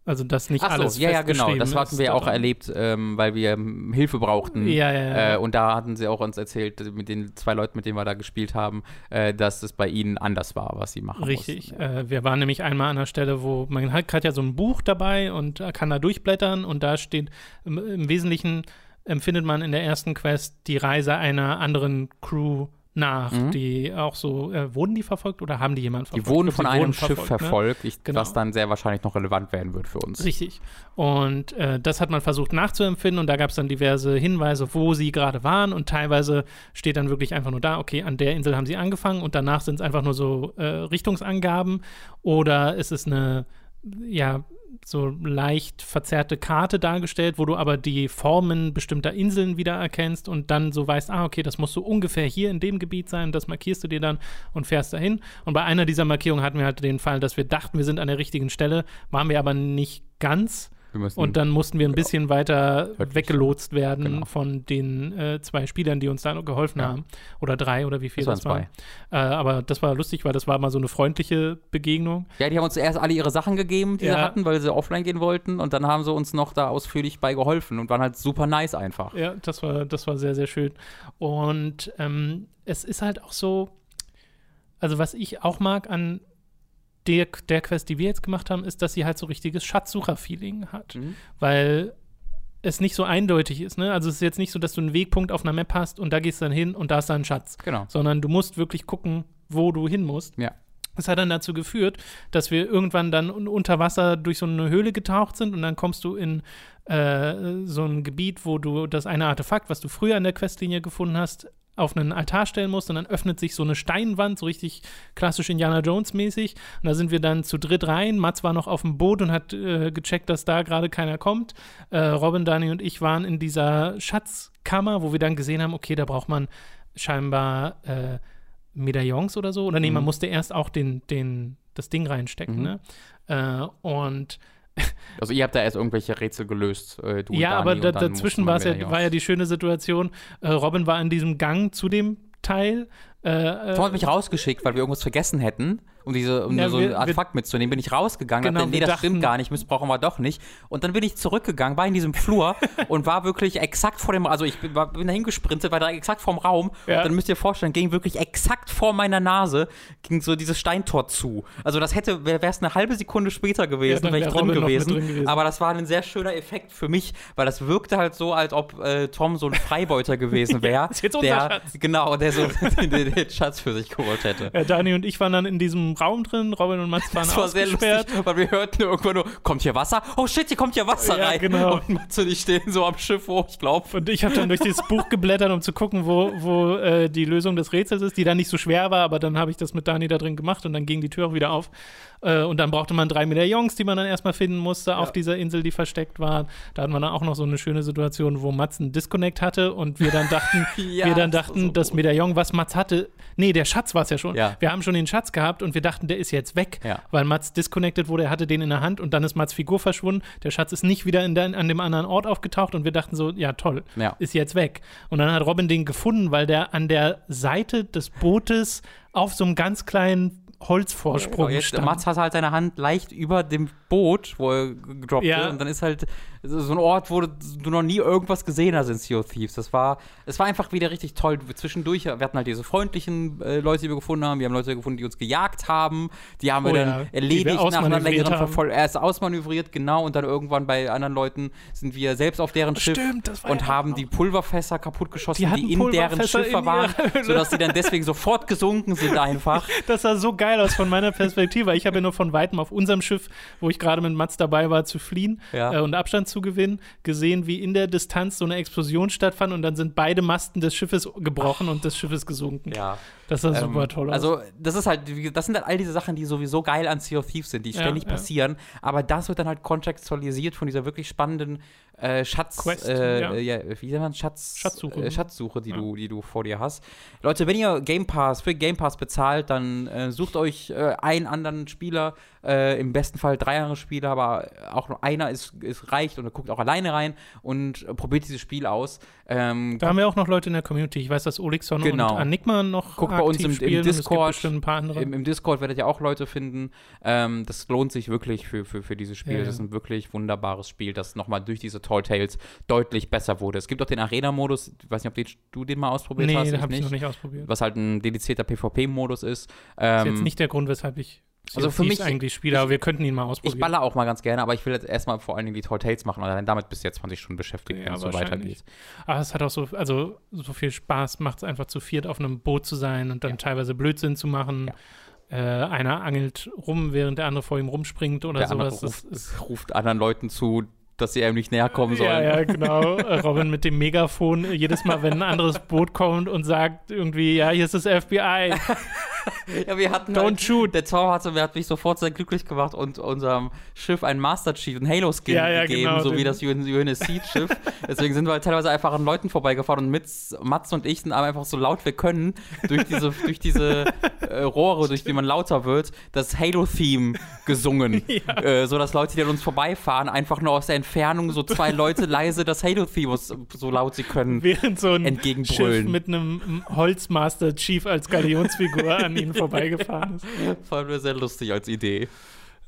A: Also, dass nicht
B: Ach so,
A: alles
B: ja, ja, genau. Das hatten
A: ist
B: wir auch erlebt, ähm, weil wir ähm, Hilfe brauchten.
A: Ja, ja, ja.
B: Äh, und da hatten sie auch uns erzählt, äh, mit den zwei Leuten, mit denen wir da gespielt haben, äh, dass es bei ihnen anders war, was sie machen
A: Richtig.
B: mussten. Ja.
A: Äh, wir waren nämlich einmal an einer Stelle, wo man hat gerade ja so ein Buch dabei und äh, kann da durchblättern und da steht im, im Wesentlichen empfindet man in der ersten Quest die Reise einer anderen Crew nach,
B: Mhm.
A: die auch so, äh, wurden die verfolgt oder haben die jemanden
B: Die
A: verfolgt?
B: wurden
A: Ich glaub,
B: von einem
A: wurden
B: Schiff
A: ne?
B: verfolgt, ich,
A: Genau.
B: was dann sehr wahrscheinlich noch relevant werden wird für uns.
A: Richtig. Und äh, das hat man versucht nachzuempfinden und da gab es dann diverse Hinweise, wo sie gerade waren und teilweise steht dann wirklich einfach nur da, okay, an der Insel haben sie angefangen und danach sind es einfach nur so äh, Richtungsangaben oder es ist eine, ja, so leicht verzerrte Karte dargestellt, wo du aber die Formen bestimmter Inseln wieder erkennst und dann so weißt, ah, okay, das muss so ungefähr hier in dem Gebiet sein, das markierst du dir dann und fährst dahin. Und bei einer dieser Markierungen hatten wir halt den Fall, dass wir dachten, wir sind an der richtigen Stelle, waren wir aber nicht ganz. Und dann mussten wir ein bisschen weiter Wirklich. weggelotst werden genau. von den äh, zwei Spielern, die uns da geholfen ja. haben. Oder drei oder wie viel das, das war. Äh, aber das war lustig, weil das war mal so eine freundliche Begegnung.
B: Ja, die haben uns erst alle ihre Sachen gegeben, die ja. sie hatten, weil sie offline gehen wollten. Und dann haben sie uns noch da ausführlich bei geholfen und waren halt super nice einfach.
A: Ja, das war, das war sehr, sehr schön. Und ähm, es ist halt auch so, also was ich auch mag an der, der Quest, die wir jetzt gemacht haben, ist, dass sie halt so richtiges Schatzsucher-Feeling hat. Mhm. Weil es nicht so eindeutig ist. Ne? Also es ist jetzt nicht so, dass du einen Wegpunkt auf einer Map hast und da gehst du dann hin und da ist dann ein Schatz.
B: Genau.
A: Sondern du musst wirklich gucken, wo du hin musst.
B: Ja.
A: Das hat dann dazu geführt, dass wir irgendwann dann unter Wasser durch so eine Höhle getaucht sind und dann kommst du in äh, so ein Gebiet, wo du das eine Artefakt, was du früher an der Questlinie gefunden hast, auf einen Altar stellen musst und dann öffnet sich so eine Steinwand, so richtig klassisch Indiana Jones mäßig. Und da sind wir dann zu dritt rein. Mats war noch auf dem Boot und hat äh, gecheckt, dass da gerade keiner kommt. Äh, Robin, Dani und ich waren in dieser Schatzkammer, wo wir dann gesehen haben, okay, da braucht man scheinbar äh, Medaillons oder so. Oder nee, mhm. man musste erst auch den, den, das Ding reinstecken. Mhm. Ne? Äh, und
B: also ihr habt da erst irgendwelche Rätsel gelöst.
A: Äh, ja, aber da, dazwischen war ja, war ja die schöne Situation. Äh, Robin war in diesem Gang zu dem Teil.
B: Äh, Tom hat mich rausgeschickt, weil wir irgendwas vergessen hätten um, diese, um ja, so ein Artefakt mitzunehmen, bin ich rausgegangen. Genau, dachte, nee, das dachten, stimmt gar nicht, missbrauchen wir doch nicht. Und dann bin ich zurückgegangen, war in diesem Flur und war wirklich exakt vor dem, also ich bin, war, bin dahin gesprintet, war da exakt vorm Raum. Ja. dann müsst ihr vorstellen, ging wirklich exakt vor meiner Nase, ging so dieses Steintor zu. Also das hätte, wäre es eine halbe Sekunde später gewesen, ja, wäre ich drin gewesen. drin gewesen. Aber das war ein sehr schöner Effekt für mich, weil das wirkte halt so, als ob äh, Tom so ein Freibeuter gewesen wäre. der, Schatz. Genau, der so den, den, Schatz für sich geholt hätte.
A: Ja, Dani und ich waren dann in diesem Raum drin. Robin und Mats waren das war sehr lustig,
B: weil wir hörten irgendwann nur, kommt hier Wasser? Oh shit, hier kommt hier Wasser ja, rein.
A: Genau.
B: Und Mats und ich stehen so am Schiff hoch, ich glaube.
A: Und ich habe dann durch dieses Buch geblättert, um zu gucken, wo, wo äh, die Lösung des Rätsels ist, die dann nicht so schwer war, aber dann habe ich das mit Dani da drin gemacht und dann ging die Tür auch wieder auf. Äh, und dann brauchte man drei Medaillons, die man dann erstmal finden musste ja. auf dieser Insel, die versteckt war. Da hatten wir dann auch noch so eine schöne Situation, wo Mats einen Disconnect hatte und wir dann dachten, ja, wir dann dachten, das, so das Medaillon, was Mats hatte, nee, der Schatz war es ja schon.
B: Ja.
A: Wir haben schon den Schatz gehabt und wir dachten, der ist jetzt weg, weil Mats disconnected wurde, er hatte den in der Hand und dann ist Mats Figur verschwunden. Der Schatz ist nicht wieder in der, an dem anderen Ort aufgetaucht und wir dachten so, ja toll, ist jetzt weg. Und dann hat Robin den gefunden, weil der an der Seite des Bootes auf so einem ganz kleinen Holzvorsprung
B: ja, stand. Mats hat halt seine Hand leicht über dem Boot, wo er gedroppt ja. und dann ist halt so ein Ort, wo du noch nie irgendwas gesehen hast in Sea of Thieves. Das war, es war einfach wieder richtig toll. Zwischendurch, wir hatten halt diese freundlichen äh, Leute, die wir gefunden haben. Wir haben Leute gefunden, die uns gejagt haben. Die haben oh, wir dann ja. erledigt nach einer längeren Verfolgung. Erst ausmanövriert, genau. Und dann irgendwann bei anderen Leuten sind wir selbst auf deren Schiff
A: Stimmt,
B: und haben die Pulverfässer kaputtgeschossen, die, die in deren Schiffe waren, sodass sie dann deswegen sofort gesunken sind einfach.
A: Das sah so geil aus von meiner Perspektive. Ich habe ja nur von weitem auf unserem Schiff, wo ich gerade mit Mats dabei war, zu fliehen ja. äh, und Abstand zu gewinnen, gesehen, wie in der Distanz so eine Explosion stattfand und dann sind beide Masten des Schiffes gebrochen und das Schiff ist gesunken.
B: Ja.
A: Das sah ähm, super toll aus.
B: Also, das ist halt, das sind halt all diese Sachen, die sowieso geil an Sea of Thieves sind, die ja, ständig passieren, aber das wird dann halt kontextualisiert von dieser wirklich spannenden äh, Schatz,
A: Quest,
B: äh, ja. ja. wie nennt man Schatz,
A: Schatzsuche,
B: äh, Schatzsuche die, ja. du, die du vor dir hast. Leute, wenn ihr Game Pass für Game Pass bezahlt, dann äh, sucht euch äh, einen anderen Spieler, äh, im besten Fall drei andere Spieler, aber auch nur einer ist, ist reicht und guckt auch alleine rein und probiert dieses Spiel aus.
A: Ähm, da haben wir auch noch Leute in der Community. Ich weiß, dass Olixon
B: genau.
A: und Anigma noch
B: Guckt bei uns im, im Discord. Im, Im, Discord werdet ihr auch Leute finden. Ähm, das lohnt sich wirklich für, für, für dieses Spiel. Ja, das ist ein wirklich wunderbares Spiel, das nochmal durch diese Tall Tales deutlich besser wurde. Es gibt auch den Arena-Modus. Ich weiß nicht, ob du den mal ausprobiert
A: nee,
B: hast.
A: Nee, den habe ich noch nicht ausprobiert.
B: Was halt ein dedizierter PvP-Modus ist.
A: Ähm, ist jetzt nicht der Grund, weshalb ich
B: also für mich
A: eigentlich Spieler, aber wir könnten ihn mal ausprobieren.
B: Ich baller auch mal ganz gerne, aber ich will jetzt erstmal vor allen Dingen die Tall Tales machen und dann damit bis jetzt 20 Stunden beschäftigt, ja, wenn es so weitergeht.
A: Aber es hat auch so, also so viel Spaß macht es einfach zu viert auf einem Boot zu sein und dann ja. teilweise Blödsinn zu machen. Ja. Äh, einer angelt rum, während der andere vor ihm rumspringt oder der sowas.
B: Ruft, das, ruft anderen Leuten zu, dass sie einem nicht näher kommen sollen.
A: Ja, ja, genau. Robin mit dem Megafon, jedes Mal, wenn ein anderes Boot kommt und sagt irgendwie, ja, hier ist das FBI.
B: Ja, wir hatten.
A: Don't
B: halt,
A: shoot.
B: Der Tom hatte, hat mich sofort sehr glücklich gemacht und unserem Schiff einen Master Chief, einen Halo-Skin
A: Ja, ja,
B: gegeben,
A: genau,
B: so wie
A: den-
B: das UNSC-Schiff. Deswegen sind wir halt teilweise einfach an Leuten vorbeigefahren und mit Mats und ich sind einfach so laut wir können durch diese, durch diese äh, Rohre, durch die man lauter wird, das Halo-Theme gesungen. äh, so dass Leute, die an uns vorbeifahren, einfach nur aus der Entfernung so zwei Leute leise das Halo-Theme so laut sie können.
A: Während so ein
B: Entgegenbrüllen.
A: Schiff mit einem Holzmaster Chief als Galionsfigur an ihnen vorbeigefahren ist.
B: Fand mir sehr lustig als Idee.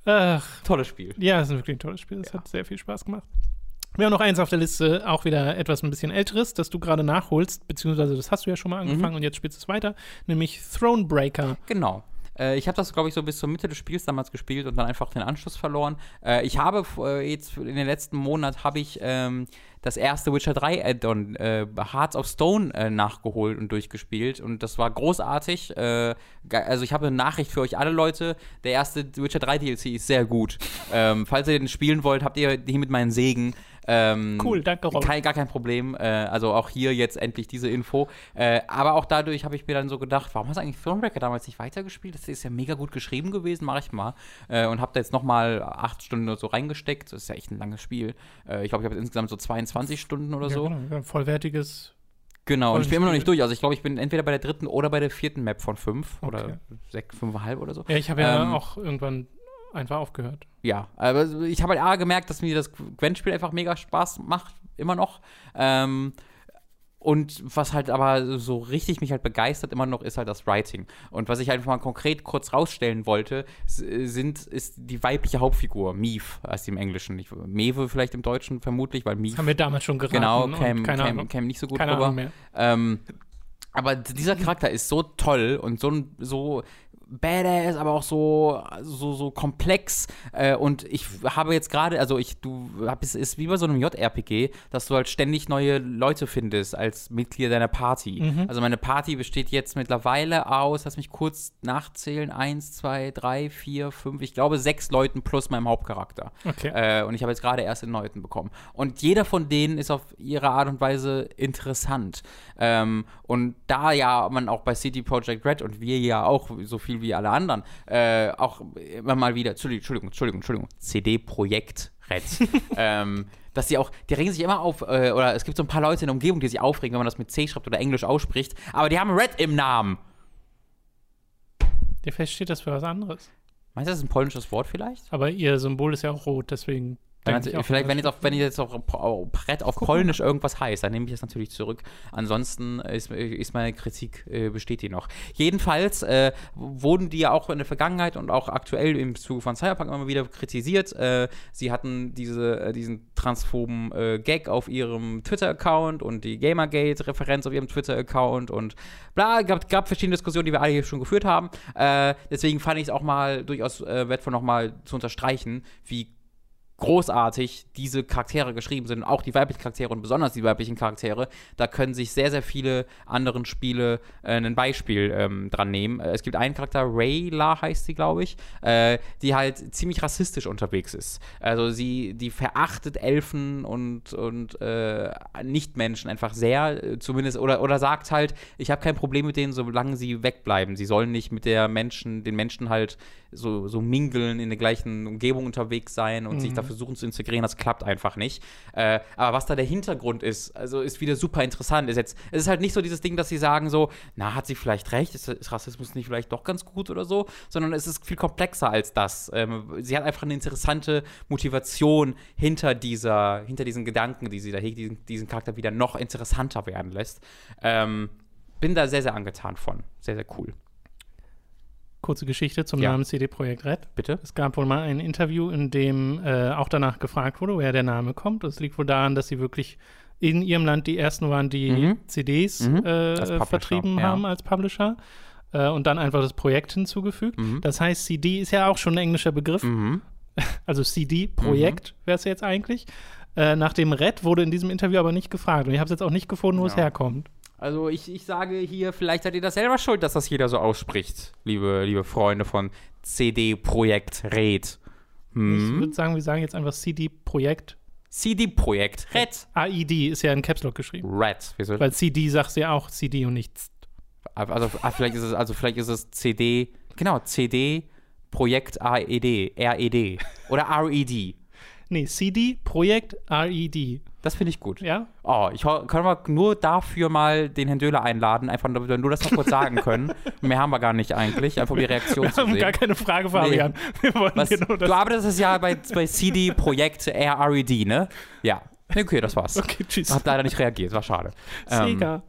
A: Ach,
B: Tolles Spiel.
A: ja, es ist wirklich ein tolles Spiel. Es hat sehr viel Spaß gemacht. Wir haben noch eins auf der Liste, auch wieder etwas ein bisschen älteres, das du gerade nachholst, beziehungsweise das hast du ja schon mal angefangen
B: Mhm.
A: und jetzt spielst du es weiter, nämlich Thronebreaker.
B: Genau. Äh, ich habe das, glaube ich, so bis zur Mitte des Spiels damals gespielt und dann einfach den Anschluss verloren. Äh, ich habe äh, jetzt in den letzten Monat habe ich ähm, das erste Witcher 3 Add-on äh, Hearts of Stone äh, nachgeholt und durchgespielt und das war großartig. Äh, also ich habe eine Nachricht für euch alle Leute. Der erste Witcher 3 DLC ist sehr gut. ähm, falls ihr den spielen wollt, habt ihr hiermit meinen Segen. Ähm,
A: Cool, danke, Rob.
B: Kein, gar kein Problem. Äh, also auch hier jetzt endlich diese Info. Äh, aber auch dadurch habe ich mir dann so gedacht, warum hast du eigentlich Thronebreaker damals nicht weitergespielt? Das ist ja mega gut geschrieben gewesen, mache ich mal. Äh, und habe da jetzt nochmal acht Stunden oder so reingesteckt. Das ist ja echt ein langes Spiel. Äh, ich glaube, ich habe insgesamt so 22 Stunden oder so.
A: Ja, genau, ja, vollwertiges.
B: Genau, und ich bin immer noch nicht durch. Also ich glaube, ich bin entweder bei der dritten oder bei der vierten Map von fünf
A: Okay.
B: oder sechs, fünfeinhalb oder so.
A: Ja, ich habe ja
B: Ähm,
A: auch irgendwann einfach aufgehört.
B: Ja, aber ich habe halt A gemerkt, dass mir das Gwent-Spiel einfach mega Spaß macht, immer noch. Ähm, und was halt aber so richtig mich halt begeistert immer noch, ist halt das Writing. Und was ich einfach mal konkret kurz rausstellen wollte, sind, ist die weibliche Hauptfigur, Mief, heißt sie im Englischen. Ich, Mewe vielleicht im Deutschen vermutlich, weil Mief
A: Das haben wir damals schon geraten.
B: genau käme
A: keine
B: käm,
A: Ahnung.
B: käm nicht so gut
A: Keine
B: rüber.
A: Ahnung mehr.
B: Ähm, aber dieser Charakter ist so toll und so, so badass, aber auch so, so, so komplex. Äh, und ich habe jetzt gerade, also ich, du hab, es ist wie bei so einem JRPG, dass du halt ständig neue Leute findest als Mitglieder deiner Party.
A: Mhm.
B: Also meine Party besteht jetzt mittlerweile aus, lass mich kurz nachzählen, eins, zwei, drei, vier, fünf, ich glaube sechs Leuten plus meinem Hauptcharakter.
A: Okay.
B: Äh, und ich habe jetzt gerade erst den neunten bekommen. Und jeder von denen ist auf ihre Art und Weise interessant. Ähm, und da ja man auch bei City Project Red und wir ja auch so viel wie alle anderen äh, auch immer mal wieder, Entschuldigung, Entschuldigung, Entschuldigung, CD Projekt Red, ähm, dass die auch, die regen sich immer auf, äh, oder es gibt so ein paar Leute in der Umgebung, die sich aufregen, wenn man das mit C schreibt oder Englisch ausspricht, aber die haben Red im Namen.
A: Ja, vielleicht steht das für was anderes.
B: Meinst du, das ist ein polnisches Wort vielleicht?
A: Aber ihr Symbol ist ja auch rot, deswegen. Auch,
B: vielleicht, wenn jetzt, auf, wenn ich jetzt auf, auf Brett auf Polnisch irgendwas heißt, dann nehme ich das natürlich zurück. Ansonsten ist, ist meine Kritik, äh, besteht die noch. Jedenfalls äh, wurden die ja auch in der Vergangenheit und auch aktuell im Zuge von Cyberpunk immer wieder kritisiert. Äh, sie hatten diese, äh, diesen transphoben äh, Gag auf ihrem Twitter-Account und die Gamergate-Referenz auf ihrem Twitter-Account und bla, gab, gab verschiedene Diskussionen, die wir alle hier schon geführt haben. Äh, deswegen fand ich es auch mal durchaus wertvoll, nochmal zu unterstreichen, wie großartig diese Charaktere geschrieben sind, auch die weiblichen Charaktere und besonders die weiblichen Charaktere, da können sich sehr, sehr viele anderen Spiele äh, ein Beispiel ähm, dran nehmen. Äh, es gibt einen Charakter, Rayla heißt sie, glaube ich, äh, die halt ziemlich rassistisch unterwegs ist. Also sie, die verachtet Elfen und, und äh, Nichtmenschen einfach sehr, äh, zumindest, oder, oder sagt halt, ich habe kein Problem mit denen, solange sie wegbleiben. Sie sollen nicht mit der Menschen, den Menschen halt so, so mingeln, in der gleichen Umgebung unterwegs sein und sich da versuchen zu integrieren, das klappt einfach nicht. Äh, aber was da der Hintergrund ist, also ist wieder super interessant. Ist jetzt, es ist halt nicht so dieses Ding, dass sie sagen so, na, hat sie vielleicht recht, ist, ist Rassismus nicht vielleicht doch ganz gut oder so, sondern es ist viel komplexer als das. Ähm, sie hat einfach eine interessante Motivation hinter dieser, hinter diesen Gedanken, die sie da hegt, diesen, diesen Charakter wieder noch interessanter werden lässt. Ähm, bin da sehr, sehr angetan von. Sehr, sehr cool.
A: Kurze Geschichte zum
B: Ja.
A: Namen CD Projekt Red.
B: Bitte?
A: Es gab wohl mal ein Interview, in dem äh, auch danach gefragt wurde, woher der Name kommt. Das liegt wohl daran, dass sie wirklich in ihrem Land die ersten waren, die
B: Mhm.
A: CDs
B: Mhm.
A: äh, vertrieben
B: ja.
A: haben als Publisher. Äh, und dann einfach das Projekt hinzugefügt.
B: Mhm.
A: Das heißt, CD ist ja auch schon ein englischer Begriff.
B: Mhm.
A: Also CD, Projekt wäre es jetzt eigentlich. Äh, nach dem Red wurde in diesem Interview aber nicht gefragt. Und ich habe es jetzt auch nicht gefunden, wo es
B: Ja.
A: herkommt.
B: Also ich, ich sage hier, vielleicht seid ihr das selber schuld, dass das jeder so ausspricht, liebe, liebe Freunde von CD Projekt Red.
A: Ich
B: Hm?
A: würde sagen, wir sagen jetzt einfach CD Projekt.
B: CD Projekt Red.
A: AID ist ja in Caps Lock geschrieben.
B: Red. Wieso?
A: Weil CD sagst du ja auch CD und nicht Z.
B: Also, ah, vielleicht ist es, also vielleicht ist es CD, genau, CD Projekt AED, RED oder RED.
A: Nee, CD Projekt RED.
B: Das finde ich gut.
A: Ja?
B: Oh, ich können wir nur dafür mal den Herrn Döhler einladen, einfach damit wir nur das noch kurz sagen können. Mehr haben wir gar nicht eigentlich, einfach um die Reaktion
A: wir
B: zu
A: haben
B: sehen.
A: gar keine Frage, Fabian.
B: Nee. Was, du arbeitest ja bei, bei CD Projekt RED, ne? Ja. Okay, das war's.
A: Okay, tschüss.
B: Hab leider nicht reagiert, war schade.
A: Sega.
B: Ähm,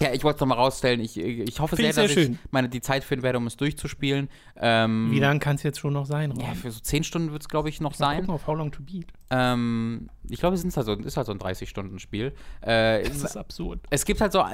B: ja, ich wollte es nochmal rausstellen. Ich, ich hoffe
A: Find
B: sehr,
A: ich
B: dass
A: sehr
B: ich meine, die Zeit finden werde, um es durchzuspielen. Ähm,
A: Wie lang kann es jetzt schon noch sein? Ron?
B: Ja, für so 10 Stunden wird es, glaube ich, noch
A: Mal
B: sein.
A: gucken auf How Long to Beat.
B: Ähm, ich glaube, es ist halt so, ist halt so ein 30-Stunden-Spiel. Äh,
A: Das ist absurd.
B: es gibt halt so,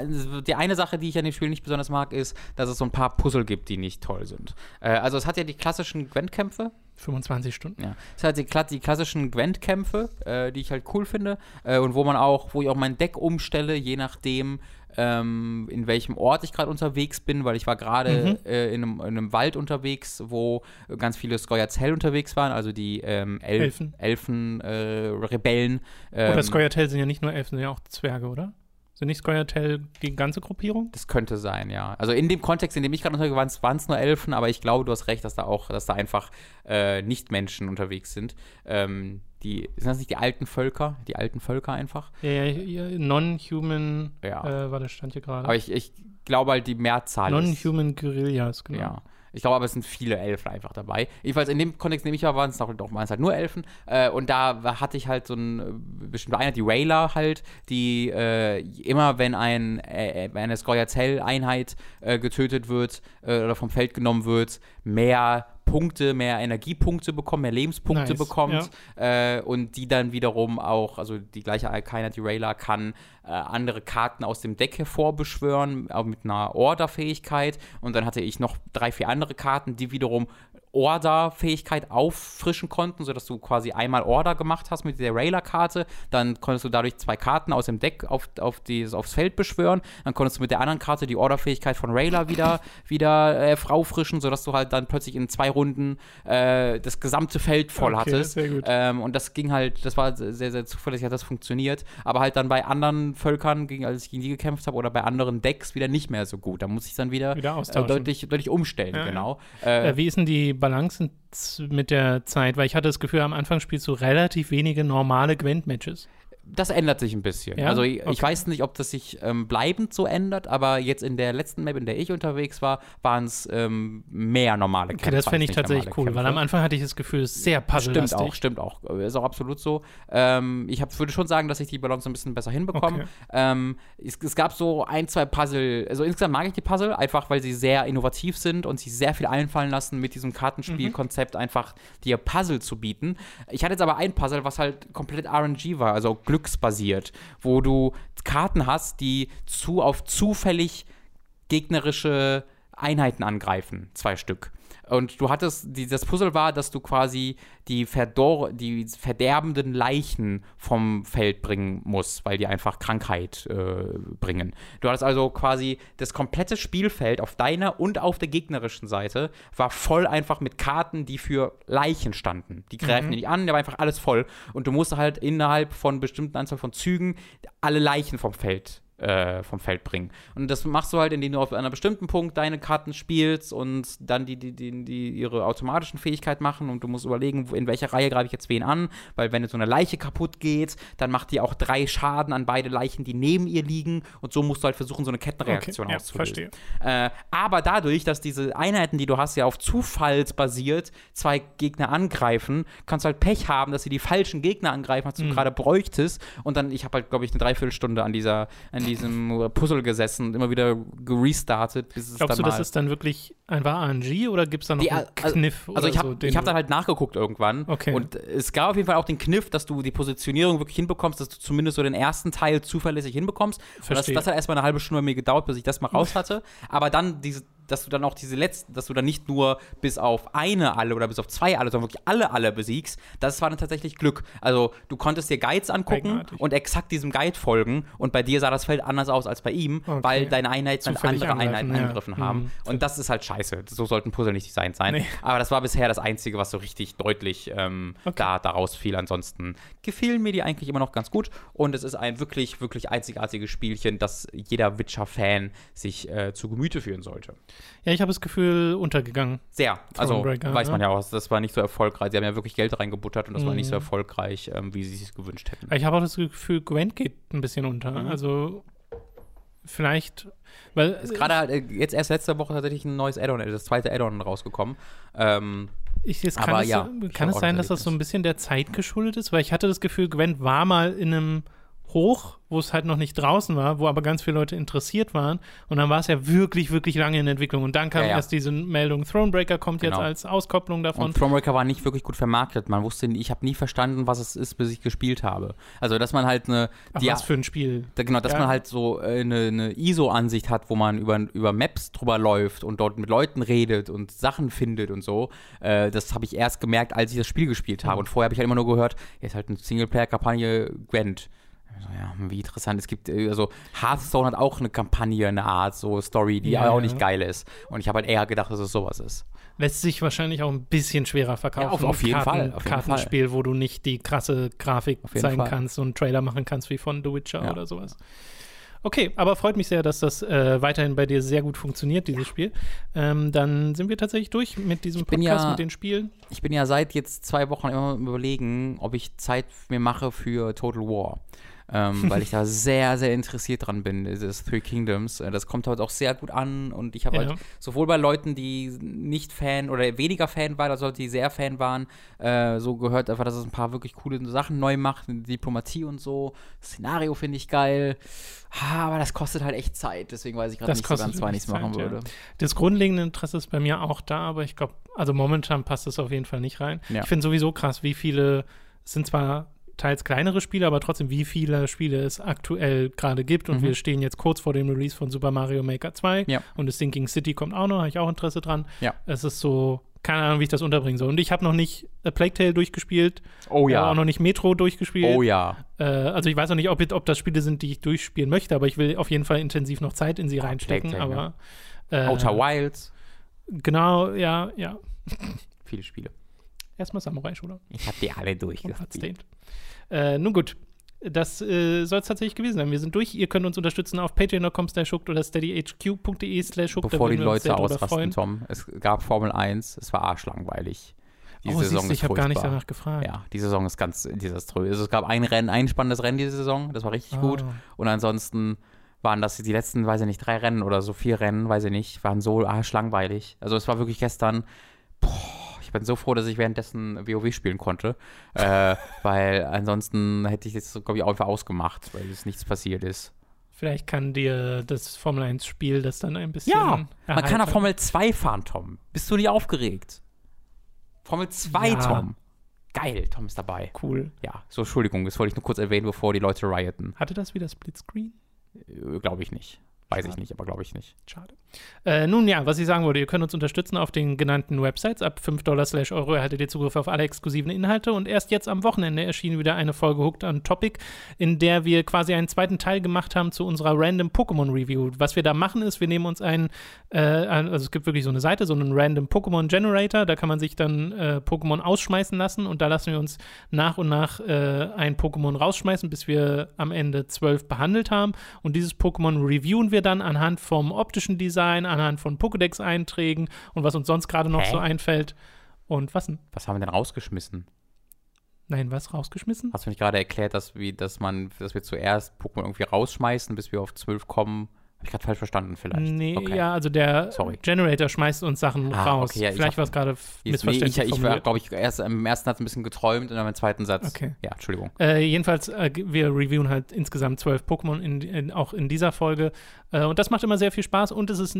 B: die eine Sache, die ich an dem Spiel nicht besonders mag, ist, dass es so ein paar Puzzle gibt, die nicht toll sind. Äh, also es hat ja die klassischen Gwent-Kämpfe,
A: 25 Stunden.
B: ja. Es hat die, kla- die klassischen Gwent-Kämpfe, äh, die ich halt cool finde. Äh, und wo man auch, wo ich auch mein Deck umstelle, je nachdem, ähm, in welchem Ort ich gerade unterwegs bin, weil ich war gerade
A: Mhm.
B: äh, in, einem, in einem Wald unterwegs, wo ganz viele Skoyatel unterwegs waren, also die ähm, El
A: Elfen.
B: Elfen, äh, Rebellen.
A: Oder
B: Ähm,
A: Skoyatel sind ja nicht nur Elfen, sind ja auch Zwerge, oder? Sind nicht Skoyatel die ganze Gruppierung?
B: Das könnte sein, ja. Also in dem Kontext, in dem ich gerade unterwegs war, waren es nur Elfen, aber ich glaube, du hast recht, dass da auch, dass da einfach äh, Nicht-Menschen unterwegs sind. Ähm, die, sind das nicht die alten Völker? Die alten Völker einfach?
A: Ja, ja, Non-Human,
B: Ja.
A: äh, warte, stand hier gerade.
B: Aber ich, ich glaube halt, die Mehrzahl ist.
A: Non-Human Guerillas, genau.
B: Ja. Ich glaube aber, es sind viele Elfen einfach dabei. Jedenfalls in dem Kontext, in dem ich war, waren es waren es halt nur Elfen. Äh, und da hatte ich halt so ein äh, bestimmte Einheit, die Rayla halt, die äh, immer, wenn ein, äh, wenn eine Skoyatel-Einheit äh, getötet wird äh, oder vom Feld genommen wird, mehr Punkte, mehr Energiepunkte bekommt, mehr Lebenspunkte
A: Nice,
B: bekommt äh, und die dann wiederum auch, also die gleiche die Rayla kann äh, andere Karten aus dem Deck hervorbeschwören, auch mit einer Order-Fähigkeit. Und dann hatte ich noch drei, vier andere Karten, die wiederum Order-Fähigkeit auffrischen konnten, sodass du quasi einmal Order gemacht hast mit der Rayla-Karte, dann konntest du dadurch zwei Karten aus dem Deck auf, auf dieses, aufs Feld beschwören, dann konntest du mit der anderen Karte die Order-Fähigkeit von Rayla wieder, wieder äh, auffrischen, sodass du halt dann plötzlich in zwei Runden äh, das gesamte Feld voll
A: Okay,
B: hattest.
A: sehr gut.
B: Ähm, und das ging halt, das war sehr, sehr zuverlässig, hat das funktioniert. Aber halt dann bei anderen Völkern, gegen, als ich gegen die gekämpft habe, oder bei anderen Decks wieder nicht mehr so gut. Da muss ich dann wieder,
A: Wieder
B: äh, deutlich, deutlich umstellen,
A: Ja, ja.
B: genau. Äh,
A: Äh, wie ist denn die Balance in- z- mit der Zeit? Weil ich hatte das Gefühl, am Anfang spielst du relativ wenige normale Gwent-Matches.
B: Das ändert sich ein bisschen.
A: Ja?
B: Also ich, ich
A: Okay.
B: weiß nicht, ob das sich ähm, bleibend so ändert, aber jetzt in der letzten Map, in der ich unterwegs war, waren es ähm, mehr normale Kämpfe.
A: Okay, das fände ich tatsächlich cool, weil am
B: Kämpfe.
A: Anfang hatte ich das Gefühl, es ist sehr puzzlelastig.
B: Stimmt auch, stimmt auch. Ist auch absolut so. Ähm, ich hab, würde schon sagen, dass ich die Balance ein bisschen besser hinbekomme.
A: Okay.
B: Ähm, es, es gab so ein, zwei Puzzle, also insgesamt mag ich die Puzzle, einfach weil sie sehr innovativ sind und sich sehr viel einfallen lassen, mit diesem Kartenspielkonzept einfach dir Puzzle zu bieten. Ich hatte jetzt aber ein Puzzle, was halt komplett RNG war, also glücksbasiert, wo du Karten hast, die zu auf zufällig gegnerische Einheiten angreifen, zwei Stück. Und du hattest, die, das Puzzle war, dass du quasi die, verdor die verderbenden Leichen vom Feld bringen musst, weil die einfach Krankheit äh, bringen. Du hattest also quasi das komplette Spielfeld auf deiner und auf der gegnerischen Seite war voll einfach mit Karten, die für Leichen standen. Die greifen die nicht an, da war einfach alles voll. Und du musst halt innerhalb von bestimmten Anzahl von Zügen alle Leichen vom Feld äh, vom Feld bringen. Und das machst du halt, indem du auf einem bestimmten Punkt deine Karten spielst und dann die, die, die, die ihre automatischen Fähigkeit machen und du musst überlegen, in welcher Reihe greife ich jetzt wen an, weil wenn jetzt so eine Leiche kaputt geht, dann macht die auch drei Schaden an beide Leichen, die neben ihr liegen und so musst du halt versuchen, so eine Kettenreaktion
A: Okay, ja,
B: auszulösen.
A: verstehe.
B: Äh, aber dadurch, dass diese Einheiten, die du hast, ja auf Zufallsbasiert zwei Gegner angreifen, kannst du halt Pech haben, dass sie die falschen Gegner angreifen, als du
A: Mhm.
B: gerade bräuchtest. Und dann, ich habe halt, glaube ich, eine Dreiviertelstunde an dieser, an diesem Puzzle gesessen und immer wieder gerestartet, bis es
A: Glaubst
B: dann
A: du, das ist dann wirklich einfach RNG oder gibt es da noch
B: Die,
A: einen
B: also-
A: Kniff?
B: Also
A: oder
B: ich habe
A: so,
B: ich hab dann halt nachgeguckt irgendwann
A: Okay.
B: und es gab auf jeden Fall auch den Kniff, dass du die Positionierung wirklich hinbekommst, dass du zumindest so den ersten Teil zuverlässig hinbekommst. Und das, das hat erstmal eine halbe Stunde bei mir gedauert, bis ich das mal raus hatte. Aber dann diese, dass du dann auch diese letzten, dass du dann nicht nur bis auf eine alle oder bis auf zwei alle, sondern wirklich alle alle besiegst, das war dann tatsächlich Glück. Also du konntest dir Guides angucken
A: Eigenartig.
B: und exakt diesem Guide folgen und bei dir sah das Feld anders aus als bei ihm,
A: Okay.
B: weil deine Einheiten dann andere Einheiten
A: ja.
B: angegriffen haben.
A: Mhm.
B: Und das ist halt scheiße. So sollten Puzzle nicht designt sein.
A: Nee.
B: Aber das war bisher das Einzige, was so richtig deutlich ähm,
A: Okay.
B: da daraus fiel. Ansonsten gefielen mir die eigentlich immer noch ganz gut. Und es ist ein wirklich, wirklich einzigartiges Spielchen, das jeder Witcher-Fan sich äh, zu Gemüte führen sollte.
A: Ja, ich habe das Gefühl, untergegangen.
B: Sehr. Also weiß man
A: ne?
B: ja auch, das war nicht so erfolgreich. Sie haben ja wirklich Geld reingebuttert und das war nicht so
A: Mhm.
B: erfolgreich, ähm, wie sie es gewünscht hätten.
A: Ich habe auch das Gefühl, Gwent geht ein bisschen unter.
B: Mhm.
A: Also vielleicht, weil
B: Ist gerade halt, äh, jetzt erst letzte Woche tatsächlich ein neues Add-on, äh, das zweite Add-on rausgekommen. Ähm,
A: ich, es kann,
B: aber
A: es,
B: ja,
A: kann es sein,
B: das
A: dass das so ein bisschen der Zeit geschuldet ist, weil ich hatte das Gefühl, Gwent war mal in einem Hoch, wo es halt noch nicht draußen war, wo aber ganz viele Leute interessiert waren. Und dann war es ja wirklich, wirklich lange in Entwicklung. Und dann kam
B: Ja, ja.
A: erst diese Meldung, Thronebreaker kommt
B: Genau.
A: jetzt als Auskopplung davon.
B: Und Thronebreaker war nicht wirklich gut vermarktet. Man wusste, ich habe nie verstanden, was es ist, bis ich gespielt habe. Also, dass man halt eine,
A: Ach,
B: die,
A: was für ein Spiel.
B: da- genau, dass
A: Ja.
B: man halt so äh, eine, eine ISO-Ansicht hat, wo man über, über Maps drüber läuft und dort mit Leuten redet und Sachen findet und so. Äh, das habe ich erst gemerkt, als ich das Spiel gespielt habe.
A: Mhm.
B: Und vorher habe ich halt immer nur gehört, jetzt halt eine Singleplayer-Kampagne Gwent. Also, ja, wie interessant. Es gibt, äh, also Hearthstone hat auch eine Kampagne, eine Art, so Story, die
A: Ja,
B: auch
A: ja.
B: nicht geil ist. Und ich habe halt eher gedacht, dass es sowas ist.
A: Lässt sich wahrscheinlich auch ein bisschen schwerer verkaufen.
B: Ja, auf- auf jeden
A: Karten,
B: Fall, auf jeden
A: Kartenspiel, wo du nicht die krasse Grafik zeigen
B: Fall.
A: kannst und Trailer machen kannst wie von The Witcher
B: Ja.
A: oder sowas. Okay, aber freut mich sehr, dass das äh, weiterhin bei dir sehr gut funktioniert, dieses Spiel. Ähm, dann sind wir tatsächlich durch mit diesem Podcast,
B: ja-
A: mit den Spielen.
B: Ich bin ja seit jetzt zwei Wochen immer am überlegen, ob ich Zeit mir mache für Total War. Ähm, weil ich da sehr, sehr interessiert dran bin, dieses Three Kingdoms. Äh, Das kommt heute auch sehr gut an und ich habe
A: Ja.
B: halt sowohl bei Leuten, die nicht Fan oder weniger Fan waren, als Leute, die sehr Fan waren, äh, so gehört einfach, dass es ein paar wirklich coole Sachen neu macht, Diplomatie und so. Szenario finde ich geil. Ha, aber das kostet halt echt Zeit, deswegen weiß ich gerade
A: Das
B: nicht so ganz, wann ich es machen
A: Zeit, ja.
B: würde.
A: Das grundlegende Interesse ist bei mir auch da, aber ich glaube, also momentan passt es auf jeden Fall nicht rein.
B: Ja.
A: Ich finde sowieso krass, wie viele, es sind zwar teils kleinere Spiele, aber trotzdem, wie viele Spiele es aktuell gerade gibt. Und
B: Mhm.
A: wir stehen jetzt kurz vor dem Release von Super Mario Maker 2
B: Ja.
A: und das Thinking City kommt auch noch, habe ich auch Interesse dran.
B: Ja.
A: Es ist so, keine Ahnung, wie ich das unterbringen soll. Und ich habe noch nicht A Plague Tale durchgespielt,
B: Oh
A: äh, auch noch nicht Metro durchgespielt.
B: Oh ja.
A: Äh, also ich weiß noch nicht, ob, ob das Spiele sind, die ich durchspielen möchte, aber ich will auf jeden Fall intensiv noch Zeit in sie reinstecken.
B: Tale,
A: aber äh,
B: Outer Wilds.
A: Genau, ja, ja.
B: Viele Spiele.
A: Erstmal Samurai Shodown
B: Ich habe die alle durchgespielt.
A: Äh, nun gut, das äh, soll es tatsächlich gewesen sein. Wir sind durch. Ihr könnt uns unterstützen auf patreon.com slash oder steadyhq.de slash.
B: Bevor die Leute ausrasten. Tom. Es gab Formel 1, es war arschlangweilig. Die
A: Oh,
B: Saison
A: siehst ich habe gar nicht danach gefragt.
B: Ja, die Saison ist ganz desaströs. Also es gab ein Rennen, ein spannendes Rennen diese Saison, das war richtig
A: Ah.
B: gut. Und ansonsten waren das die letzten, weiß ich nicht, drei Rennen oder so vier Rennen, weiß ich nicht, waren so arschlangweilig. Also es war wirklich gestern, boah, bin so froh, dass ich währenddessen WoW spielen konnte, äh, weil ansonsten hätte ich jetzt, glaube ich, auch einfach ausgemacht, weil es nichts passiert ist.
A: Vielleicht kann dir das Formel 1-Spiel das dann ein bisschen.
B: Ja, Man kann auf Formel 2 fahren, Tom. Bist du nicht aufgeregt? Formel 2,
A: Ja.
B: Tom. Geil, Tom ist dabei.
A: Cool.
B: Ja, so Entschuldigung, das wollte ich nur kurz erwähnen, bevor die Leute rioten.
A: Hatte das wieder Splitscreen?
B: Äh, glaube ich nicht. Weiß ich
A: Schade.
B: nicht, aber glaube ich nicht.
A: Schade. Äh, nun ja, was ich sagen wollte, ihr könnt uns unterstützen auf den genannten Websites. Ab 5 Dollar slash Euro erhaltet ihr Zugriff auf alle exklusiven Inhalte. Und erst jetzt am Wochenende erschien wieder eine Folge Hooked on Topic, in der wir quasi einen zweiten Teil gemacht haben zu unserer Random Pokémon Review. Was wir da machen ist, wir nehmen uns einen, äh, also es gibt wirklich so eine Seite, so einen Random Pokémon Generator, da kann man sich dann äh, Pokémon ausschmeißen lassen und da lassen wir uns nach und nach äh, ein Pokémon rausschmeißen, bis wir am Ende zwölf behandelt haben. Und dieses Pokémon reviewen wir dann anhand vom optischen Design, anhand von Pokédex-Einträgen und was uns sonst gerade noch
B: Hä?
A: so einfällt. Und was denn?
B: Was haben wir denn rausgeschmissen?
A: Nein, was rausgeschmissen?
B: Hast du nicht gerade erklärt, dass, wie, dass, man, dass wir zuerst Pokémon irgendwie rausschmeißen, bis wir auf 12 kommen? Habe ich gerade falsch verstanden vielleicht?
A: Nee,
B: okay.
A: ja, also der
B: Sorry.
A: Generator schmeißt uns Sachen
B: Ah,
A: raus.
B: okay, ja, ich
A: Vielleicht war es gerade
B: Jetzt- nee,
A: missverständlich
B: ich, ich war, glaube ich, erst im ersten Satz ein bisschen geträumt und dann im zweiten Satz.
A: Okay.
B: Ja, Entschuldigung.
A: Äh, jedenfalls, äh, wir reviewen halt insgesamt zwölf Pokémon in, in, auch in dieser Folge. Äh, und das macht immer sehr viel Spaß. Und es ist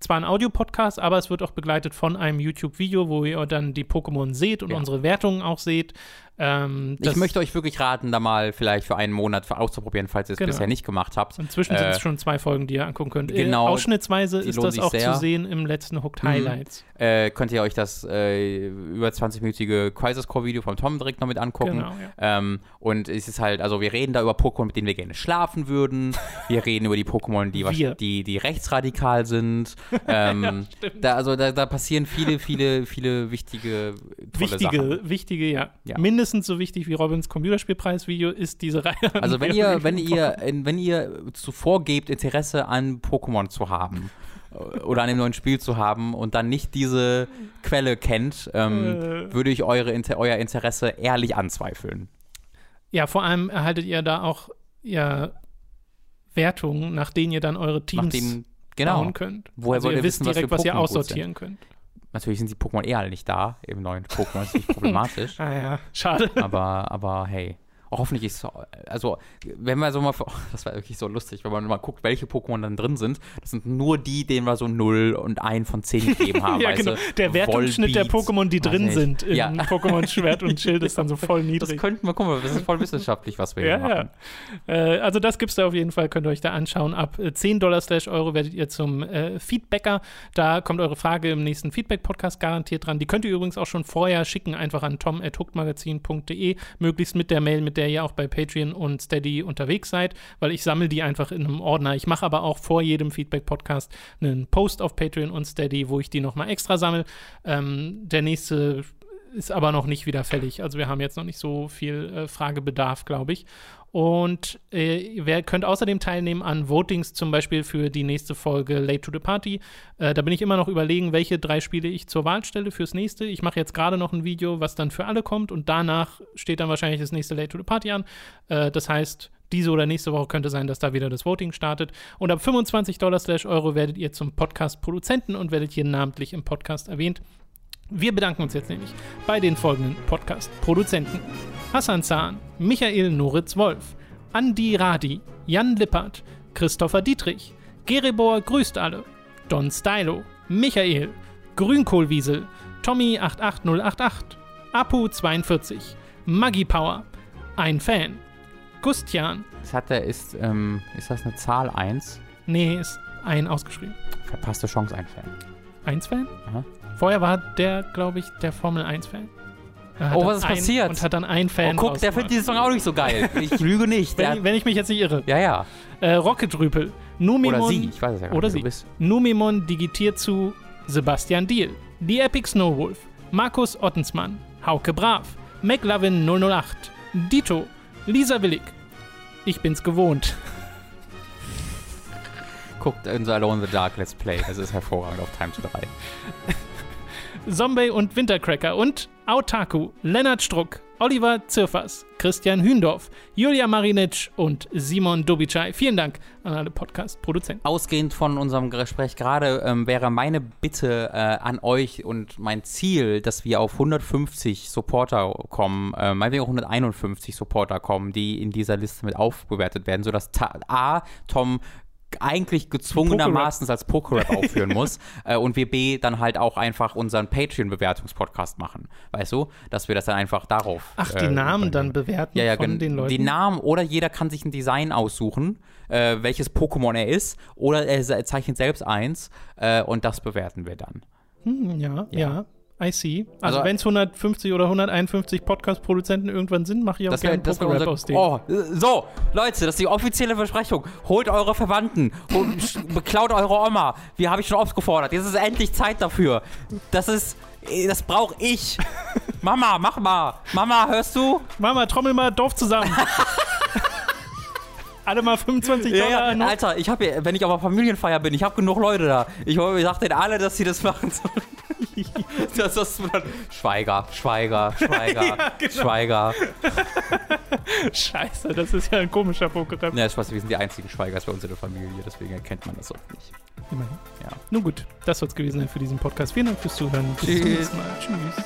A: zwar ein Audiopodcast, aber es wird auch begleitet von einem YouTube-Video, wo ihr dann die Pokémon seht und
B: Ja.
A: unsere Wertungen auch seht. Ähm,
B: ich möchte euch wirklich raten, da mal vielleicht für einen Monat auszuprobieren, falls ihr es
A: Genau.
B: bisher nicht gemacht habt.
A: Inzwischen sind
B: Äh,
A: es schon zwei Folgen, die ihr angucken könnt.
B: genau,
A: äh, ausschnittsweise
B: die
A: ist das auch
B: sehr.
A: zu sehen im letzten Hooked
B: Mhm.
A: Highlights.
B: Äh, könnt ihr euch das äh, über 20-minütige Crisis Core Video von Tom direkt noch mit angucken.
A: Genau, ja.
B: Ähm, und es ist halt, also wir reden da über Pokémon, mit denen wir gerne schlafen würden. Wir reden über die Pokémon, die, die, die rechtsradikal sind. Ähm, da, also da, da passieren viele, viele, viele wichtige, tolle
A: Wichtige,
B: Sachen.
A: wichtige, ja.
B: Ja.
A: Mindestens so wichtig wie Robins Computerspielpreis-Video ist diese Reihe.
B: Also wenn ihr, wenn ihr, wenn ihr zuvor gebt, Interesse an Pokémon zu haben äh, oder an dem neuen Spiel zu haben und dann nicht diese Quelle kennt, ähm,
A: Äh.
B: würde ich eure, Inter euer Interesse ehrlich anzweifeln.
A: Ja, vor allem erhaltet ihr da auch ja, Wertungen, nach denen ihr dann eure Teams
B: Nachdem, genau.
A: bauen könnt.
B: Woher
A: also
B: wollt
A: ihr
B: wissen, was
A: direkt,
B: für
A: was ihr aussortieren könnt.
B: Natürlich sind die Pokémon eh alle nicht da im neuen Pokémon, das ist nicht problematisch.
A: Ah ja, schade.
B: aber, aber hey. Hoffentlich ist also wenn wir so mal das war wirklich so lustig, wenn man mal guckt, welche Pokémon dann drin sind, das sind nur die, denen wir so 0 und 1 von 10 gegeben haben.
A: ja, genau. Der Wertungsschnitt der Pokémon, die
B: weiß
A: drin sind in
B: Ja.
A: Pokémon Schwert und Schild, ist dann so voll
B: Das
A: niedrig.
B: könnten wir, guck mal, das ist voll wissenschaftlich, was wir hier
A: Ja,
B: machen.
A: ja. Äh, also das gibt's da auf jeden Fall, könnt ihr euch da anschauen. Ab äh, 10 Dollar slash Euro werdet ihr zum äh, Feedbacker. Da kommt eure Frage im nächsten Feedback-Podcast garantiert dran. Die könnt ihr übrigens auch schon vorher schicken, einfach an tom.hookmagazin.de, möglichst mit der Mail, mit der ihr auch bei Patreon und Steady unterwegs seid, weil ich sammle die einfach in einem Ordner. Ich mache aber auch vor jedem Feedback-Podcast einen Post auf Patreon und Steady, wo ich die nochmal extra sammle. Ähm, der nächste ist aber noch nicht wieder fällig. Also wir haben jetzt noch nicht so viel äh, Fragebedarf, glaube ich. Und äh, ihr könnt außerdem teilnehmen an Votings, zum Beispiel für die nächste Folge Late to the Party. Äh, da bin ich immer noch überlegen, welche drei Spiele ich zur Wahl stelle fürs nächste. Ich mache jetzt gerade noch ein Video, was dann für alle kommt und danach steht dann wahrscheinlich das nächste Late to the Party an. Äh, das heißt, diese oder nächste Woche könnte sein, dass da wieder das Voting startet. Und ab 25 Dollar slash Euro werdet ihr zum Podcast-Produzenten und werdet hier namentlich im Podcast erwähnt. Wir bedanken uns jetzt nämlich bei den folgenden Podcast-Produzenten: Hassan Zahn, Michael Noritz-Wolf, Andi Radi, Jan Lippert, Christopher Dietrich, Gerebor grüßt alle, Don Stylo, Michael, Grünkohlwiesel, Tommy88088, Apu42, Maggie Power, ein Fan, Gustian,
B: Das hat der, ist, ähm, ist das eine Zahl 1?
A: nee, ist ein ausgeschrieben.
B: Verpasste Chance, ein Fan.
A: 1-Fan?
B: Aha.
A: Vorher war der, glaube ich, der Formel 1-Fan. Er hat
B: Oh, was ist
A: ein,
B: passiert?
A: Und hat dann ein Fan
B: Oh, guck, der findet diesen Song auch nicht so geil. Ich lüge nicht.
A: Wenn, wenn ich mich jetzt nicht irre.
B: ja, ja.
A: Äh, Rocketrüpel, Numimon,
B: Oder sie. Ich weiß es ja gar
A: Oder
B: nicht, wer
A: sie.
B: du bist.
A: Numimon digitiert zu Sebastian Diel, die Epic Snowwolf, Markus Ottensmann, Hauke Brav, McLovin 008, Dito, Lisa Willig. Ich bin's gewohnt.
B: Guckt unser Alone in the Dark Let's Play. Das ist hervorragend auf Times 3.
A: Zombie und Wintercracker und Autaku, Lennart Struck, Oliver Zirfers, Christian Hündorf, Julia Marinic und Simon Dobitschei. Vielen Dank an alle Podcast-Produzenten.
B: Ausgehend von unserem Gespräch gerade ähm, wäre meine Bitte äh, an euch und mein Ziel, dass wir auf 150 Supporter kommen, äh, meinetwegen auch 151 Supporter kommen, die in dieser Liste mit aufgewertet werden, sodass A, Tom eigentlich gezwungenermaßen als Pokerap aufführen muss äh, und wir B dann halt auch einfach unseren Patreon-Bewertungspodcast machen. Weißt du? Dass wir das dann einfach darauf.
A: Ach, die
B: äh,
A: Namen dann bewerten
B: ja, ja,
A: von den Leuten.
B: Die Namen oder jeder kann sich ein Design aussuchen, äh, welches Pokémon er ist, oder er zeichnet selbst eins äh, und das bewerten wir dann.
A: Hm, ja, ja,
B: Ja.
A: I see. Also,
B: Also-
A: wenn es 150 oder 151 Podcast-Produzenten irgendwann sind, mache ich auch
B: Das
A: gerne
B: wär
A: Pokerap
B: unser.
A: aus denen.
B: Oh, so, Leute, das ist die offizielle Versprechung. Holt eure Verwandten, hol, sch- beklaut eure Oma. Wie habe ich schon oft gefordert. Jetzt ist endlich Zeit dafür. Das ist, das brauche ich. Mama, mach mal. Mama, hörst du?
A: Mama, trommel mal Dorf zusammen. Alle mal 25
B: Ja,
A: Dollar.
B: ja,
A: noch.
B: Alter, ich habe, wenn ich auf einer Familienfeier bin, ich habe genug Leute da. Ich, ich sag denen alle, dass sie das machen sollen. das dann Schweiger, Schweiger, Schweiger,
A: Ja, genau.
B: Schweiger.
A: Scheiße, das ist ja ein komischer Pokerap.
B: Ja, Spaß, wir sind die einzigen Schweigers bei uns in der Familie, deswegen erkennt man das auch nicht.
A: Immerhin.
B: Ja.
A: Nun gut, das soll es gewesen sein für diesen Podcast. Vielen Dank fürs Zuhören. Bis zum
B: Tschüss.
A: nächsten Mal. Tschüss.